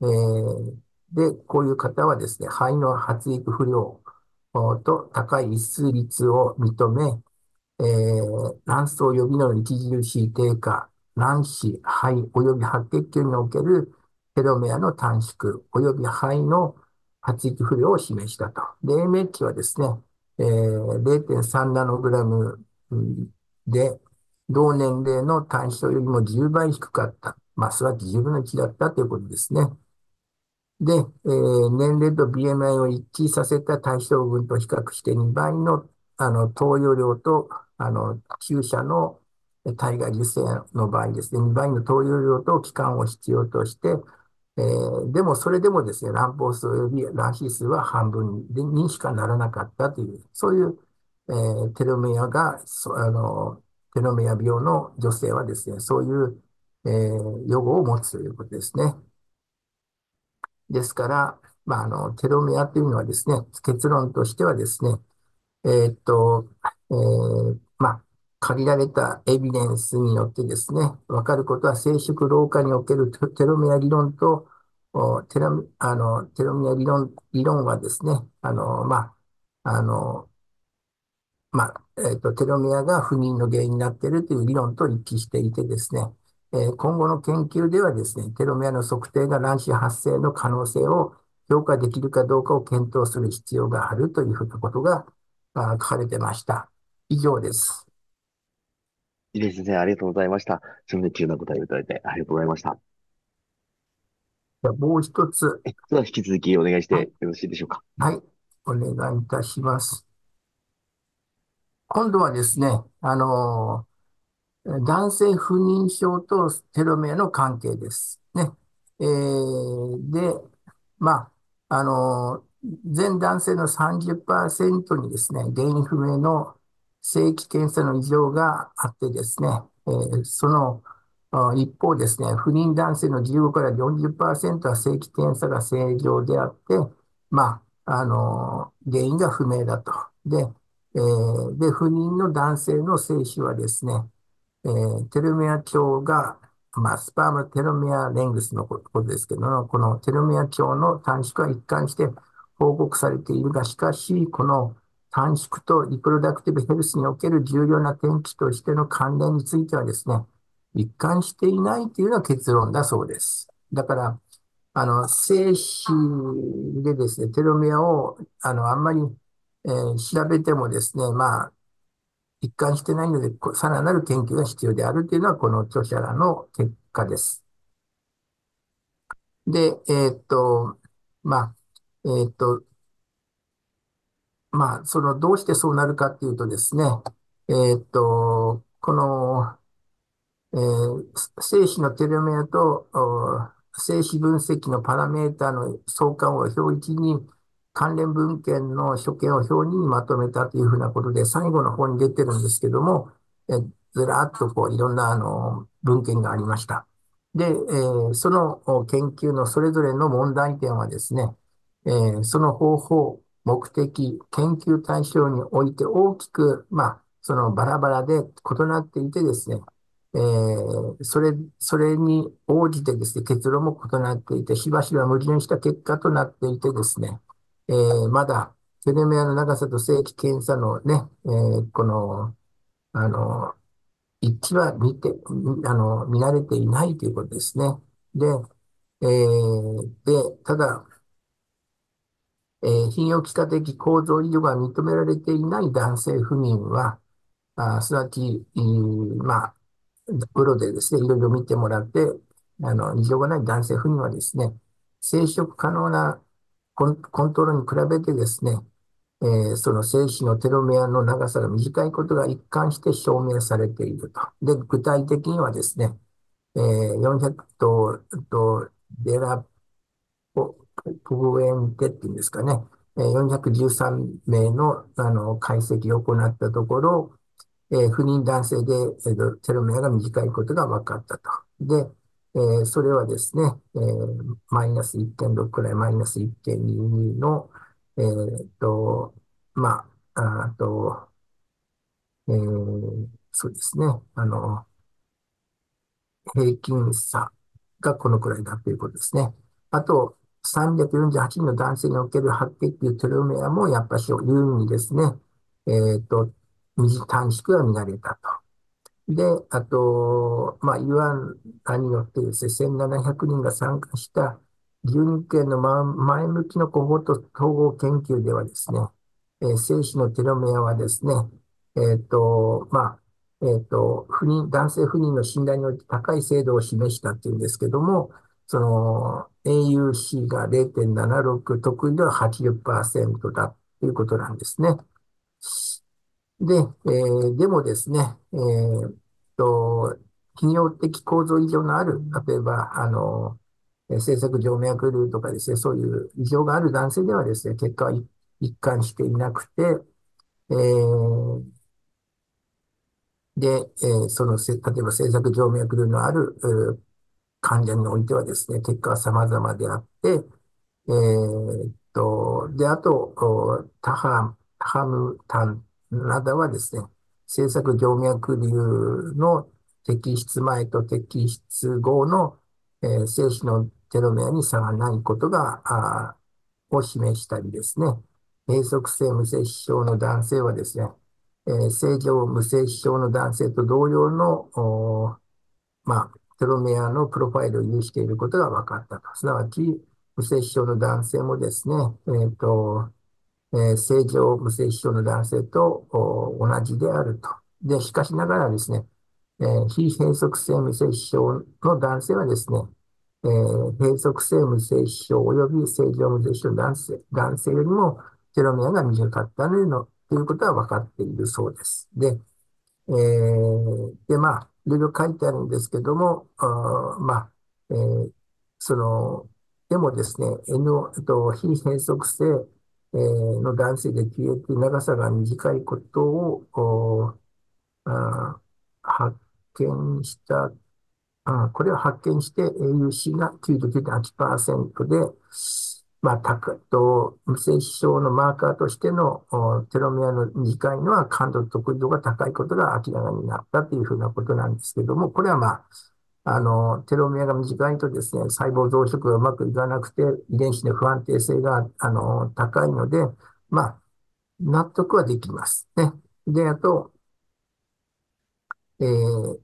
えー、で、こういう方はですね、肺の発育不良と高い一数率を認め、えー、卵巣予備の著しい低下、卵子、肺及び白血球におけるテロメアの短縮及び肺の発育不良を示したと。で、AMH はですね、えー、0.3ナノグラムで、同年齢の単子よりも10倍低かった。まあ、すなわち10分の1だったということですね。で、えー、年齢と BMI を一致させた対象群と比較して2倍のあの投与量とあの注射の体外受精の場合ですね、2倍の投与量と期間を必要として、えー、でもそれでもですね、卵胞数及び卵子数は半分にしかならなかったという、そういう、えー、テロメアが、あの、テロメア病の女性はですね、そういう、えー、予後を持つということですね。ですから、まあ、あの、テロメアというのはですね、結論としてはですね、えー、っと、えー、まあ、限られたエビデンスによってですね、わかることは生殖老化における テロメア理論と、テロあのテロメア理論理論はですね、あの、まあ、あの、まあ、えっ、ー、と、テロメアが不妊の原因になっているという理論と一致していてですね、えー、今後の研究ではですね、テロメアの測定が卵子発生の可能性を評価できるかどうかを検討する必要があるというふうなことが書かれてました。以上です。いいですね。ありがとうございました。すみません、急な答えをいただいてありがとうございました。もう一つ。え、では引き続きお願いしてよろしいでしょうか。はい。お願いいたします。今度はですね、あの男性不妊症とテロメアの関係です。ね。えー、で、まあ、あの全男性の30%にですね、原因不明の正規検査の異常があってですね、えー、その一方ですね、不妊男性の15から40%は正規検査が正常であって、まあ、あの原因が不明だと。で、えー、で、不妊の男性の精子はですね、えー、テロメア長が、まあ、スパームテロメアレングスのことですけども、このテロメア長の短縮は一貫して報告されているが、しかし、この短縮とリプロダクティブヘルスにおける重要な転機としての関連についてはですね、一貫していないというのが結論だそうです。だから、あの、精子でですね、テロメアを、あの、あんまりえー、調べてもですね、まあ、一貫してないので、さらなる研究が必要であるというのは、この著者らの結果です。で、えー、っと、まあ、えー、っと、まあ、その、どうしてそうなるかっていうとですね、えっと、この、えー、精子のテロメアと精子分析のパラメータの相関を表示に関連文献の所見を表にまとめたというふうなことで、最後の方に出てるんですけども、えずらっとこういろんなあの文献がありました。で、えー、その研究のそれぞれの問題点はですね、えー、その方法、目的、研究対象において大きく、まあ、そのバラバラで異なっていてですね、えー、それ、それに応じてですね、結論も異なっていて、しばしば矛盾した結果となっていてですね、えー、まだテレメアの長さと正規検査のね、えー、この、あの、一致は見て、あの、見慣れていないということですね。で、えー、で、ただ、えー、泌尿器科的構造異常が認められていない男性不妊は、あすなわち、まあ、プロでですね、いろいろ見てもらって、あの、異常がない男性不妊はですね、生殖可能なコンコントロールに比べてですね、えー、その精子のテロメアの長さが短いことが一貫して証明されていると。で、具体的にはですね、えー、400と、とデラポ、プグエンテっていうんですかね、413名のあの解析を行ったところ、えー、不妊男性で、えー、テロメアが短いことが分かったと。で、えー、それはですね、えー、マイナス1.6くらい、マイナス1.22の、えー、と、まあ、あと、えー、そうですね、あの、平均差がこのくらいだということですね。あと、348人の男性における白血球テロメアもやっぱし有利にですね、えっ、ー、と、短縮が見られたと。で、あと、まあ、イワンらによってですね、1700人が参加した12件の前向きのコホート統合研究ではですね、えー、精子のテロメアはですね、えっ、ー、と、まあ、えっ、ー、と、不妊、男性不妊の診断において高い精度を示したっていうんですけども、その AUC が0.76、得意では80%だということなんですね。で、えー、でもですね、えー、と、企業的構造異常のある、例えば、あの、政策静脈瘤とかですね、そういう異常がある男性ではですね、結果は一貫していなくて、えー、で、えー、その、例えば政策静脈瘤のある、患者においてはですね、結果は様々であって、えー、っと、で、あと、タハ、ハムタンなどはですね、政策静脈瘤の摘出前と摘出後の、えー、精子のテロメアに差がないことが、あを示したりですね、閉塞性無精子症の男性はですね、えー、正常無精子症の男性と同様の、まあ、テロメアのプロファイルを有していることが分かったと。すなわち、無精子症の男性もですね、え、ー、と、えー、正常無精子症の男性と同じであると。で、しかしながらですね、えー、非閉塞性無精子症の男性はですね、えー、閉塞性無精子症及び正常無精子症の男性男性よりもテロメアが短かったのということは分かっているそうです。で、えー、で、まあ、いろいろ書いてあるんですけども、あまあ、えー、その、でもですね、N、えっと非閉塞性、えー、の男性で消えて長さが短いことを、あ発見したあこれを発見して AUC が99.8%で、まあ、たと無精子症のマーカーとしてのテロメアの短いのは感度得意度が高いことが明らかになったというふうなことなんですけども、これはまあ、あの、テロメアが短いとですね、細胞増殖がうまくいかなくて、遺伝子の不安定性が、あの、高いので、まあ、納得はできます。ね。で、あと、えー、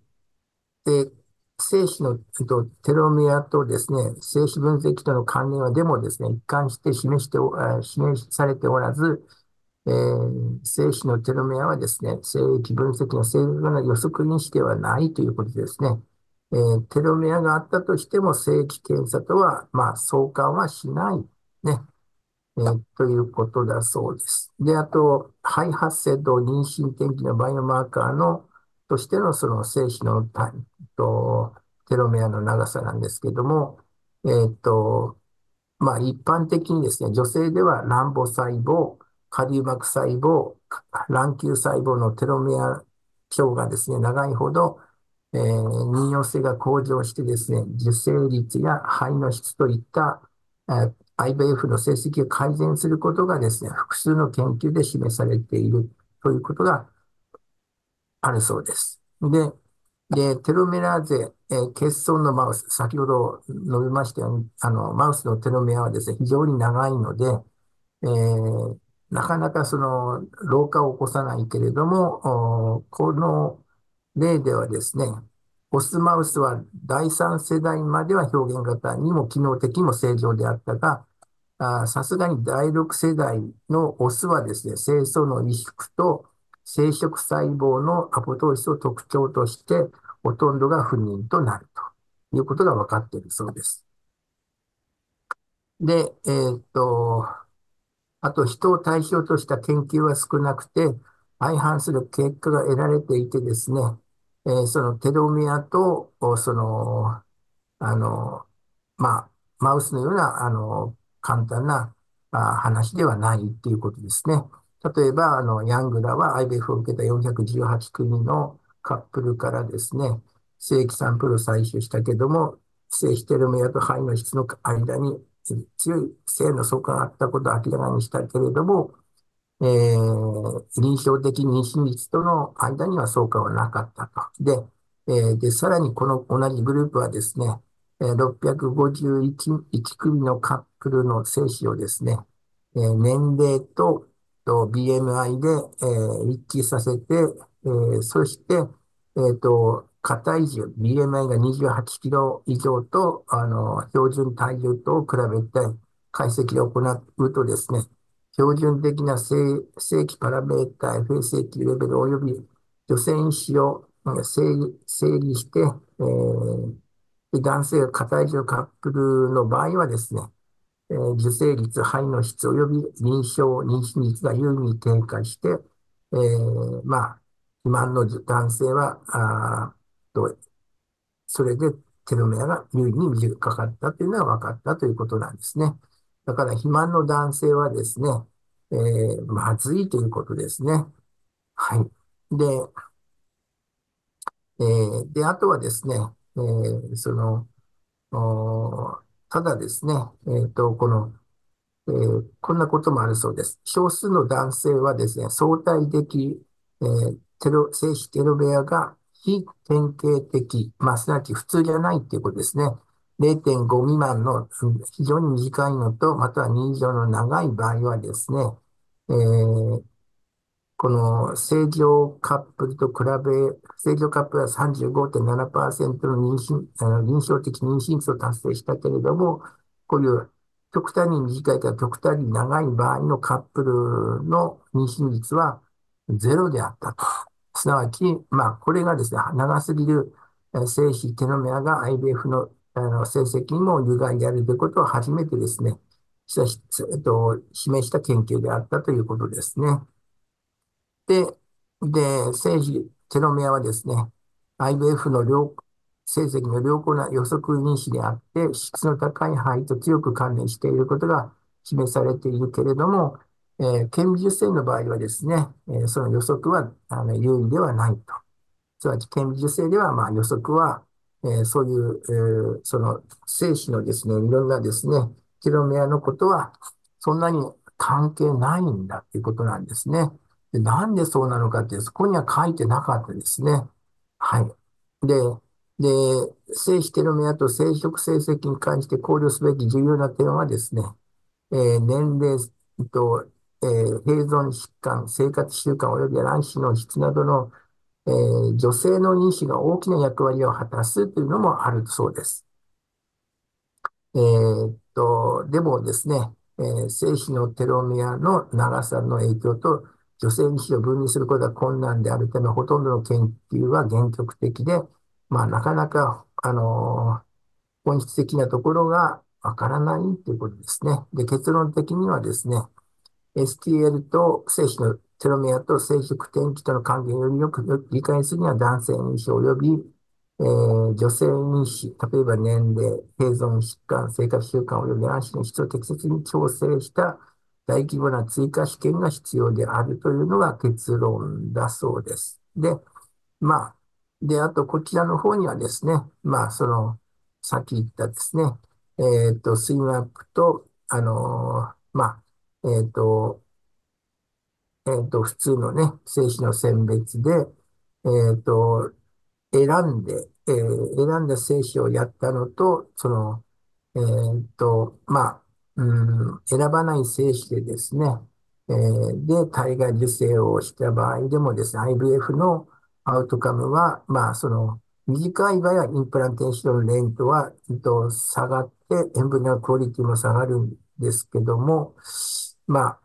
で、精子の、と、テロメアとですね、精子分析との関連はでもですね、一貫して示して示されておらず、えー、精子のテロメアはですね、精液分析の正確な予測にしてはないということですね。えー、テロメアがあったとしても、精液検査とは、まあ、相関はしない。ね。えー、ということだそうです。で、あと、肺発生と妊娠転機のバイオマーカーのとしてのその精子のとテロメアの長さなんですけども、えっ、と、まあ一般的にですね、女性では卵母細胞、カリウマク細胞、卵球細胞のテロメア長がですね、長いほど、えー、妊用性が向上してですね、受精率や肺の質といった、えー、IVF の成績を改善することがですね、複数の研究で示されているということがあるそうです。で、で、テロメラーゼ、えー、欠損のマウス、先ほど述べましたように、あの、マウスのテロメアはですね、非常に長いので、えー、なかなかその、老化を起こさないけれども、この例ではですね、オスマウスは第三世代までは表現型にも機能的にも正常であったが、さすがに第六世代のオスはですね、清楚の萎縮と生殖細胞のアポトーシスを特徴として、ほとんどが不妊となるということが分かっているそうです。で、えー、っと、あと人を対象とした研究は少なくて、相反する結果が得られていてですね、えー、そのテロメアと、その、あの、まあ、マウスのような、あの、簡単なあ話ではないっていうことですね。例えば、あの、ヤングらは IBF を受けた418組のカップルからですね、正規サンプルを採取したけども、性非テロメアと肺の質の間に強い性の相関があったことを明らかにしたけれども、えー、臨床的妊娠率との間には相関はなかったと。で、えー、で、さらにこの同じグループはですね、651組のカップルの精子をですね、えー、年齢とと、BMI で、えー一致させて、えーそして、えっと、過体重、BMI が28キロ以上と、あの、標準体重と比べて解析を行うとですね、標準的な正規パラメータ FSH レベル及び女性因子を整理整理して、えー男性が過体重カップルの場合はですね、えー受精率、肺の質及び臨床妊娠率が優位に低下して、えーまあ、肥満の男性は、あーと、それでテロメアが優位に短かったというのが分かったということなんですね。だから肥満の男性はですね、えーまずいということですね。はい。で、えーで、あとはですね、えーその、ただですね、えっと、この、えーこんなこともあるそうです。少数の男性はですね、相対的、えーテロ、精子テロメアが非典型的、まあ、すなわち普通じゃないっていうことですね。0.5未満の非常に短いのと、または2以上の長い場合はですね、えーこの正常カップルと比べ正常カップルは35.7%の妊娠、あの臨床的妊娠率を達成したけれども、こういう極端に短いから極端に長い場合のカップルの妊娠率はゼロであったと。すなわち、まあ、これがですね、長すぎるえ精子テロメアが IVF の、あの成績にも有害であるということを初めてですね、えっと、示した研究であったということですね。で、で、精子テロメアはですね、IVF の良成績の良好な予測因子であって、質の高い範囲と強く関連していることが示されているけれども、えー顕微授精の場合はですね、えーその予測はあの有意ではないと。つまり、顕微授精ではまあ予測は、えーそういう、えーその精子のですね、いろんなですね、テロメアのことはそんなに関係ないんだっていうことなんですね。でなんでそうなのかって、そこには書いてなかったですね。はい。で、で、精子テロメアと生殖成績に関して考慮すべき重要な点はですね、えー年齢と、えー併存疾患、生活習慣及び卵子の質などの、えー女性の妊娠が大きな役割を果たすというのもあるそうです。えーっと、でもですね、えー精子のテロメアの長さの影響と女性に子を分離することが困難であるため、ほとんどの研究は限局的で、まあ、なかなか、あの本質的なところがわからないということですね。で、結論的にはですね、STL と精子のテロメアと生殖転機との関係をよりよく理解するには男性因子及び、えー女性因子、例えば年齢、併存疾患、生活習慣及び卵子の質を適切に調整した大規模な追加試験が必要であるというのが結論だそうです。で、まあ、で、あとこちらの方にはですね、まあ、その、さっき言ったですね、えっと、スイムアップと、あのーまあ、えっと、えっと、普通のね、精子の選別で、えっと、選んで、え選んだ精子をやったのと、その、えっと、まあ、うん、選ばない精子でですね、えーで、体外受精をした場合でもですね、IVF のアウトカムは、まあ、その、短い場合はインプランテーションレントは、えっと、下がって、エンブリオクオリティも下がるんですけども、まあ、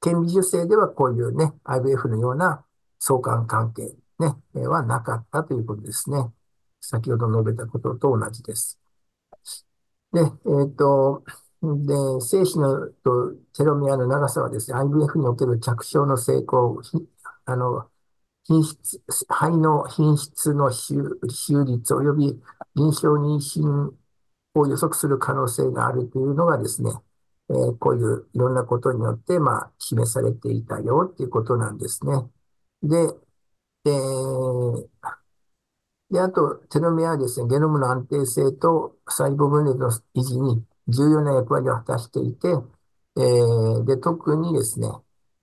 顕微授精ではこういうね、IVF のような相関関係、ね、えはなかったということですね。先ほど述べたことと同じです。で、えっと、で、精子のとテロメアの長さはですね、IVF における着床の成功、あの、品質、肺の品質の収収率及び臨床妊娠を予測する可能性があるというのがですね、えーこういういろんなことによって、まあ、示されていたよっていうことなんですね。で、えーで、あと、テロメアはですね、ゲノムの安定性と細胞分裂の維持に重要な役割を果たしていて、えーで、特にですね、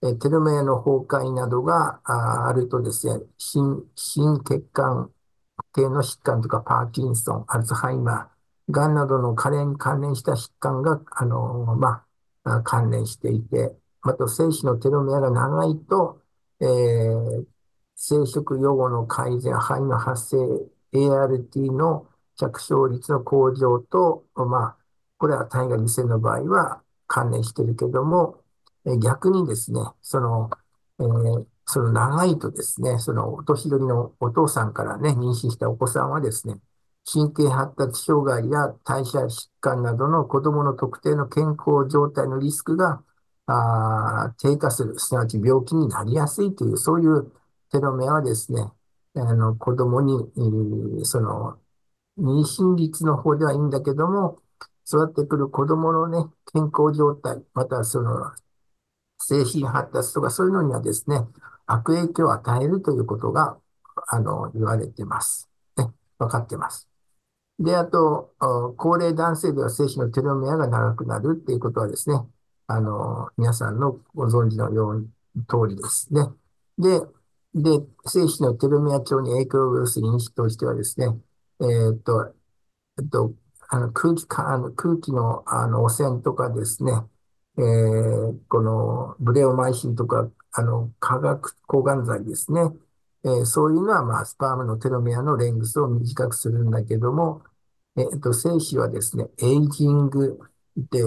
えテロメアの崩壊などがあるとですね、心、心血管系の疾患とかパーキンソン、アルツハイマー、がんなどの加齢に関連した疾患が、あのま、あ関連していて、また精子のテロメアが長いと、えー、生殖予後の改善、肺の発生、ART の着床率の向上と、まあ、これは体外受精の場合は関連してるけども、え逆にですね、その、えー、その長いとですね、そのお年寄りのお父さんからね、妊娠したお子さんはですね、神経発達障害や代謝疾患などの子供の特定の健康状態のリスクがあ低下する、すなわち病気になりやすいという、そういうテロメアはですね、あの子供に、その妊娠率の方ではいいんだけども、育ってくる子供のね、健康状態、またその精神発達とかそういうのにはですね、悪影響を与えるということが、あの、言われてます。ね、分かってます。で、あと、高齢男性では精子のテロメアが長くなるっていうことはですね、あの、皆さんのご存知のように通りですね。で、で、精子のテロメア長に影響を及ぼす因子としてはですね、えー、っと、えっと、あの空気か、あの空気のあの汚染とかですね、えー、このブレオマイシンとか、あの化学抗がん剤ですね、えー、そういうのは、まあ、スパームのテロメアのレングスを短くするんだけども、えっと、精子はですね、エイジングで、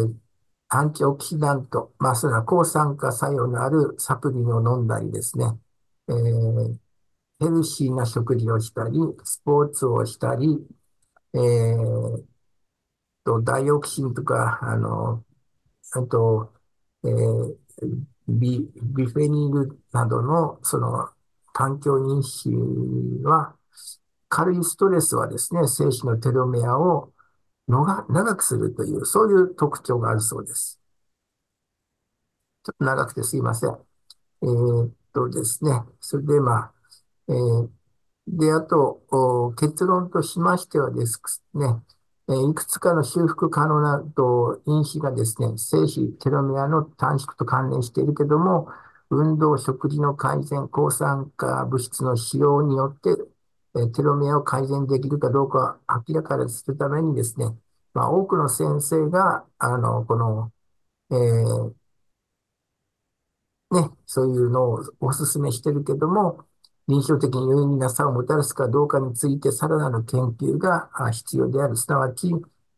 アンチオキシダント、まあ、それは抗酸化作用のあるサプリを飲んだりですね、えー、ヘルシーな食事をしたり、スポーツをしたり、えー、と、ダイオキシンとか、あの、あと、えー、ビ、ビフェニルなどの、その、環境因子は、軽いストレスはですね、精子のテロメアをのが長くするという、そういう特徴があるそうです。ちょっと長くてすいません。えー、っとですね、それでまあ、えー、で、あと、結論としましてはですね、いくつかの修復可能なと因子がですね、精子、テロメアの短縮と関連しているけども、運動、食事の改善、抗酸化物質の使用によって、テロメアを改善できるかどうかを明らかにするためにですね、まあ、多くの先生が、あの、この、えー、ね、そういうのをお勧めしてるけども、臨床的に有意義な差をもたらすかどうかについてさらなる研究が必要である。すなわち、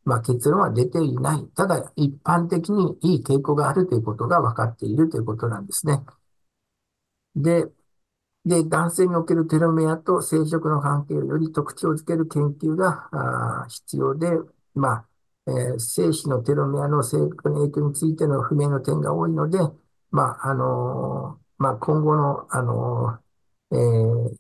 まあ、結論は出ていない。ただ、一般的にいい傾向があるということが分かっているということなんですね。で、で、男性におけるテロメアと生殖の関係をより特徴づける研究が必要で、まあ、えー、精子のテロメアの生育の影響についての不明の点が多いので、まあ、あのー、まあ、今後の、あのー、えー、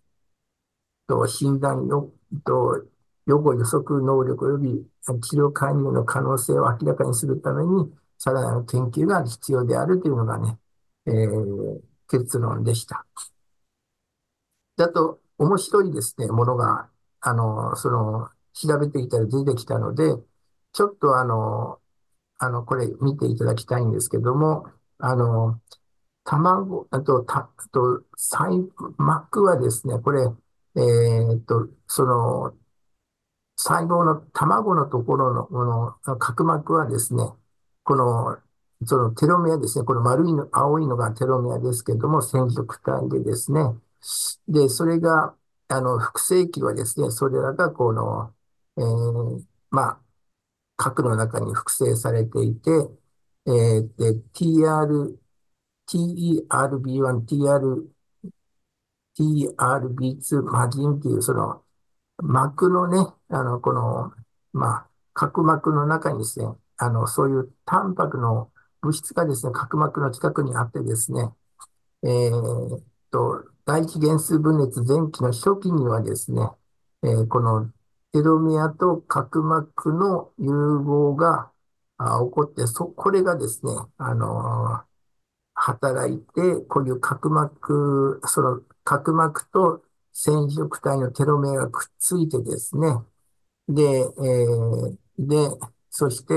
と、診断よ、と、予後予測能力及び治療介入の可能性を明らかにするために、さらなる研究が必要であるというのがね、えー、結論でした。だと、面白いですね、ものが、あの、その、調べていたら出てきたので、ちょっとあの、あの、これ見ていただきたいんですけども、あの、卵、あと、た、あと、細、膜はですね、これ、えー、っと、その、細胞の卵のところの、この角膜はですね、この、そのテロメアですね、この丸いの、青いのがテロメアですけれども、染色体でですね、で、それが、あの、複製器はですね、それらがこの、えー、まあ、核の中に複製されていて、えー、で、TR、TERB1、TR、TRB2 マギンっていう、その、膜のね、あの、この、まあ、角膜の中にですね、あの、そういうタンパクの物質がですね、角膜の近くにあってですね、えー、と、第一元数分裂前期の初期にはですね、えー、このテロメアと角膜の融合が起こって、そ、これがですね、あのー、働いて、こういう角膜、その角膜と染色体のテロメアがくっついてですね、で、えー、で、そして、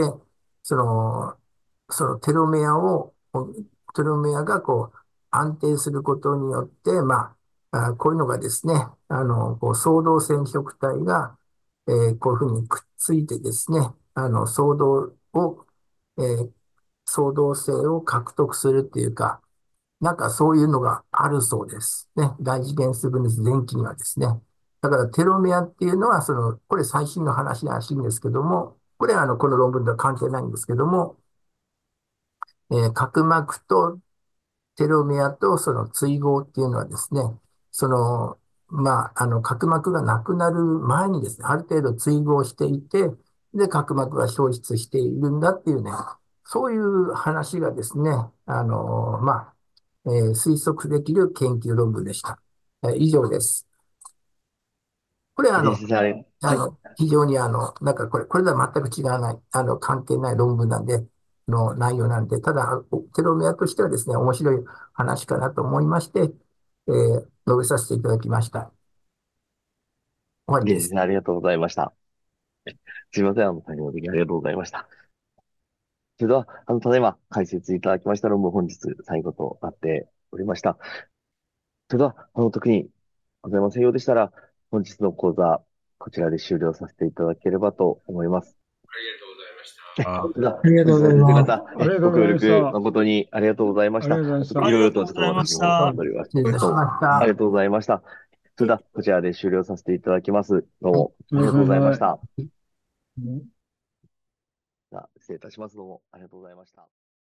その、そのテロメアを、テロメアがこう、安定することによって、まあ、こういうのがですね、あの、こう、相動染色体が、えー、こういうふうにくっついてですね、あの、相動を、えー、創造性を獲得するっていうか、なんかそういうのがあるそうです。ね。大事元素分裂前期にはですね。だからテロメアっていうのは、その、これ最新の話らしいんですけども、これはあの、この論文とは関係ないんですけども、えー角膜とテロメアとその追合っていうのはですね、その、まあ、あの、角膜がなくなる前にですね、ある程度追合していて、で、角膜が消失しているんだっていうね、そういう話がですね、あの、まあ、えー推測できる研究論文でした。えー以上です。これはあの、あの、非常にあの、なんかこれ、これとは全く違わない、あの、関係ない論文なんで、の内容なんで、ただ、テロメアとしてはですね、面白い話かなと思いまして、えー述べさせていただきました。終わりです。ありがとうございました。すいません、あの、最後までありがとうございました。それでは、あの、ただいま解説いただきました論文本日最後となっておりました。それでは、あの、特にございませんようでしたら、本日の講座、こちらで終了させていただければと思います。ありがとうございます先生方、ありがとうございましたご協力誠にありがとうございました。ありがとうございましたいろいろとちょっと私もおりましあり。がとうございました。それでは、こちらで終了させていただきます。どうも、ありがとうございました。失礼いたします。どうも、ありがとうございました。